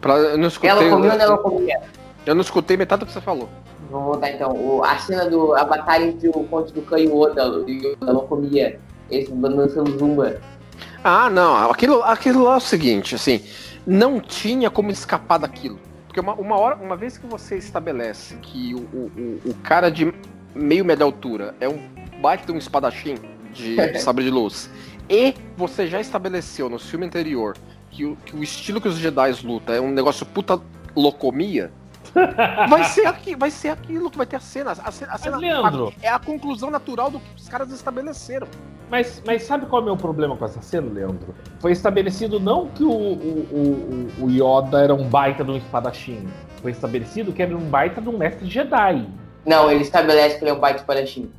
pra, eu não escutei. Ela comia ou não comia? Eu não escutei metade do que você falou. Vamos voltar então. O, a cena do. A batalha entre o Conde do Khan e o Oda, o Yoda não comia. Esse dançando Zumba. Ah, não. Aquilo, aquilo lá é o seguinte, assim, não tinha como escapar daquilo. Porque uma, uma hora, uma vez que você estabelece que o, o, o- cara de meio média altura é um baita de um espadachim de, de <laughs> sabre de luz, e você já estabeleceu no filme anterior que o, que o estilo que os Jedi lutam é um negócio puta locomia, vai ser, aqui, vai ser aquilo que vai ter a cena. A, cena- a cena Leandro. é a conclusão natural do que os caras estabeleceram. Mas, mas sabe qual é o meu problema com essa cena, Leandro? Foi estabelecido não que o, o, o, o Yoda era um baita de um espadachim. Foi estabelecido que era um baita de um mestre Jedi. Não, ele estabelece que ele é um baita espadachim.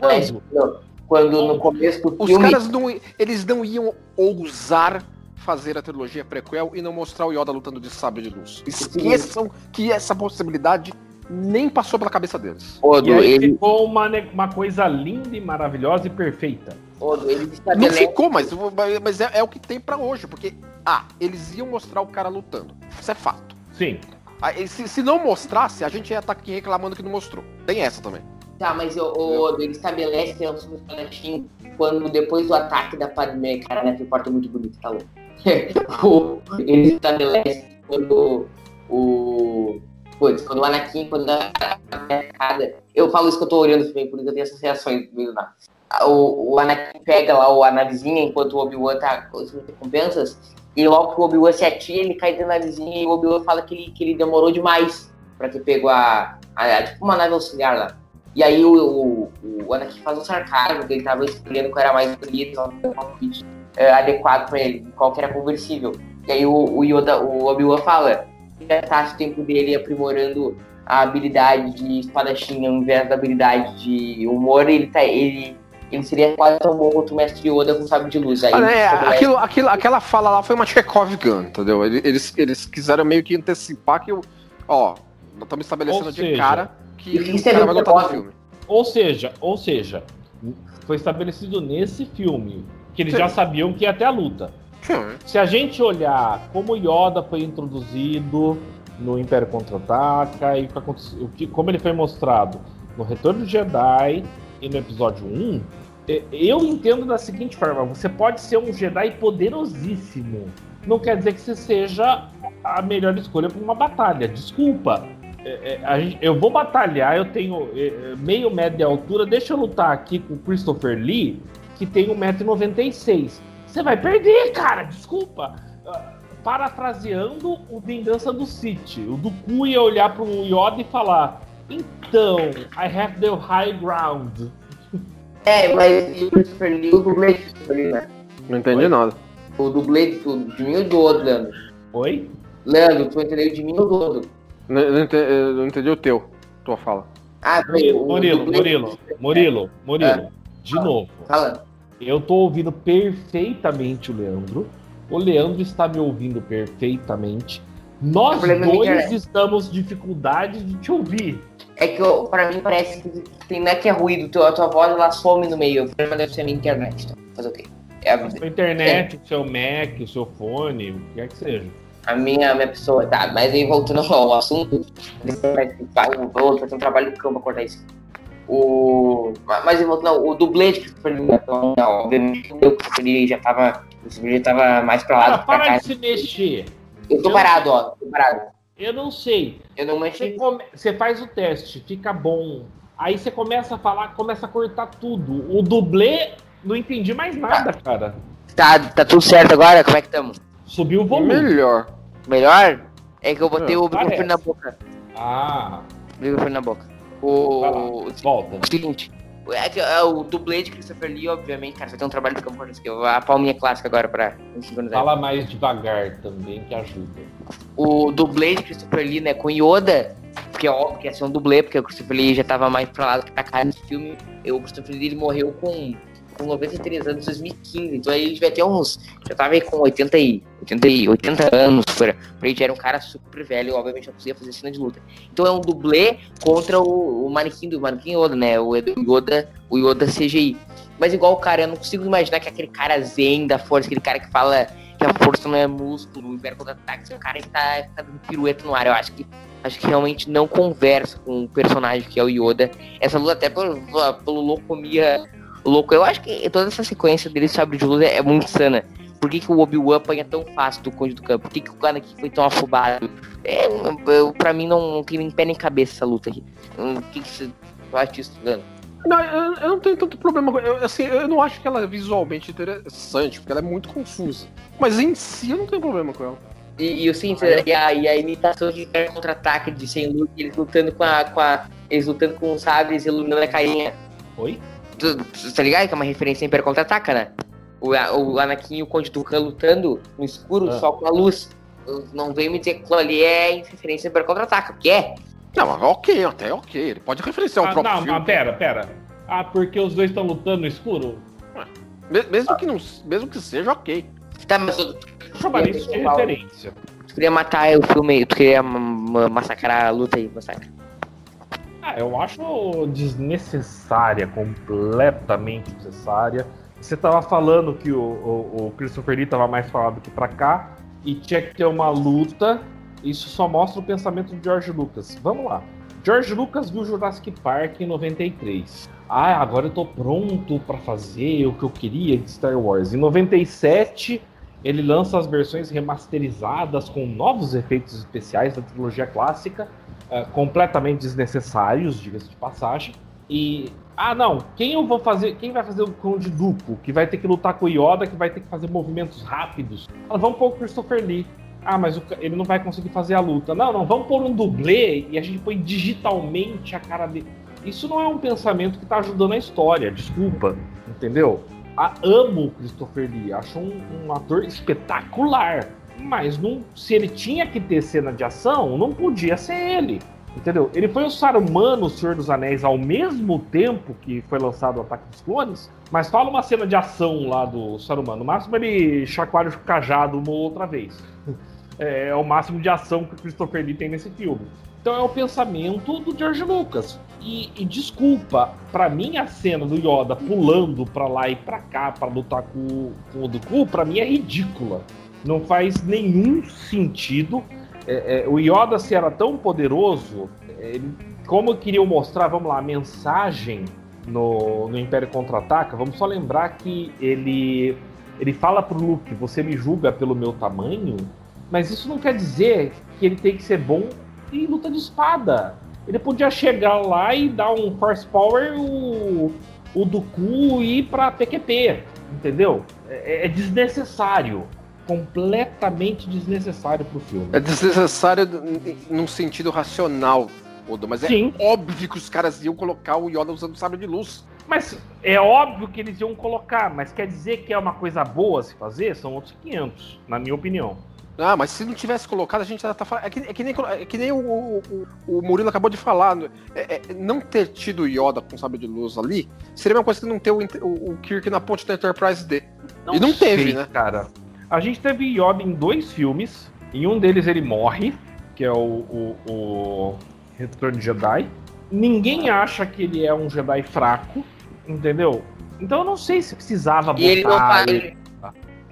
Quando? Quando no começo do Os filme. caras não, eles não iam ousar fazer a trilogia prequel e não mostrar o Yoda lutando de sabre de luz. Esqueçam que essa possibilidade nem passou pela cabeça deles. Odo, E aí ele, ficou uma, uma coisa linda e maravilhosa e perfeita. Odo, ele Não estabelece. ficou, mas, mas é, é o que tem pra hoje, porque ah, eles iam mostrar o cara lutando. Isso é fato. Sim. Ah, se, se não mostrasse, a gente ia estar aqui reclamando que não mostrou. Tem essa também. Tá, mas o, o Odo, ele estabelece que é um super espadachim quando depois do ataque da Padmé, cara, né? Que porta muito bonito, tá louco. Ele estabelece quando o. Putz, quando o Anakin, quando a Eu falo isso que eu tô olhando também, por isso eu tenho essas reações meio nada. O, o Anakin pega lá a navezinha enquanto o Obi-Wan tá com as recompensas, e logo que o Obi-Wan se atira, ele cai dentro da navezinha e o Obi-Wan fala que ele, que ele demorou demais pra ter pego a, a- Tipo uma nave auxiliar lá. E aí o, o, o Anakin faz um sarcasmo, que ele tava escolhendo qual era mais bonito, é, adequado pra ele, qual que era conversível. E aí o, o Yoda, o Obi-Wan fala que gastasse o tempo dele aprimorando a habilidade de espadachim ao invés da habilidade de humor, ele, tá, ele, ele seria quase tão bom quanto o Mestre Yoda com sabre de luz. Aí, Ah, é, aquilo, aquilo, aquela fala lá foi uma Chekhov Gun, entendeu? Eles, eles, quiseram meio que antecipar que, o- ó, nós estamos estabelecendo Ou de seja, cara que o cara vai gostar do filme. Ou seja, ou seja, foi estabelecido nesse filme que eles Sim. já sabiam que ia ter a luta. Sim. Se a gente olhar como Yoda foi introduzido no Império Contra-Ataca e o que como ele foi mostrado no Retorno do Jedi e no episódio 1, eh, eu entendo da seguinte forma: você pode ser um Jedi poderosíssimo. Não quer dizer que você seja a melhor escolha para uma batalha. Desculpa. É, é, eu vou batalhar, eu tenho é, é, meio metro de altura, deixa eu lutar aqui com o Christopher Lee, que tem 1,96m. Você vai perder, cara, desculpa. Ah, Parafraseando o Vingança do Sith, o Dooku ia olhar pro Yoda e falar: Então, I have the high ground. É, mas o Christopher Lee, o dublê de Christopher né? Não entendi Oi? nada. O dublê de tudo, de mim ou do outro, Leandro? Oi? Leandro, tu entendeu de mim ou do outro? Não, não ente- eu não entendi o teu, tua fala. Ah, Murilo, o Murilo, dublê- Murilo, Murilo, Murilo. É. De novo. Fala. Eu tô ouvindo perfeitamente o Leandro. O Leandro está me ouvindo perfeitamente. Nós é dois estamos dificuldade de te ouvir. É que eu, pra mim parece que tem, não é que é ruído, a tua voz ela some no meio. O problema deve ser a minha internet. Então. Fazer o quê? É a, vida. A internet, o seu Mac, o seu fone, o que quer que seja. a minha, a minha pessoa. Tá, mas aí voltando ao assunto, vai, vou fazer um trabalho de campo pra cortar isso. O. Mas ao- o dublê de Christopher Lee, então, não, obviamente o Christopher Lee já tava. O Christopher Lee tava mais pra lá Cara, para cá. de se mexer. Eu tô parado, ó. Tô parado. Eu não sei. Eu não Você, mexi. come- você faz o teste, fica bom. Aí você começa a falar, começa a cortar tudo. O dublê, não entendi mais nada, cara. Tá, tá tudo certo agora? Como é que tamo? Subiu o volume. Melhor. Melhor? É que eu botei Não, o microfone na boca. Ah, Microfone na boca. Vai lá. O. Volta. O seguinte, é que é, o dublê de Christopher Lee, obviamente, cara, você tem um trabalho de campo. A palminha clássica agora pra. Fala mais devagar também, que ajuda. O dublê de Christopher Lee, né, com Yoda, porque é óbvio que ia ser um dublê, porque o Christopher Lee já tava mais pra lá do que pra cá nesse filme. E o Christopher Lee ele morreu com, com 93 anos, 2015. Então aí ele devia ter uns. Já tava aí com 80 e, 80, e 80 anos. Pra ele já era um cara super velho, obviamente não conseguia fazer cena de luta. Então é um dublê contra o, o manequim do manequim Yoda, né? O Yoda, o Yoda CGI. Mas igual o cara, eu não consigo imaginar que aquele cara zen da força, aquele cara que fala que a força não é músculo, o Império contra-ataque, um cara que tá, tá dando pirueta no ar. Eu acho que acho que realmente não conversa com o personagem que é o Yoda. Essa luta até pelo, pelo Locomia louco. Eu acho que toda essa sequência dele sabre de luz é, é muito sana. Por que, que o Obi-Wan apanha tão fácil do Conde do Campo? Por que, que o cara aqui foi tão afobado? É, eu, pra mim não, não tem nem pé nem cabeça essa luta aqui. Hum, O que, que você acha disso, Dano? Não, eu, eu não tenho tanto problema com eu, assim, eu não acho que ela é visualmente interessante, porque ela é muito confusa. Mas em si eu não tenho problema com ela. E, e o sim, e a, e a imitação de contra-ataque de sem luz, eles lutando com a, com a. Eles lutando com os sabres e iluminando a carinha. Oi? Tu, tu tá ligado que é uma referência Império contra-ataca, né? O, o Anakin e o Conde Dukan lutando no escuro, Ah. só com a luz. Não vem me dizer que aquilo ali é referência Império contra-ataca, porque é. Não, mas ok, até ok. Ele pode referenciar o Ah, próprio não, filme. mas pera, pera. Ah, porque os dois estão lutando no escuro? Me- Mesmo, que não, mesmo que seja ok. Tá, mas Eu chamaria isso de referência. tu queria matar o filme, tu queria ma- ma- massacrar a luta aí, massacre. Ah, eu acho desnecessária, completamente desnecessária. Você tava falando que o, o, o Christopher Lee tava mais falado que pra cá e tinha que ter uma luta. Isso só mostra o pensamento de George Lucas. Vamos lá. George Lucas viu Jurassic Park em 93. Ah, agora eu tô pronto pra fazer o que eu queria de Star Wars. Em 97, ele lança as versões remasterizadas com novos efeitos especiais da trilogia clássica é, completamente desnecessários, diga-se de passagem. E ah, não, quem eu vou fazer? Quem vai fazer o Conde Duco? Que vai ter que lutar com o Yoda, que vai ter que fazer movimentos rápidos. Ah, vamos pôr o Christopher Lee. Ah, mas o ele não vai conseguir fazer a luta. Não, não, vamos pôr um dublê e a gente põe digitalmente a cara dele. Isso não é um pensamento que tá ajudando a história, desculpa, entendeu? Ah, amo o Christopher Lee, acho um, um ator espetacular. Mas não, se ele tinha que ter cena de ação, não podia ser ele. Entendeu? Ele foi o Saruman no Senhor dos Anéis ao mesmo tempo que foi lançado o Ataque dos Clones, mas fala uma cena de ação lá do Saruman. No máximo ele chacoalha o cajado uma ou outra vez. <laughs> É, é o máximo de ação que o Christopher Lee tem nesse filme. Então é o pensamento do George Lucas. E, e desculpa, para mim a cena do Yoda pulando para lá e para cá para lutar com, com o Dooku, para mim é ridícula. Não faz nenhum sentido. É, é, o Yoda se era tão poderoso, ele, como queriam mostrar, vamos lá, a mensagem no, no Império Contra-Ataca, vamos só lembrar que ele ele fala pro Luke, você me julga pelo meu tamanho, mas isso não quer dizer que ele tem que ser bom em luta de espada. Ele podia chegar lá e dar um Force Power o, o Dooku e ir pra PQP, entendeu? É, é desnecessário. Completamente desnecessário pro filme. É desnecessário num sentido racional, Odo, mas é Sim. óbvio que os caras iam colocar o Yoda usando sabre de luz. Mas é óbvio que eles iam colocar, mas quer dizer que é uma coisa boa se fazer? São outros 500, na minha opinião. Ah, mas se não tivesse colocado, a gente já tá falando. É que, é que nem, é que nem o, o, o, Murilo acabou de falar. né? É, é, não ter tido o Yoda com sabre de luz ali seria uma coisa que não ter o, o, o Kirk na ponte da Enterprise D. e não sei, teve, né? Cara, a gente teve Yoda em dois filmes. Em um deles ele morre, que é o, o, o Retorno de Jedi. Ninguém acha que ele é um Jedi fraco, entendeu? Então eu não sei se precisava botar E ele não faz. ele-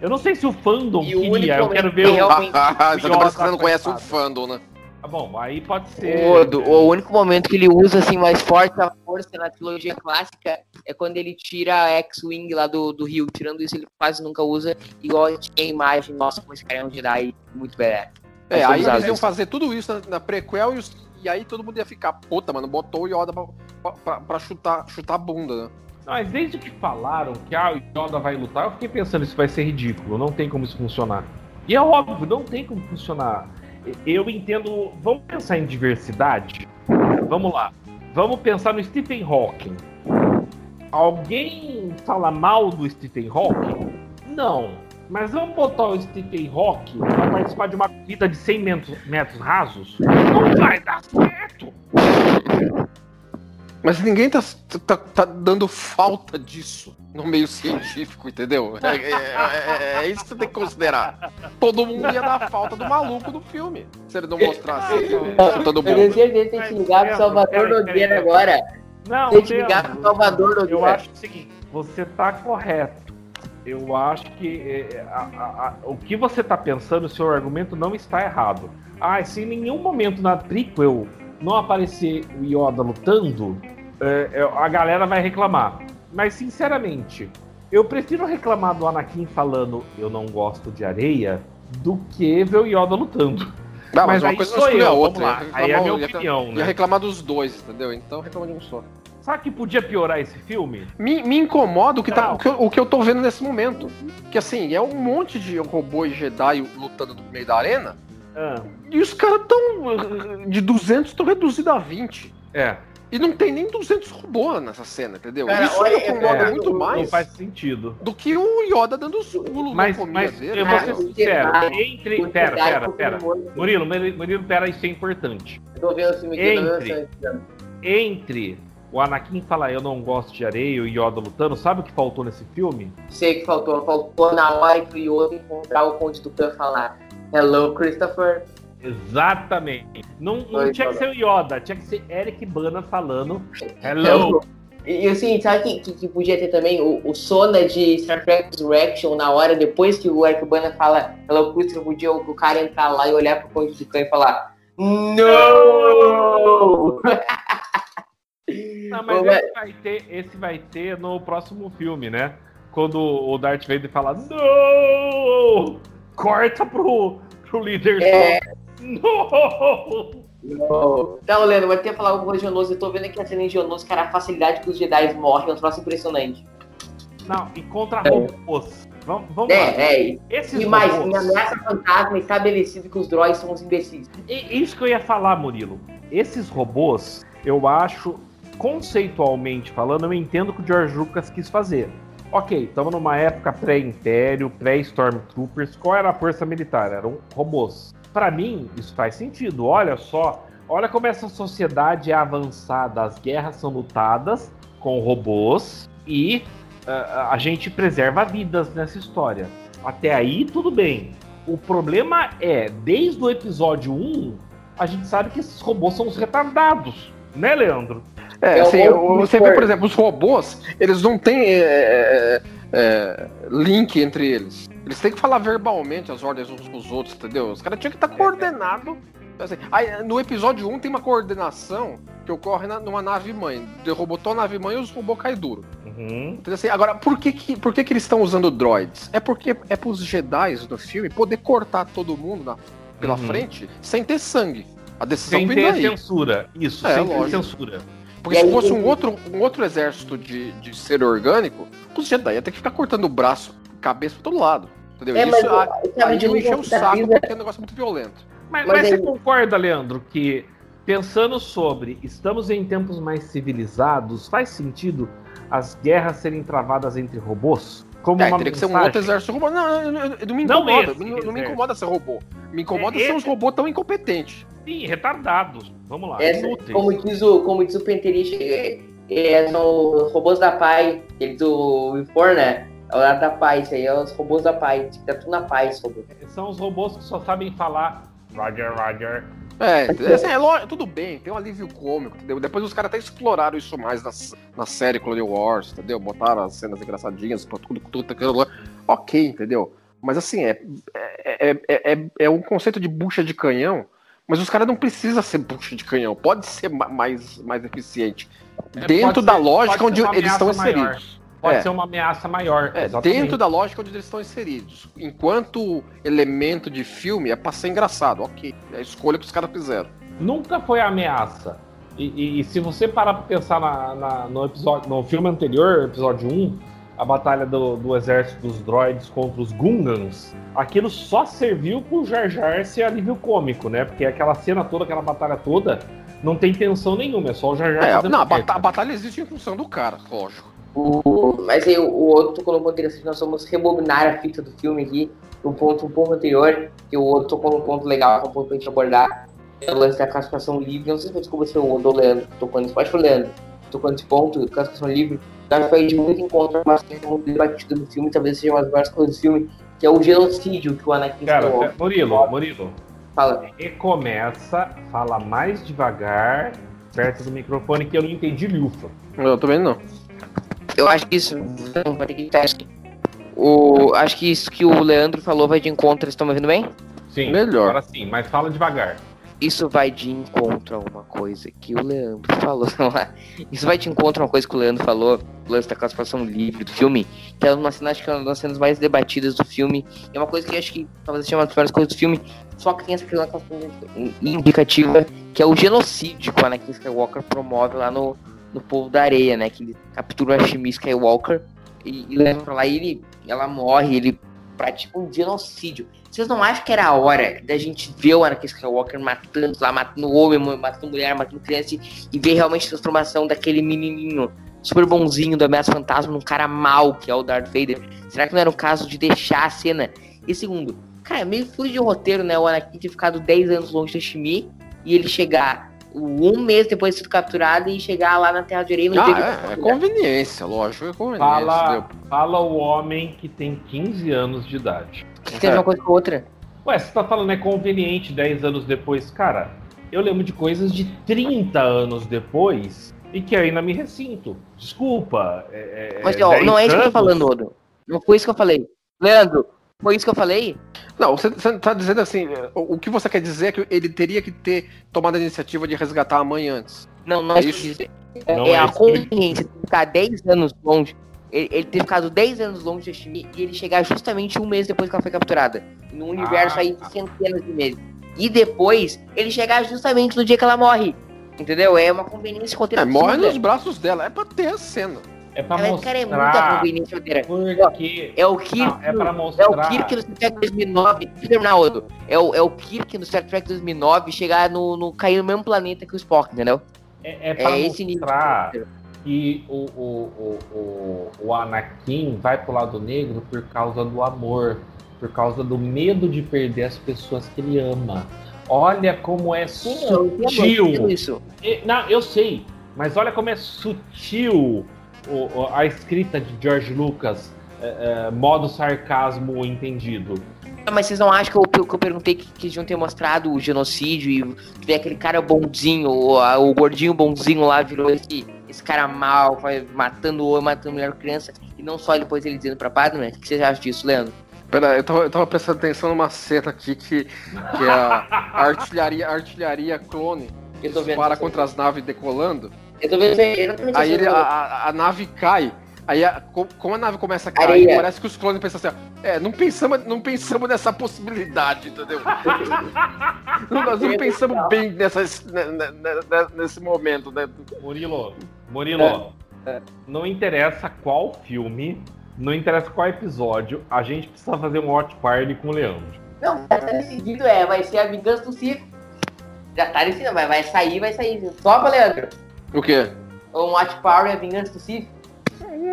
Eu não sei se o fandom E o queria, único eu quero ver o... realmente- <laughs> <laughs> que Yoda você não conhece o fandom, né? Tá bom, aí pode ser... O, do- o único momento que ele usa assim mais forte a força na trilogia clássica é quando ele tira a X-Wing lá do, do Rio. Tirando isso, ele quase nunca usa. Igual a gente tem a imagem, nossa, como esse cara é um Jedi muito badass. É, aí eles iam isso. fazer tudo isso na, na prequel e, os- e aí todo mundo ia ficar, puta, mano, botou o Yoda pra, pra- pra chutar, chutar a bunda, né? Mas desde que falaram que ah, o Yoda vai lutar, eu fiquei pensando isso vai ser ridículo, não tem como isso funcionar. E é óbvio, não tem como funcionar. Eu entendo. Vamos pensar em diversidade? Vamos lá. Vamos pensar no Stephen Hawking. Alguém fala mal do Stephen Hawking? Não. Mas vamos botar o Stephen Hawking para participar de uma corrida de 100 metros, metros rasos? Não vai dar certo. Mas ninguém tá, tá, tá dando falta disso no meio científico, entendeu? É, é- é- é isso que você tem que considerar. Todo mundo ia dar falta do maluco do filme. Se ele não mostrasse todo Eu tenho mundo. certeza que tem que ligar pro Salvador Nogueira agora. Não, Tem que ligar pro Salvador Eu Nogueira. acho o seguinte, você tá correto. Eu acho que é, a- a- a- o que você tá pensando, o seu argumento não está errado. Ah, se em nenhum momento na prequel não aparecer o Yoda lutando, é, é, a galera vai reclamar. Mas, sinceramente, eu prefiro reclamar do Anakin falando eu não gosto de areia do que ver o Yoda lutando. Não, Mas mas, uma aí coisa não exclui a outra. lá. Ia Aí é a minha ia- opinião, Ia né? reclamar dos dois, entendeu? Então reclama de um só. Sabe que podia piorar esse filme? Me, me incomoda o que, tá, o, que eu, o que eu tô vendo nesse momento. Que assim, é um monte de robô e Jedi lutando no meio da arena. Ah, E os caras tão. De 200 estão reduzidos a 20. é. E não tem nem 200 robôs nessa cena, entendeu? Cara, Isso olha, me incomoda é, muito não mais Não faz sentido. do que o Yoda dando os pulos Mas, comida mas dele. eu vou ser sincero, entre. Pera, pera, pera. muito- Murilo, Murilo, pera, isso é importante. Eu tô vendo o filme aqui, eu tô vendo o Entre. Entre o Anakin falar eu não gosto de areia e o Yoda lutando, sabe o que faltou nesse filme? Sei que faltou. Faltou na hora que o Yoda encontrar o Conde do Khan e falar Hello, Christopher. Exatamente. Não, não tinha que Yoda. ser o Yoda, tinha que ser Eric Bana falando Hello. E, e assim, sabe que, que, que podia ter também o, o Sona de Star Trek Resurrection na hora, depois que o Eric Bana fala Hello, Christopher, podia o, o cara entrar lá e olhar pro Conde do Khan e falar No! Não, <laughs> mas Ô, esse vai, ter, esse vai ter no próximo filme, né? Quando o Darth Vader fala Não! Corta pro, pro líder É. Não! No. Então, Leandro, vai ter que falar alguma coisa de Geonosis. Eu tô vendo aqui a cena em Geonosis, cara, a facilidade que os Jedi morrem é um troço impressionante. Não, e contra robôs. Vamos, vamos lá. É, é. Esses E mais, robôs- em ameaça fantasma estabelecido que os droids são os imbecis. E- Isso que eu ia falar, Murilo. Esses robôs, eu acho, conceitualmente falando, eu entendo o que o George Lucas quis fazer. Ok, estamos numa época pré-império, pré-Stormtroopers. Qual era a força militar? Eram robôs. Pra mim, isso faz sentido. Olha só olha como essa sociedade é avançada, as guerras são lutadas com robôs e uh, a gente preserva vidas nessa história. Até aí, tudo bem. O problema é, desde o episódio 1, a gente sabe que esses robôs são os retardados, né, Leandro? É, assim, você vê, por exemplo, os robôs, eles não têm é, é, é, link entre eles. Eles têm que falar verbalmente as ordens uns com os outros, entendeu? Os caras tinham que estar tá coordenado. Assim, aí, no episódio 1 tem uma coordenação que ocorre na, numa nave mãe. Derrobotou a nave mãe e os robôs caem duro. Uhum. Então, assim, agora, por que, que, por que, que eles estão usando droids? É porque é pros Jedi do filme poder cortar todo mundo na, pela uhum. frente sem ter sangue. A decisão sem ter censura. Isso, é, sem lógico. ter censura. Porque se fosse um outro, um outro exército de, de ser orgânico, os Jedi ia ter que ficar cortando o braço, cabeça pra todo lado. Entendeu? É, Isso a, aí eu encher o saco porque é um negócio muito violento. Mas, mas, mas você concorda, Leandro, que pensando sobre estamos em tempos mais civilizados, faz sentido as guerras serem travadas entre robôs? Como é, uma teria mensagem? que ser um outro exército robô. Não, não, não, não me incomoda. Não, não, me incomoda ser robô. Me incomoda é, ser uns robôs tão incompetentes. Sim, retardados. Vamos lá. Essa, como, diz o, como diz o Penterich, é, é, são os robôs da Pai, eles do Infor, né? É o lado da paz, isso aí é os robôs da paz. Tá tudo na paz, robô. São os robôs que só sabem falar Roger, Roger. É, assim, é lógico, tudo bem, tem um alívio cômico, entendeu? Depois os caras até exploraram isso mais na, na série Clone Wars, entendeu? Botaram as cenas engraçadinhas, tudo, tudo, tudo, ok, entendeu? Mas assim, é, é, é, é, é um conceito de bucha de canhão, mas os caras não precisam ser bucha de canhão, pode ser mais, mais eficiente. É, dentro da lógica onde eles estão inseridos. Pode é. ser uma ameaça maior. É, dentro da lógica onde eles estão inseridos. Enquanto elemento de filme é pra ser engraçado, ok. É a escolha que os caras fizeram. Nunca foi ameaça. E, e, e, se você parar pra pensar na, na, no, episódio, no filme anterior, episódio 1, a batalha do, do exército dos droids contra os Gungans, aquilo só serviu pro Jar Jar ser alívio cômico, né? Porque aquela cena toda, aquela batalha toda, não tem tensão nenhuma, é só o Jar Jar. É, não, a, a, batalha existe em função do cara, lógico. O, mas aí o, outro ponto interessante, nós vamos rebobinar a fita do filme aqui, no ponto um pouco anterior, que o outro tocou num ponto legal, que é um ponto pra gente abordar, é o lance da classificação livre. Não sei se desculpa se o Leandro tocou nesse, pode foi o Leandro, tocou nesse ponto, classificação livre. Eu acho que foi de muito encontro, mas tem muito debatido no filme, talvez seja uma das maiores coisas do filme, que é o genocídio que o Anakin Cara, Skywalker... Murilo, Murilo. Fala. Recomeça, fala mais devagar, perto do microfone, que eu não entendi Lufa. Eu também não. Eu acho que isso. Não, vai ter que. O, acho que isso que o Leandro falou vai de encontro. Vocês estão me ouvindo bem? Sim, melhor. Agora sim, mas fala devagar. Isso vai de encontro a uma coisa que o Leandro <laughs> falou. Isso vai de encontro a uma coisa que o Leandro falou, o lance da classificação livre do filme, que é uma cena, acho que é uma das cenas mais debatidas do filme. É uma coisa que acho que talvez seja uma das primeiras coisas do filme, só que tem essa questão indicativa, que é o genocídio que o Anakin Skywalker promove lá no, no povo da areia, né? Que ele captura a Shmi Skywalker e, e leva pra lá e ele, ela morre, ele pratica um genocídio. Vocês não acham que era a hora da gente ver o Anakin Skywalker matando lá, matando homem, matando mulher, matando criança e ver realmente a transformação daquele menininho super bonzinho do Ameaça Fantasma num cara mal que é o Darth Vader? Será que não era o caso de deixar a cena? E segundo, cara, meio furo de roteiro, né? O Anakin ter ficado 10 anos longe da Shmi e ele chegar um mês depois de ser capturado e chegar lá na Terra de Orei ah, é, é, conveniência, lógico, é conveniência. Fala, fala o homem que tem 15 anos de idade. Que tem uma coisa com outra. Ué, você tá falando é conveniente 10 anos depois? Cara, eu lembro de coisas de 30 anos depois e que ainda me ressinto. Desculpa. É, é Mas ó, não é isso que eu tô falando, Odo. Não foi isso que eu falei. Leandro, foi isso que eu falei? Não, você, você tá dizendo assim, o, o, que você quer dizer é que ele teria que ter tomado a iniciativa de resgatar a mãe antes. Não, não é, isso. É, não é, é a conveniência de ficar 10 anos longe. Ele, ele ter ficado 10 anos longe de Shimi e ele chegar justamente um mês depois que ela foi capturada. Num universo ah, aí de centenas de meses. E depois, ele chegar justamente no dia que ela morre. Entendeu? É uma conveniência roteira. É, morre nos braços dela. É pra ter a cena. É pra ela, mostrar. É muita Porque... É o Kirk. Não, é pra mostrar. É o Kirk no Star Trek 2009. terminar, Odo. É o, é o Kirk no Star Trek 2009 chegar no, no. cair no mesmo planeta que o Spock, entendeu? É, é pra é mostrar que o, o, o, o, o Anakin vai pro lado negro por causa do amor. Por causa do medo de perder as pessoas que ele ama. Olha como é Sim, eu eu sutil. entendo isso. E- Não, eu sei, mas olha como é sutil o- a escrita de George Lucas, é, é, modo sarcasmo entendido. Ah, Mas vocês não acham que eu, que eu perguntei que, que eles iam ter mostrado o genocídio e ver aquele cara bonzinho, o, o gordinho bonzinho lá virou esse, esse cara mal, vai matando homem, matando mulher criança, e não só depois ele dizendo pra Padme? O que vocês acham disso, Leandro? Pera, eu tava, eu tava prestando atenção numa cena aqui que, que é a, <laughs> artilharia, artilharia clone Eu tô vendo. para contra as naves decolando. Eu tô vendo exatamente Aí ele- a, a, a nave cai. Aí, a- co- como a nave começa a cair, Areia. parece que os clones pensam assim: ó, é, não pensamos, não pensamos nessa possibilidade, entendeu? <laughs> Não, Nós não pensamos bem nessa, ne- ne- ne- nesse momento, né? Murilo, Murilo, não interessa qual filme, não interessa qual episódio, a gente precisa fazer um watch party com o Leandro. Não, já tá decidido, é, vai ser a vingança do Ciro. Já tá decidido, vai, vai sair, vai sair. Topa, Leandro? O quê? O Watch Power é a vingança do Ciro?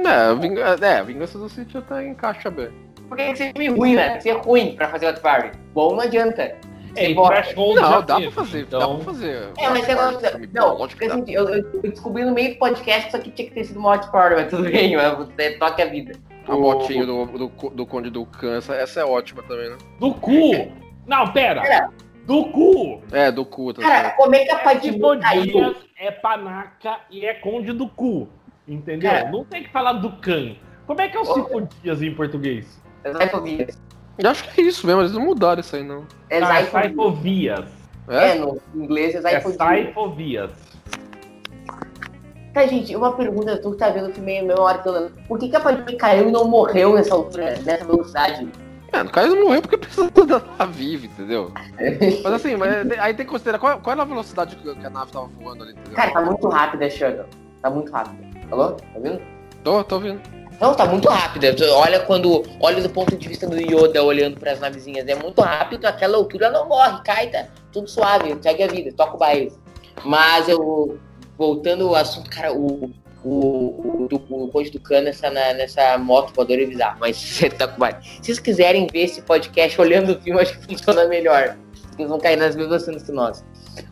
É, a vinga- é, a vingança do City até encaixa bem. Porque tem que ser filme ruim, né? Tem que ser ruim pra fazer Watch Party. Bom não adianta. É, e. Threshold Não, já dá teve, pra fazer, dá então... pra fazer. É, mas você gosta. Filme Não, porque dá. assim, eu, eu descobri no meio do podcast que isso aqui tinha que ter sido uma Watch Party, mas tudo bem, mas você toca a vida. A motinho do, do, do Conde do Câncer, essa é ótima também, né? Do cu! Não, pera! Pera. Do cu! É, do cu, tá Cara, certo. como é que a É Padme caiu? Dias, é panaca e é conde do cu. Entendeu? Cara. Não tem que falar do can. Como é que é o Ô. Cifodias em português? Zaifovias. Eu acho que é isso mesmo, eles não mudaram isso aí, não. É Ah, é. É? É, no inglês é É Zaifovias. Saifovias. Tá, gente, uma pergunta, tu que tá vendo o filme a mesma hora que eu lembro. Por que, que a Padme caiu e não morreu nessa altura, nessa velocidade? É, no caso não morreu porque precisa <laughs> da viva, entendeu? <laughs> Mas assim, mas aí tem que considerar qual, qual era a velocidade que a nave tava voando ali, entendeu? Cara, tá muito rápida, Sheldon. Tá muito rápida. Alô? Tá vendo? Tô, tô ouvindo. Não, tá muito rápida. Olha quando. Olha do ponto de vista do Yoda olhando pras navezinhas. É muito rápido, aquela altura não morre, cai, tá tudo suave, segue a vida, toca o baile. Mas eu. Voltando ao assunto, cara, o. O, o, o Conde do Cano nessa, na- nessa moto voadora bizarro, mas <laughs> você tá com baile. Se vocês quiserem ver esse podcast olhando o filme, <laughs> acho que funciona melhor. Eles vão cair nas mesmas cenas que nós.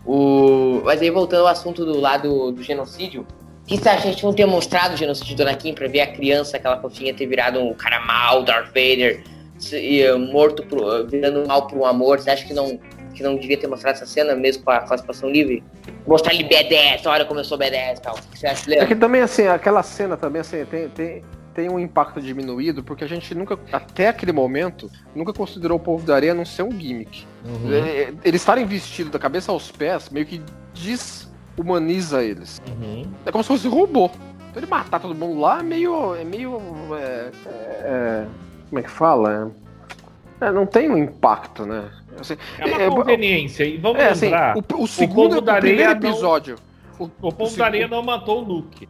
O... Mas aí voltando ao assunto do lado do genocídio, que acha? A gente não ter mostrado o genocídio do Anakin pra ver a criança, aquela fofinha, ter virado um cara mal, Darth Vader, se- e, morto, pro, virando mal por um amor. Você acha que não, que não devia ter mostrado essa cena mesmo com a classificação livre? Mostrar ele B10, olha como eu sou B10 e tal. O que você acha, É que também, assim, aquela cena também, assim, tem, tem, tem um impacto diminuído, porque a gente nunca, até aquele momento, nunca considerou o povo da areia não ser um gimmick. Uhum. É, Eles estarem vestidos da cabeça aos pés, meio que desumaniza eles. Uhum. É como se fosse robô. Então ele matar todo mundo lá é meio. É meio. é, é, como é que fala? É, é, não tem um impacto, né? Assim, É uma é, conveniência. E vamos é, assim, lembrar, o, o segundo, da o primeiro areia não- episódio. O, o povo o da areia não matou o Luke.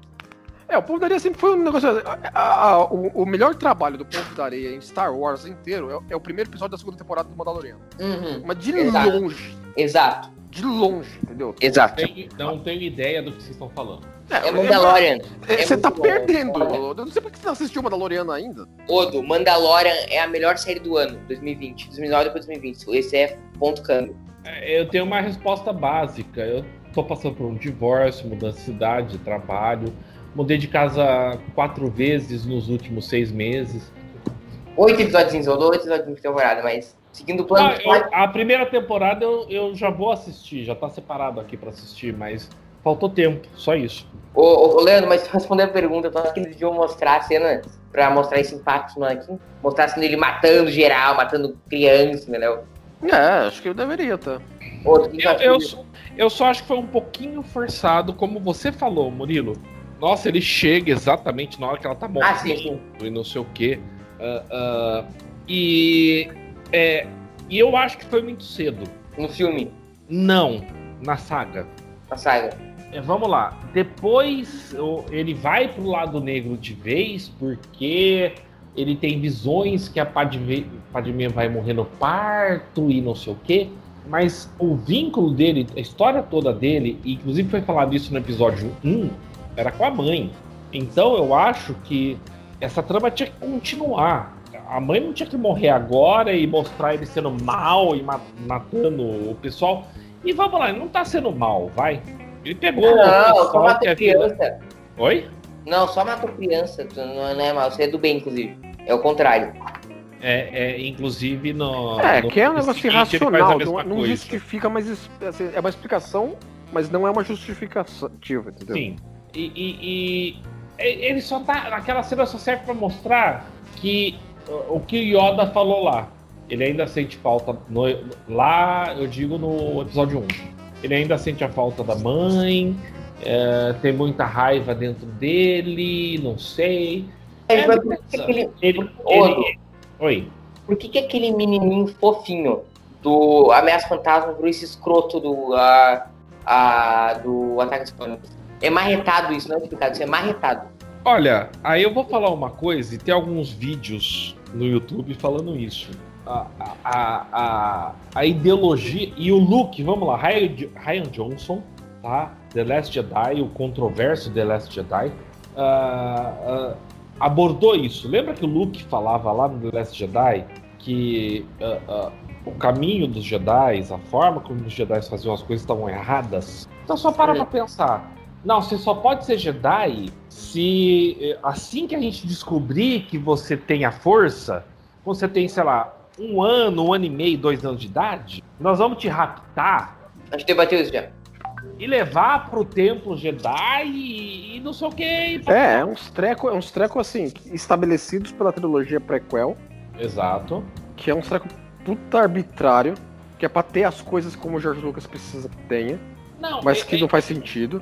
É, o Povo da Areia sempre foi um negócio. a- a- a- o, o melhor trabalho do Povo da Areia em Star Wars inteiro é, é o primeiro episódio da segunda temporada do Mandaloriano. Uhum. Mas de Exato. longe. Exato, De longe, entendeu? exato. Tem- não tenho ideia do que vocês estão falando. É Mandalorian. é- É Você tá bom. perdendo. Eu não sei por que você não assistiu Mandaloriano ainda. Odo, Mandalorian é a melhor série do ano, 2020. 2009 depois 2020. Esse é ponto câmbio. É, Eu tenho uma resposta básica. Eu tô passando por um divórcio, mudança de cidade, trabalho. Mudei de casa quatro vezes nos últimos seis meses. Oito episódios, ou oito episódios de temporada, mas seguindo o plano Ah, de eu- a primeira temporada eu, eu já vou assistir, já tá separado aqui pra assistir, mas faltou tempo, só isso. Ô, ô, ô, Leandro, mas responder a pergunta, tu acha que eles deviam mostrar a cena pra mostrar esse impacto no Anakin? Mostrar a cena dele matando geral, matando criança, entendeu? É, acho que eu deveria, tá? Que Eu, eu, só- eu só acho que foi um pouquinho forçado, como você falou, Murilo. Nossa, ele chega exatamente na hora que ela tá morta. Ah, sim, sim. e não sei o quê. Ah, ah, e, é, e eu acho que foi muito cedo. No filme, Não, na saga. na saga. É, vamos lá. Depois ele vai pro lado negro de vez, porque ele tem visões que a Padme, Padme vai morrer no parto e não sei o quê. Mas o vínculo dele, a história toda dele, e inclusive foi falado isso no episódio 1, era com a mãe. Então eu acho que essa trama tinha que continuar. a mãe não tinha que morrer agora e mostrar ele sendo mal e ma- matando o pessoal. E vamos lá, ele não tá sendo mal, vai. Ele pegou Não, o só matou havia. criança. Oi? Não, só matou criança. Tu não é mal, você é do bem, inclusive. É o contrário. É, é, inclusive no. É, no que é um negócio irracional, não, não justifica, mas assim, é uma explicação, mas não é uma justificativa, entendeu? Sim. E e- ele só tá. Aquela cena só serve pra mostrar que o que o Yoda falou lá. Ele ainda sente falta. no- lá, eu digo no episódio 1. Ele ainda sente a falta da mãe. é, tem muita raiva dentro dele, não sei. É, mas por que beleza. aquele, Ele, ele- Oi. por que, que aquele menininho fofinho do Ameaça Fantasma virou esse escroto do, ah, ah, do Ataque dos? É marretado isso, não é explicado, isso é marretado. Olha, aí eu vou falar uma coisa e tem alguns vídeos no YouTube falando isso. A, a, a, a, ideologia. E o Luke, vamos lá, Ryan, Ryan Johnson, tá? The Last Jedi, o controverso The Last Jedi, ah, ah, abordou isso. Lembra que o Luke falava lá no The Last Jedi que ah, o caminho dos Jedi, a forma como os Jedi faziam as coisas estavam erradas? Então só para pra pensar. Não, você só pode ser Jedi se eh, assim que a gente descobrir que você tem a força, você tem, sei lá, um ano, um ano e meio, dois anos de idade, nós vamos te raptar A gente debateu isso já. e levar pro templo Jedi e, e não sei o que. É, é uns treco, é uns treco assim, estabelecidos pela trilogia prequel, Exato. que é um treco puta arbitrário, que é pra ter as coisas como o George Lucas precisa que tenha, Não, mas é- que não faz sentido.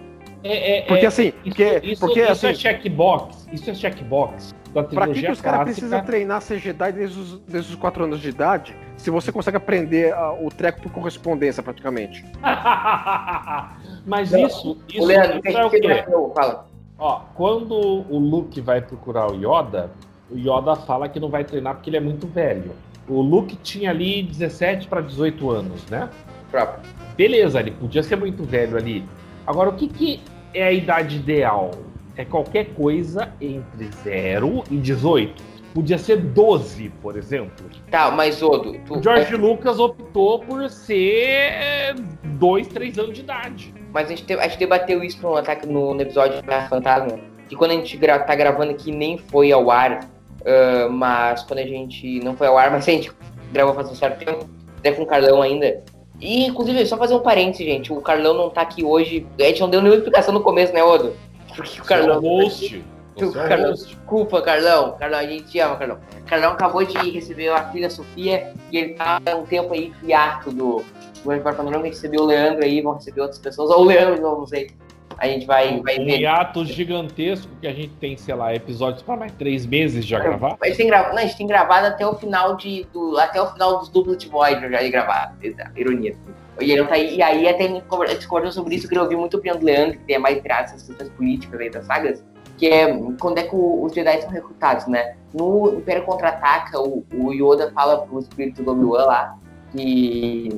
É, é, Porque é- assim, isso, porque, isso, porque isso assim, é checkbox. Isso é checkbox pra que, que os caras precisam treinar ser Jedi desde os, desde os 4 anos de idade, se você consegue aprender ah, o treco por correspondência praticamente? <laughs> Mas Não, isso, O isso, Leandro, isso é o quê? debateu, fala. Ó, quando o Luke vai procurar o Yoda, o Yoda fala que não vai treinar porque ele é muito velho. O Luke tinha ali 17 para 18 anos, né? Próprio. Beleza, ele podia ser muito velho ali. Agora, o que, que é a idade ideal? É qualquer coisa entre 0 e 18. Podia ser 12, por exemplo. Tá, mas Odo, tu, O George Lucas optou por ser 2, 3 anos de idade. mas a gente, te- a gente debateu isso no, ataque, no, no episódio da Fantasma, que quando a gente gra, tá gravando aqui nem foi ao ar, ah, mas quando a gente não foi ao ar, mas a gente gravou faz um certo tempo, até com o Carlão ainda. E, inclusive, só fazer um parênteses, gente, o Carlão não tá aqui hoje, a gente não deu nenhuma explicação no começo, né, Odo? Porque o Carlão... Seu host. Tu, Você é o Carlão, host. desculpa, Carlão. Carlão, a gente te ama, Carlão. Carlão acabou de receber a filha Sofia e ele tá há um tempo aí hiato do do Uniforme Panorama. A gente recebeu o Leandro aí, vão receber outras pessoas. Ou o Leandro, não sei. A gente vai, vai Um ver. hiato gigantesco que a gente tem, sei lá, episódios para mais três meses já gravar. A gente, tem gra... não, a gente tem gravado até o final de. Do... Até o final dos duplos de Voyager já de gravar. Ironia. E ele tá aí. E aí até a gente conver- discordou sobre isso, eu queria ouvir muito a opinião do Leandro, que tem mais virado essas questões políticas aí das sagas. Que é quando é que o- os Jedi são recrutados, né? No Império Contra-Ataca, o, o Yoda fala pro espírito do Obi-Wan lá que,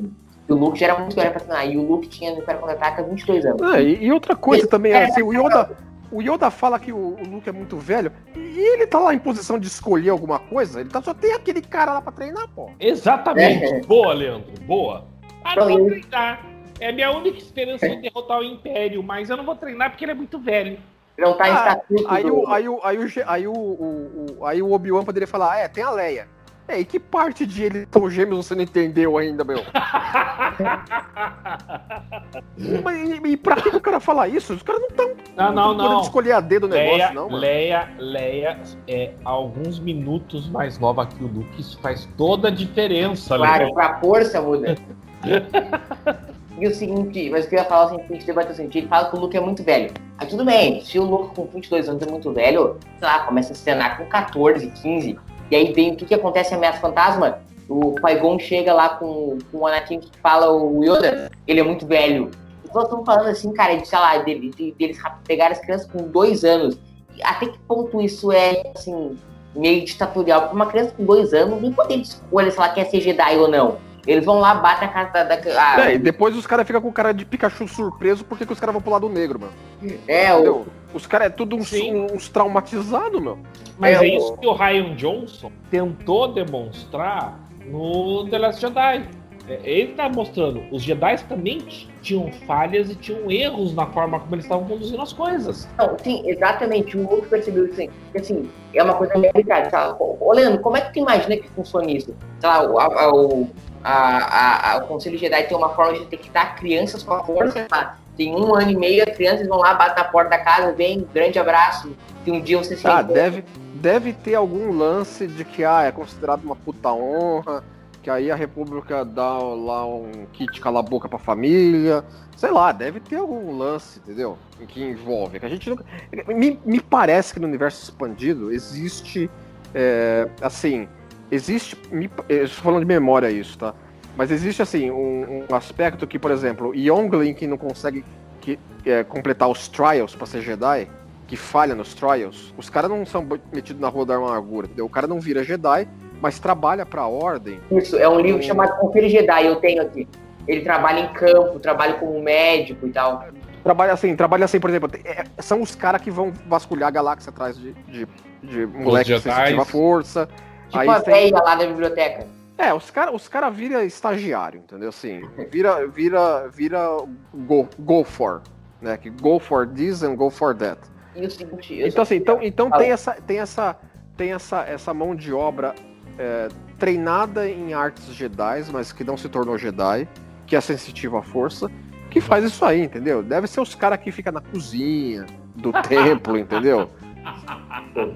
que o Luke já era muito velho pra treinar. E o Luke tinha no Império Contra-Ataca 22 anos. Ah, e, e outra coisa também, assim, o Yoda, o Yoda fala que o, o Luke é muito velho, e ele tá lá em posição de escolher alguma coisa, ele tá, só tem aquele cara lá pra treinar, pô. Exatamente. É. Boa, Leandro. Boa. Ah, não vou Então, treinar. É a minha única esperança de derrotar o Império, mas eu não vou treinar porque ele é muito velho. Ele não tá em Ah, estatuto. Aí do- o, aí aí aí o, o- o- aí o Obi-Wan poderia falar, ah, é, tem a Leia. É, e que parte de eles são gêmeos você não entendeu ainda, meu? <laughs> Mas, e, e pra que o cara falar isso? Os caras não estão Não, não, não. escolher a dedo o negócio, Leia, não, mano. Leia, Leia é alguns minutos mais nova que o Luke. Isso faz toda a diferença, Claro, Leandro. pra força muda. e o seguinte, mas o que eu ia falar assim, a gente debateu assim, ele fala que o Luke é muito velho. Aí tudo bem, se o Luke com 22 anos é muito velho, sei lá, começa a cenar com 14, 15. E aí vem o que, que acontece em Ameaça Fantasma? O Qui-Gon chega lá com, com o Anakin que fala o Yoda, ele é muito velho. Então estamos falando assim, cara, de, sei lá, dele, de, deles rap- pegar as crianças com dois anos. Até que ponto isso é, assim, meio ditatorial? Porque uma criança com dois anos não tem poder de escolha se ela quer ser Jedi ou não. Eles vão lá, batem a casa da. da ah, É, e depois os caras ficam com cara de Pikachu surpreso porque que os caras vão pro lado negro, mano. é, o? Os caras é tudo uns, uns traumatizados, meu. Mas É, é, o- isso que o Ryan Johnson tentou demonstrar no The Last Jedi. É, Ele tá mostrando, os Jedi também tinham falhas e tinham erros na forma como eles estavam conduzindo as coisas. Não, sim, exatamente. O outro percebeu isso. Porque, assim, é uma coisa meio complicada. Lá, Ô, Leandro, como é que tu imagina que funciona isso? Sei lá, o, a- a- o, a- o Conselho Jedi tem uma forma de detectar crianças com a força. sei lá, Tem um ano e meio, as crianças vão lá, batem na porta da casa, vem, grande abraço. Que um dia você se Ah, deve, deve ter algum lance de que ah, é considerado uma puta honra, que aí a República dá lá um kit cala a boca pra família. Sei lá, deve ter algum lance, entendeu? Que envolve. Que a gente nunca... me, me parece que no universo expandido existe. é, assim, existe. Me, eu estou falando de memória isso, tá? Mas existe assim um, um aspecto que, por exemplo, Youngling que não consegue que, é, completar os trials pra ser Jedi, que falha nos trials, os caras não são metidos na rua da amargura, entendeu? O cara não vira Jedi, mas trabalha pra ordem. Isso, é um livro Hum. chamado Conselho Jedi, eu tenho aqui. Ele trabalha em campo, trabalha como médico e tal. Trabalha assim, trabalha assim, por exemplo, é, são os caras que vão vasculhar a galáxia atrás de, de, de moleque Jedis. sensitiva força. Tipo Aí a tem- lá da biblioteca. É, os caras os cara vira estagiário, entendeu? Assim, vira, vira, vira go, go for, né? Que go for this and go for that. E o seguinte. eu Então assim, então, então tem essa, tem essa, tem essa, essa mão de obra é, treinada em artes Jedi, mas que não se tornou Jedi, que é sensitiva à força, que faz isso aí, entendeu? Deve ser os caras que ficam na cozinha do <laughs> templo, entendeu?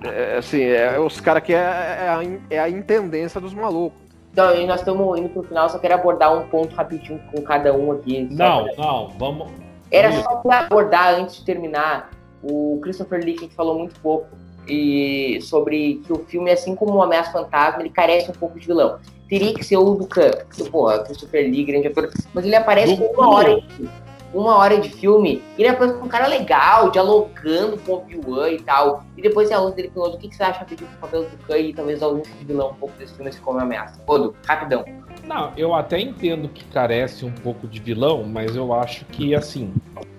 É, assim, é os caras que é, é, a, é a intendência dos malucos. Então, e nós estamos indo pro final, só quero abordar um ponto rapidinho com cada um aqui. Não, pra- não, vamos. Era só pra abordar antes de terminar. O Christopher Lee que falou muito pouco e sobre que o filme, assim como o Ameaça Fantasma, ele carece um pouco de vilão. Teria que ser o do Khan, porque, porra, Christopher Lee, grande ator, mas ele aparece com uma hora de uma hora de filme, e ele aparece com um cara legal, dialogando com o Obi-Wan e tal. E depois tem a luta dele com o outro. O que, que você acha rapidinho do papel do Khan e talvez a ausência de vilão um pouco desse filme, assim como ameaça? Odo, rapidão. Não, eu até entendo que carece um pouco de vilão, mas eu acho que assim.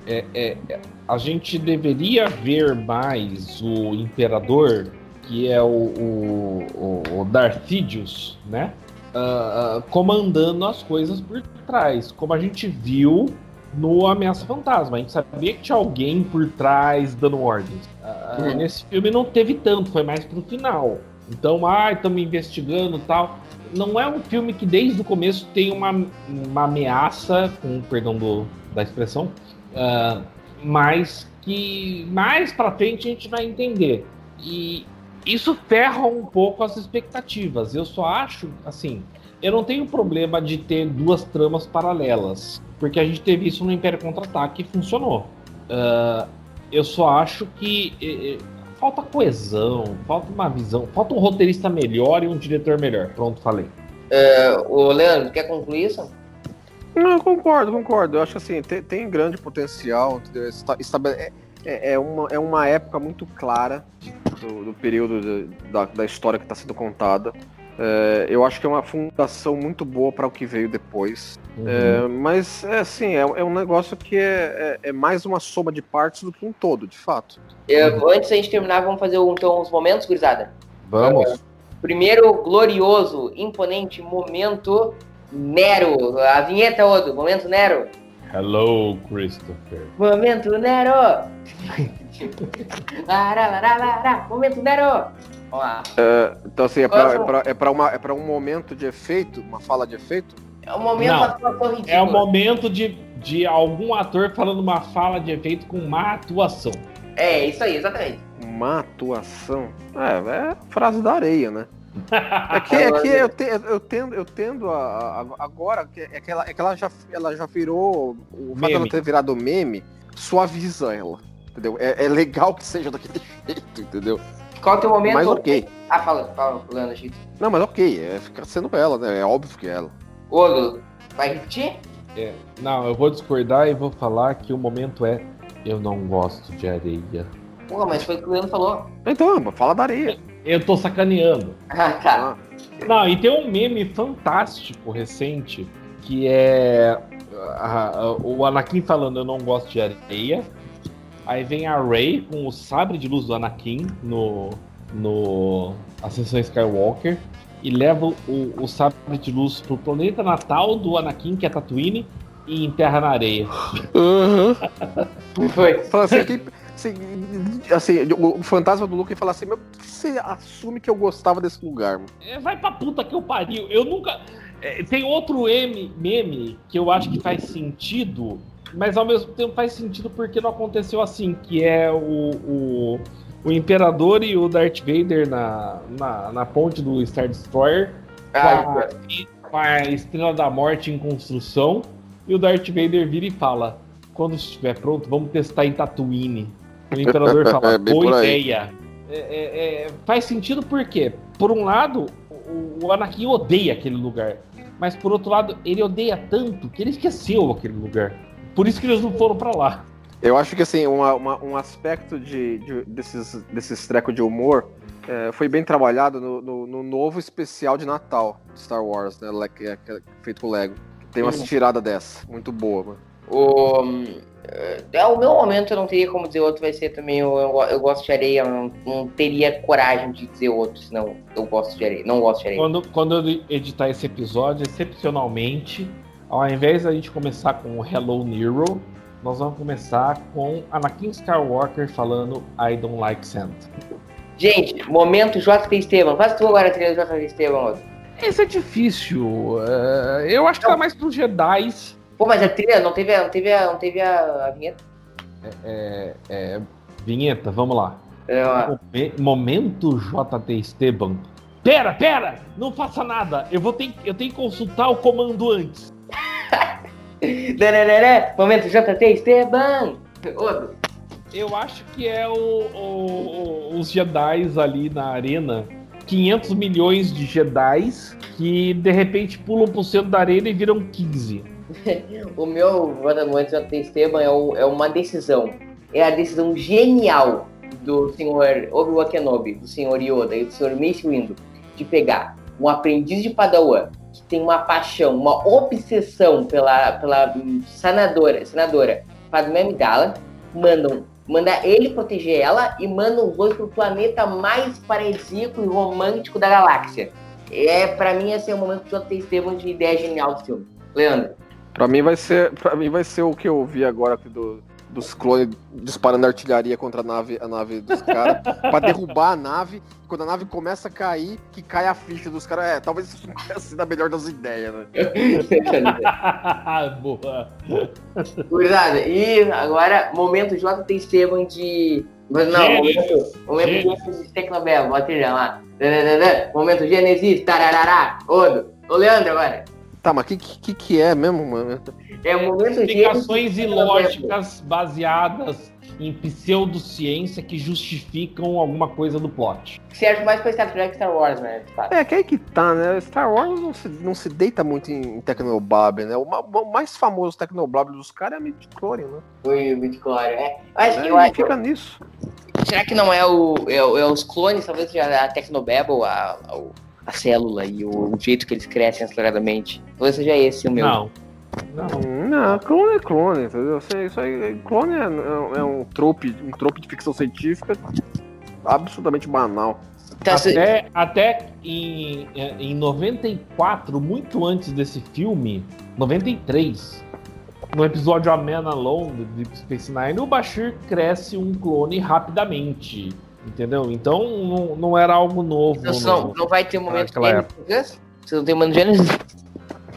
é- é- é- a gente deveria ver mais o Imperador, que é o, o, o- Darth Sidious, né? ah, ah, comandando as coisas por trás, como a gente viu no Ameaça Fantasma. A gente sabia que tinha alguém por trás dando ordens. Ah, Uhum. Nesse filme não teve tanto, foi mais pro final. Então, ai, estamos investigando e tal. Não é um filme que desde o começo tem uma, uma ameaça, com perdão do, da expressão, ah, mas que mais pra frente a gente vai entender. E isso ferra um pouco as expectativas. Eu só acho, assim, eu não tenho problema de ter duas tramas paralelas, porque a gente teve isso no Império Contra-Ataque e funcionou. Ah, eu só acho que eh, eh, falta coesão, falta uma visão, falta um roteirista melhor e um diretor melhor. Pronto, falei. Ô, Leandro, quer concluir isso? Não, eu concordo, concordo. Eu acho que assim, tem, tem grande potencial, entendeu? Esta- estabele- é, é, é uma, é uma época muito clara do, do período de- da, da história que está sendo contada. É, eu acho que é uma fundação muito boa para o que veio depois. É, mas, é assim, é, é um negócio que é, é- é mais uma soma de partes do que um todo, de fato. Eu- antes da gente terminar, vamos fazer então os momentos, gurizada. Vamos. Primeiro, glorioso, imponente momento Nero. A vinheta, Odo. Momento Nero. Hello, Christopher. Momento Nero. Lará, lará, lará. Momento Nero. Vamos lá. Então, assim, é para é pra- é pra uma- é pra um momento de efeito, uma fala de efeito? É o momento Não. atuação ridícula. É o momento de, de algum ator falando uma fala de efeito com má atuação. É, isso aí, exatamente. Uma atuação. É, é frase da areia, né? É que, é que eu, te- eu tendo, eu tendo a, a- agora, que- é que, ela, é que ela, já, ela já virou. O fato dela ter virado meme suaviza ela. Entendeu? É, é legal que seja daquele <laughs> jeito, entendeu? Qual é o teu momento? Mas ok. Ah, fala, fala, Leandro, Chico. Não, mas ok, é, fica sendo ela, né? É óbvio que é ela. Odo, vai repetir? É, não, eu vou discordar e vou falar que o momento é eu não gosto de areia. Porra, mas foi o que o Leandro falou. Então, fala da areia. Eu tô sacaneando. <laughs> Ah, tá. Ah, Não, e tem um meme fantástico recente que é a- a- o Anakin falando eu não gosto de areia. Aí vem a Rey com o sabre de luz do Anakin no, no Ascensão Skywalker e leva o, o sabre de luz pro planeta natal do Anakin, que é Tatooine, e enterra na areia. Foi. Fala assim, que- assim, assim, o, fantasma do Luke fala assim, mas por que você assume que eu gostava desse lugar? mano? É, vai pra puta que eu pariu. Eu nunca. é, tem outro M, meme que eu acho que faz sentido, mas ao mesmo tempo faz sentido porque não aconteceu assim, que é o, o, o Imperador e o Darth Vader na, na, na ponte do Star Destroyer com Ah, a, com a Estrela da Morte em construção, e o Darth Vader vira e fala: quando estiver pronto, vamos testar em Tatooine. O Imperador fala: <laughs> É boa ideia. É, é, é, faz sentido porque, por um lado, o, o Anakin odeia aquele lugar, mas por outro lado, ele odeia tanto que ele esqueceu aquele lugar. Por isso que eles não foram pra lá. Eu acho que assim, uma- uma- um aspecto de, de- desses, desses trecos de humor é, foi bem trabalhado no, no- no novo especial de Natal de Star Wars, né? le- que é- que é feito com Lego. Tem umas Hum. tiradas dessa, muito boa, mano. O, é, o meu momento eu não teria como dizer outro, vai ser também o eu, eu gosto de areia, eu não, não teria coragem de dizer outro, senão eu gosto de areia, não gosto de areia. Quando, quando eu editar esse episódio, excepcionalmente, ao invés da gente começar com o Hello Nero, nós vamos começar com Anakin Skywalker falando I don't like Santa. Gente, momento JP Esteban, faz tu agora a trilha do JP Esteban. Esse é difícil. é, eu acho que tá mais pros Jedi. Pô, mas a trilha não teve, a- não teve, não teve a, a vinheta? É, é, vinheta, vamos lá. É. Momen- Momento JT Esteban. Pera, pera! Não faça nada! Eu, vou ter, eu tenho que consultar o comando antes. <laughs> Momento JT Esteban! Outro. Eu acho que é o, o- o- os Jedi ali na arena. 500 milhões de Jedi que de repente pulam pro centro da arena e viram 15. <laughs> O meu momento JT Esteban é, o- é uma decisão. É a decisão genial do senhor Obi-Wan Kenobi, do senhor Yoda e do senhor Mace Windu de pegar um aprendiz de Padawan que tem uma paixão, uma obsessão pela, pela hum, senadora, senadora Padmé Amidala, mandam manda ele proteger ela e mandam os dois pro planeta mais paradisíaco e romântico da galáxia. É, pra mim, esse é o momento que o JT Esteban de ideia genial do filme. Leandro. Pra mim vai ser, para mim vai ser o que eu vi agora do, dos clones disparando artilharia contra a nave, a nave dos caras, <laughs> pra derrubar a nave. Quando a nave começa a cair, que cai a ficha dos caras. É, talvez isso não tenha sido a melhor das ideias, né? <laughs> Boa. Gurizada, e agora, momento JT Esteban de. Mas Não, Gênesis. momento, momento Gênesis. Gênesis Tecnobel, bota ele lá. Momento Gênesis, tararará, Odo. Ô Leandro agora. Tá, mas o que, que, que é mesmo, mano? É o momento Explicações ilógicas baseadas em pseudociência que justificam alguma coisa do plot. Serve mais pra Star Trek que Star Wars, né? de. É, que aí que tá, né? Star Wars não se, não se deita muito em Tecnoblab, né? O, o mais famoso Tecnoblab dos caras é a Midichlorian, né? Foi o Bitcoin, é. Mas É, eu acho. fica nisso. Será que não é, o, é, o- é os clones, talvez seja a Tecnobabble, a, a, a célula e o, o jeito que eles crescem aceleradamente? Talvez seja esse o meu. Não. Não. Hum, Não, clone é clone, entendeu? Isso aí- clone é, é- é um trope, um trope de ficção científica absurdamente banal. Tá, se- Até, até em, em 94, muito antes desse filme, 93, no episódio A Man Alone do Deep Space Nine, o Bashir cresce um clone rapidamente. Entendeu? Então não, não era algo novo. Não, não, no- não vai ter um momento Gênesis? Você não tem momento Gênesis?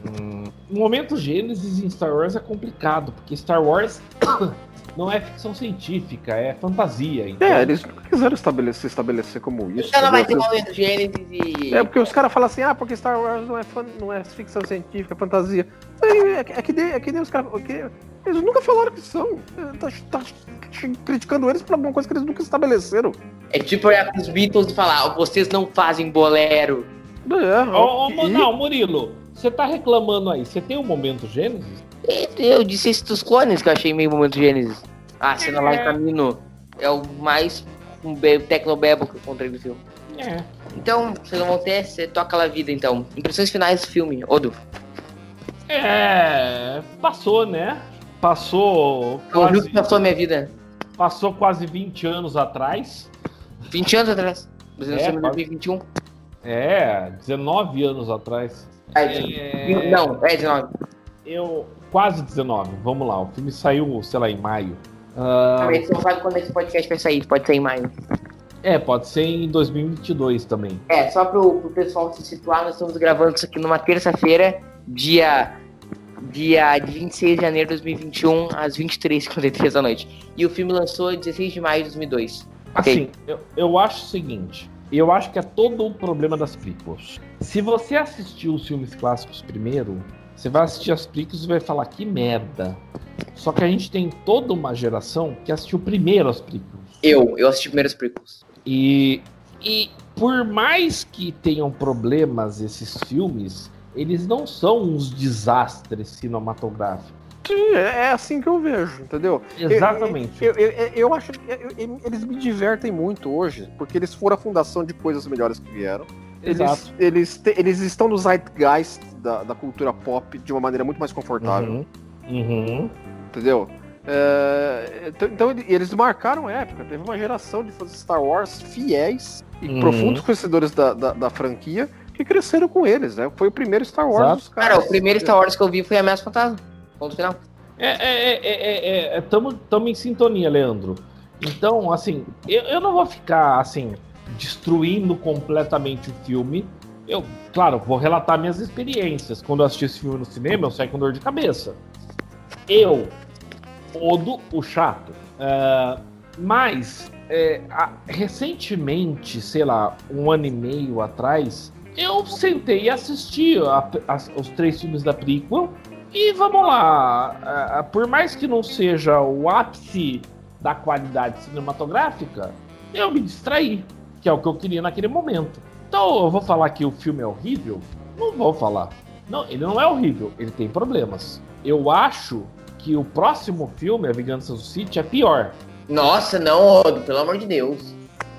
Hum, O momento Gênesis em Star Wars é complicado, porque Star Wars <coughs> não é ficção científica, é fantasia. Então, É, eles nunca quiseram estabelecer, estabelecer como isso. Então não vai ter um momento Gênesis e. É porque os caras falam assim, ah, porque Star Wars não é, fan- não é ficção científica, é fantasia. É, é, que- é que nem, é que nem os caras. é que- Eles nunca falaram que são. É, Tá, tá criticando eles por alguma coisa que eles nunca estabeleceram. É tipo olhar pros Beatles e falar, "Ó, vocês não fazem bolero. É, Ô, ô, e- não, Murilo, você tá reclamando aí. Você tem um momento Gênesis? Eu disse esse dos clones que eu achei meio momento Gênesis. Ah, cena lá em É. caminho é o mais um be- Tecnobebo que eu encontrei no filme. É. Então, vocês não vão ter, você toca lá a vida, então. Impressões finais do filme, Odo. É. Passou, né? Passou. O Quase, que passou a minha vida. passou quase 20 anos atrás. 20 anos atrás. Você É, nasceu em quase. 2021? É, 19 anos atrás. É. Não, é 19. Eu. Quase 19, vamos lá. O filme saiu, sei lá, em maio. Ah, mas você não sabe quando esse podcast vai sair, pode ser em maio. é, pode ser em 2022 também. É, só pro, pro pessoal se situar, nós estamos gravando isso aqui numa terça-feira, dia, dia de 26 de janeiro de 2021, às 23h53 da noite. E o filme lançou 16 de maio de 2002. Ok. Assim, eu, eu acho o seguinte. Eu acho que é todo o problema das prequels. Se você assistiu os filmes clássicos primeiro, você vai assistir as prequels e vai falar que merda. Só que a gente tem toda uma geração que assistiu primeiro as prequels. Eu, eu assisti primeiro os prequels. E, e por mais que tenham problemas esses filmes, eles não são uns desastres cinematográficos. Sim, é é assim que eu vejo, entendeu? Exatamente. Eu, eu, eu, eu acho eles me divertem muito hoje, porque eles foram a fundação de coisas melhores que vieram. Eles, Exato. eles, te- eles estão no zeitgeist da, da cultura pop de uma maneira muito mais confortável, Uhum. Uhum. entendeu? É, então, então ele- eles marcaram época. Teve uma geração de fãs de Star Wars fiéis e Uhum. profundos conhecedores da, da, da franquia que cresceram com eles, né? Foi o primeiro Star Wars Exato. dos caras. Cara, o primeiro Star Wars que eu vi foi Ameaça Fantasma. Ponto final. É, é, é, é, é, tamo, tamo em sintonia, Leandro. Então, assim, eu, eu não vou ficar, assim, destruindo completamente o filme. Eu, claro, vou relatar minhas experiências. Quando eu assisti esse filme no cinema, eu saí com dor de cabeça. Eu, Odo, o chato. Ah, mas, é, a- recentemente, sei lá, um ano e meio atrás, eu sentei e assisti a- as- os três filmes da prequel. E vamos lá, por mais que não seja o ápice da qualidade cinematográfica, eu me distraí, que é o que eu queria naquele momento. Então eu vou falar que o filme é horrível? Não vou falar. Não, ele não é horrível, ele tem problemas. Eu acho que o próximo filme, A Vingança do City, é pior. Nossa, não, Odo, pelo amor de Deus.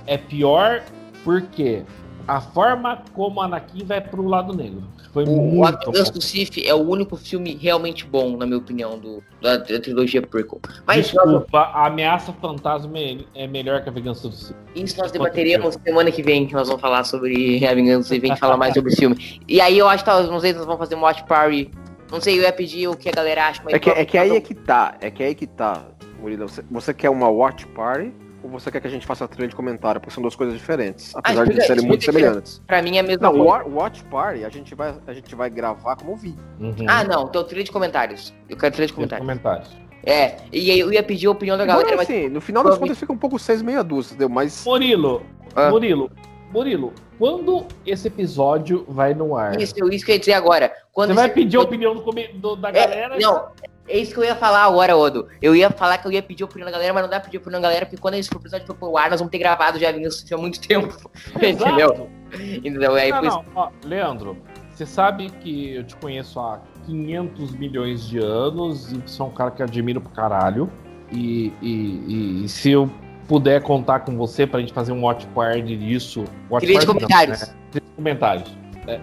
É pior porque a forma como Anakin vai pro lado negro foi O, o muito A Vingança bom. do Sith é o único filme realmente bom, na minha opinião, do, da, da trilogia prequel. Mas Desculpa, a Ameaça Fantasma é- é melhor que A Vingança do City. isso nós debateremos semana que vem, que nós vamos falar sobre A Vingança do Sith, falar mais sobre o filme. E aí eu acho que talvez, não sei se nós vamos fazer um watch party. Não sei, eu ia pedir o que a galera acha, mas... É que, é que aí é que tá, é que aí que tá, Murilo. Você, você quer uma watch party ou você quer que a gente faça a trilha de comentário? Porque são duas coisas diferentes, apesar de explica- serem muito semelhantes. Pra mim é a mesma Não, coisa. wa- watch party a gente vai, a gente vai gravar como vídeo. Uhum. Ah, não, então trilha de comentários. Eu quero trilha de comentários. comentários. É, e aí eu ia pedir a opinião da galera, Agora, mas... assim, no final das contas fica um pouco seis meia dúzia, entendeu? Mas Murilo, Ah. Murilo, Murilo, quando esse episódio vai no ar? Isso, isso que eu ia dizer agora. Quando Você vai pedir a opinião do, do- da É, galera? não, é isso que eu ia falar agora, Odo. Eu ia falar que eu ia pedir opinião da galera, mas não dá pra pedir opinião da galera, porque quando esse episódio for pro ar, nós vamos ter gravado já isso há muito tempo. <laughs> Entendeu? Aí, Não, ó, Leandro, você sabe que eu te conheço há 500 milhões de anos e é um cara que admiro pra caralho. E, e- e se eu puder contar com você pra gente fazer um watch party disso. Watch Trilha de party não, comentários. né? Comentários. É,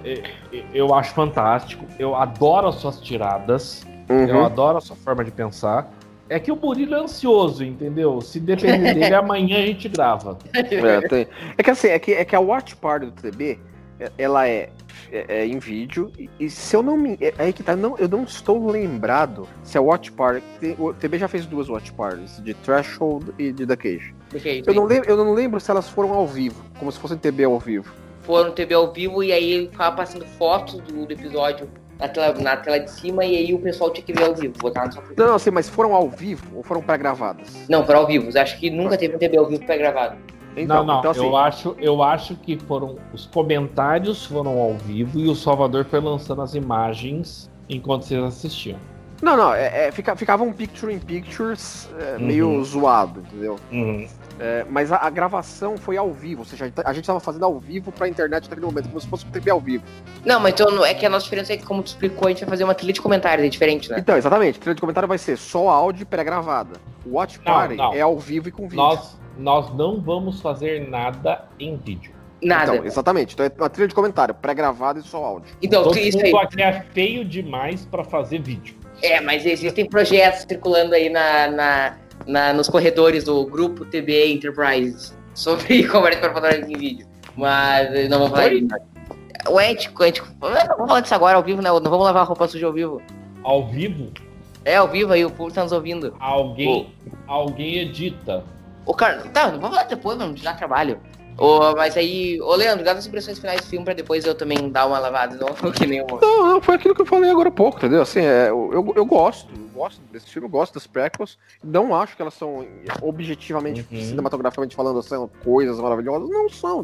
é, eu acho fantástico. Eu adoro as suas tiradas. Eu Uhum. adoro a sua forma de pensar. É que o Murilo é ansioso, entendeu? Se depender dele, <laughs> amanhã a gente grava. É, tem- é que assim, é que, é que a watch party do TB, é- ela é, é, é em vídeo, e, e se eu não me. É, aí que tá, não, eu não estou lembrado se a watch party. o TB já fez duas watch parties, de Threshold e de The Cage. Deixa aí, Eu não, lembro, eu não lembro se elas foram ao vivo, como se fossem TB ao vivo. Foram TV ao vivo e aí ficava passando fotos do, do episódio na tela, na tela de cima e aí o pessoal tinha que ver ao vivo. Botar na sua Não, não, sei, mas foram ao vivo ou foram pré-gravadas? Não, foram ao vivo. Acho que nunca teve um TV ao vivo pré-gravado. Então, não, não, então assim, eu, acho, eu acho que foram. Os comentários foram ao vivo e o Salvador foi lançando as imagens enquanto vocês assistiam. Não, não, é, é, fica, ficava um picture in pictures é, Uhum. meio zoado, entendeu? É, mas a, a gravação foi ao vivo, ou seja, a gente tava fazendo ao vivo pra internet naquele momento, como se fosse um TV ao vivo. Não, mas então é que a nossa diferença é que, como tu explicou, a gente vai fazer uma trilha de comentários, é diferente, né? Então, exatamente, trilha de comentário vai ser só áudio pré-gravada. O Watch Não, Party não. é ao vivo e com vídeo. Nós, nós não vamos fazer nada em vídeo. Nada. Então, exatamente. Então é uma trilha de comentário, pré-gravado e só áudio. Então, Todo isso aí. aqui é feio demais pra fazer vídeo. É, mas existem projetos circulando aí na, na, na- nos corredores do grupo TBA Enterprises sobre <laughs> conversa para falar em vídeo. Mas eh, não vamos falar disso. O ético, o ético. Não vamos falar disso agora ao vivo, né? Não vamos lavar roupa suja ao vivo. Ao vivo, É, ao vivo aí, o público tá nos ouvindo. alguém, alguém edita. O cara. Tá, vamos falar depois, mano, já trabalho. Ô, mas aí, ô Leandro, dá as impressões finais do filme pra depois eu também dar uma lavada, não <laughs> que nem o. Não, não, foi aquilo que eu falei agora há pouco, entendeu? Assim, é, eu, eu, gosto, eu gosto desse filme, eu gosto das prequels. Não acho que elas são objetivamente, Uhum. cinematograficamente falando, são coisas maravilhosas. Não são,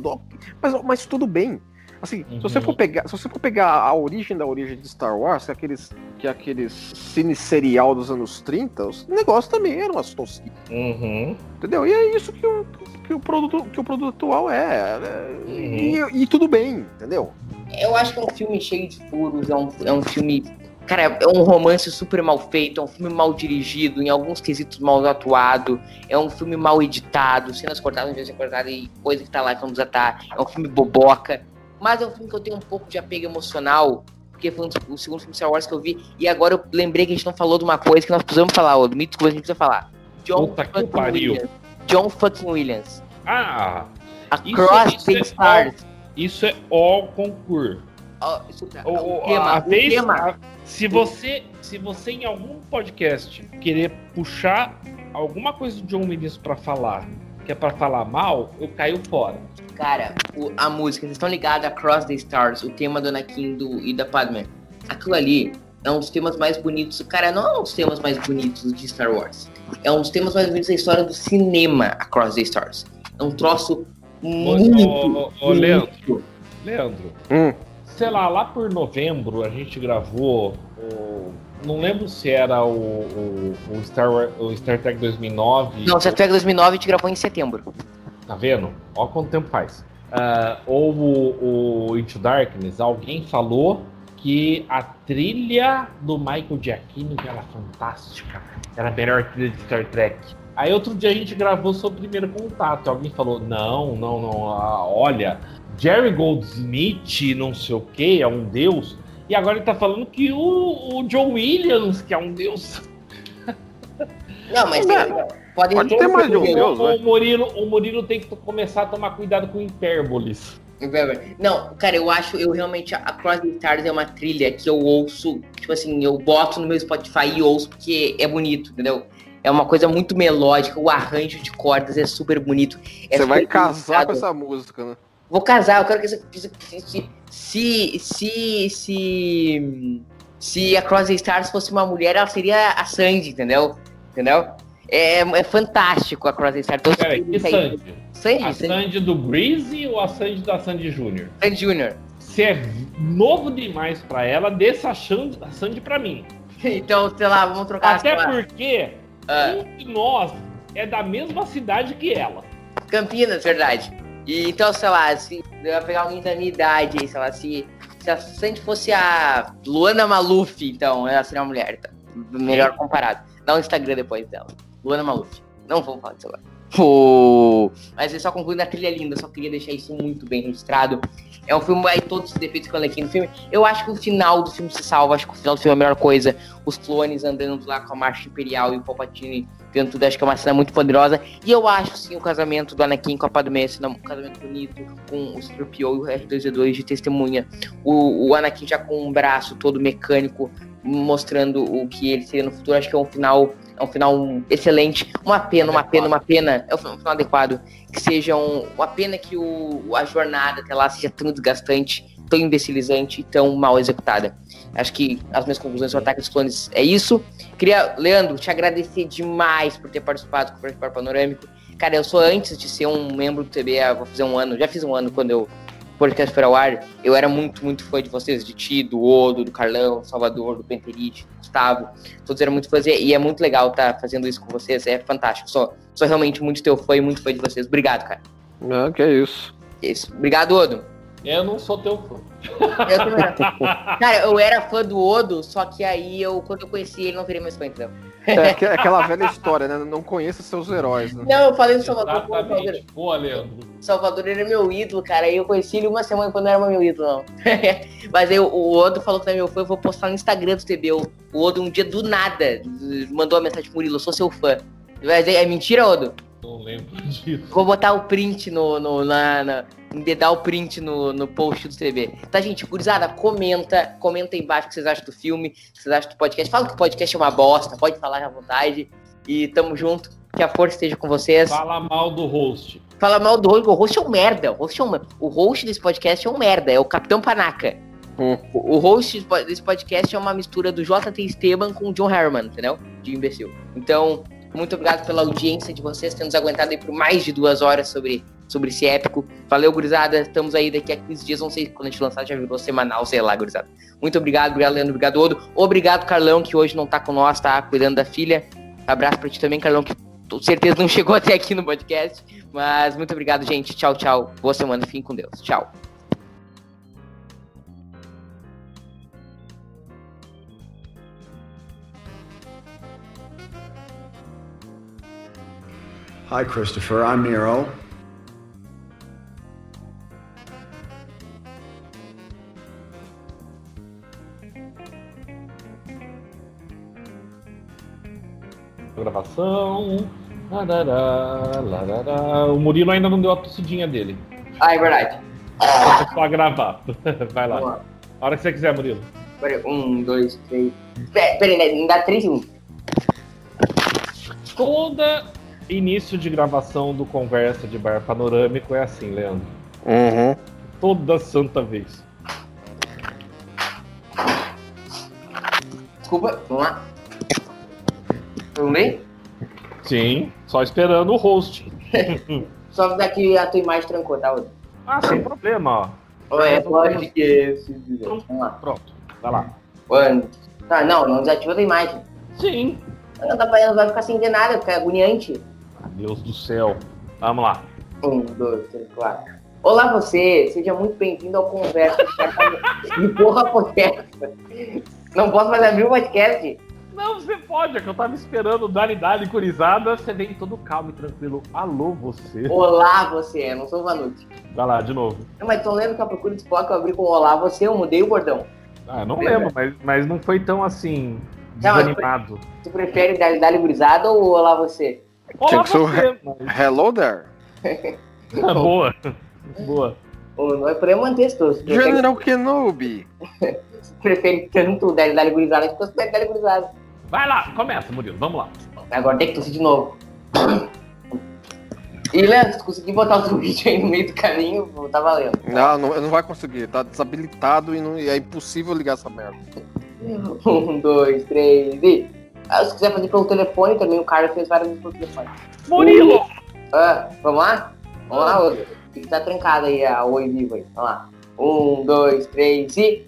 mas, mas tudo bem. Assim, se você Uhum. for pegar, se você for pegar a origem da origem de Star Wars, que é aqueles, que é aqueles cine serial dos anos 30, os negócios também eram umas tosquices, Uhum. entendeu? E é isso que o, que o produto que o produto atual é, né? e, e tudo bem, entendeu? Eu acho que é um filme cheio de furos, é um, é um filme. Cara, é um romance super mal feito, é um filme mal dirigido, em alguns quesitos mal atuado, é um filme mal editado, cenas cortadas em vez de ser cortadas e coisa que tá lá que não precisa tá. É um filme boboca. Mas é um filme que eu tenho um pouco de apego emocional, porque foi um o segundo filme Star Wars que eu vi, e agora eu lembrei que a gente não falou de uma coisa que nós precisamos falar, ô, Mito que a gente precisa falar. John Puta que fucking pariu. Williams. John fucking Williams. Ah, Across isso the é Stars. isso é all concurso. Escuta, O, o o- tema, a o vez- tema. a- se você se você em algum podcast querer puxar alguma coisa do John Williams pra falar, que é pra falar mal, eu caio fora. Cara, o- a música, vocês estão ligados a Cross the Stars, o tema do Anakin do, e da Padme. Aquilo ali é um dos temas mais bonitos. Cara, não é um dos temas mais bonitos de Star Wars. É um dos temas mais bonitos da história do cinema, a Cross the Stars. É um troço Ô, muito. ô, ô, Leandro, bonito. Leandro, Hum. sei lá, lá por novembro a gente gravou o. Não lembro se era o, o, o Star, o Star Trek 2009. Não, Star Trek 2009 a gente gravou em setembro. Tá vendo? Olha quanto tempo faz. Ah, ou o, o Into Darkness, alguém falou que a trilha do Michael Giacchino era fantástica. Era a melhor trilha de Star Trek. Aí outro dia a gente gravou sobre o primeiro contato. Alguém falou: não, não, não, ah, olha, Jerry Goldsmith, não sei o que, é um deus. E agora ele tá falando que o, o John Williams, que é um deus. Não, mas Não, tem, podem pode ter mais de um Deus. O, né? o Murilo, o Murilo tem que começar a tomar cuidado com hipérboles. Não, cara, eu acho, eu realmente, a Cross the Stars é uma trilha que eu ouço, tipo assim, eu boto no meu Spotify e ouço porque é bonito, entendeu? É uma coisa muito melódica, o arranjo de cordas é super bonito. é Você vai super casar com pensado. essa música, né? Vou casar, eu quero que essa. Se, se, se, se, se a Cross Stars fosse uma mulher, ela seria a Sandy, entendeu? Entendeu? É, é fantástico a Cross Stars. Então, Peraí, que Sandy? Sandy, A Sandy, Sandy do Breezy ou a Sandy da Sandy Júnior? Sandy Jr. Se é novo demais pra ela, desça a Sandy, a Sandy pra mim. Então, sei lá, vamos trocar Até porque ah, um de nós é da mesma cidade que ela. Campinas, verdade. E então, sei lá, se eu ia pegar alguém da minha idade sei lá, se, se a Sandy fosse a Luana Maluf, então, ela seria uma mulher, então. Melhor comparado. Dá um Instagram depois dela. Luana Maluf. Não vamos falar disso agora. Pô, Mas eu só concluindo a trilha linda, só queria deixar isso muito bem registrado. É um filme, aí todos os defeitos que eu aqui no filme. Eu acho que o final do filme se salva, acho que o final do filme é a melhor coisa. Os clones andando lá com a marcha imperial e o Palpatine vendo tudo, acho que é uma cena muito poderosa. E eu acho sim o casamento do Anakin com a Padmé, um casamento bonito, com o Scorpio e o R2D2 de testemunha. O, o Anakin já com um braço todo mecânico, mostrando o que ele seria no futuro. Acho que é um final, é um final excelente. Uma pena, uma pena, uma pena. É um final adequado. Que seja um, uma pena que o, a jornada até lá seja tão desgastante, tão imbecilizante e tão mal executada. Acho que as minhas conclusões sobre o Ataque dos Clones é isso. Queria, Leandro, te agradecer demais por ter participado do Participar Panorâmico. Cara, eu sou antes de ser um membro do TBA, vou fazer um ano, já fiz um ano quando eu o podcast foi ao ar. Eu era muito, muito fã de vocês, de ti, do Odo, do Carlão, do Salvador, do Penterite, Gustavo. Todos eram muito fãs e é muito legal estar fazendo isso com vocês, é fantástico. Sou, sou realmente muito teu fã e muito fã de vocês. Obrigado, cara. Ah, que é isso. É Isso. Obrigado, Odo. Eu não sou teu fã. Eu também era. Cara, eu era fã do Odo, só que aí eu, quando eu conheci ele, não virei mais fã, então. É aqu- aquela velha história, né? Não conheça seus heróis, né? Não, eu falei do Salvador. Salvador. Pô, Leandro, Salvador era meu ídolo, cara. E eu conheci ele uma semana quando não era meu ídolo, não. <laughs> Mas aí o, Odo falou que não é meu fã, eu vou postar no Instagram do TB. O, Odo um dia do nada mandou uma mensagem pro Murilo, eu sou seu fã. Mas é, é mentira, Odo? Não lembro disso. Vou botar o print no. no na, na, embedar o print no, no post do TV. Tá, gente? Gurizada, comenta. Comenta aí embaixo o que vocês acham do filme, o que vocês acham do podcast. Fala que o podcast é uma bosta, pode falar à vontade. E tamo junto. Que a força esteja com vocês. Fala mal do host. Fala mal do host, o host é um merda. O host, é um, o host desse podcast é um merda, é o Capitão Panaca. Hum. O, o host desse podcast é uma mistura do JT Esteban com o John Harriman, entendeu? De imbecil. Então, muito obrigado pela audiência de vocês, ter nos aguentado aí por mais de duas horas sobre, sobre esse épico. Valeu, gurizada. Estamos aí daqui a 15 dias, não sei quando a gente lançar, já virou semanal, sei lá, gurizada. Muito obrigado, obrigado, Leandro, obrigado, Odo. Obrigado, Carlão, que hoje não tá com nós, tá cuidando da filha. Abraço pra ti também, Carlão, que com certeza não <laughs> chegou até aqui no podcast. Mas muito obrigado, gente. Tchau, tchau. Boa semana. Fiquem com Deus. Tchau. Hi, Christopher. I'm Nero. Gravação. Larará, larará. O Murilo ainda não deu a tossidinha dele. Ah, é verdade. É só gravar. <laughs> Vai lá. lá. A hora que você quiser, Murilo. Um, dois, três. Pera, pera né? me dá três segundos. Toda início de gravação do Conversa de Bar Panorâmico é assim, Leandro. Uhum. Toda santa vez. Desculpa, vamos lá. Tudo bem? Sim, só esperando o host. <laughs> Só avisar que a tua imagem trancou, tá? Odo? Ah, sem problema, ó. Ou é podcast. Vamos lá. Pronto, vai lá. Mano. Tá, não, não desativa a imagem. Sim. Não, dá pra, não vai ficar sem ver nada, fica agoniante. Deus do céu. Vamos lá. Um, dois, três, quatro. Olá você, seja muito bem-vindo ao Conversa de Porra Podcast. Não posso mais abrir o podcast. Não, você pode, é que eu tava esperando o Dali Dali Curizada. Você vem todo calmo e tranquilo. Alô, você. Olá você, não sou o Vanucci. Vai lá, de novo. Não, mas tô lendo que a procura de Spock eu abri com Olá você, eu mudei o bordão. Ah, eu não Lembra? lembro, mas, mas não foi tão assim. Não, Desanimado. Você prefere dar Dali Gurizada ou Olá você? Olá, Tinha que ser o você. mas- Hello there. <laughs> Ah, Boa. Boa. Ou não é pra eu manter esse <laughs> Você prefere, General Kenobi. você prefere tanto o Dali Dali Gurizada que você prefere Dali Gurizada. Vai lá, começa, Murilo. Vamos lá. Agora tem que tossir de novo. <coughs> E Leandro, se conseguir botar o <laughs> vídeo aí no meio do caminho, tá valendo. Não, não, não vai conseguir. Tá desabilitado e, não- e é impossível ligar essa merda. Um, dois, três e. Ah, se quiser fazer pelo telefone também, o cara fez várias vezes pelo telefone. Murilo! Ah, vamos lá? Vamos lá, outro. Tem que tá trancado aí a Oi Vivo aí. Vamos lá. Um, dois, três e.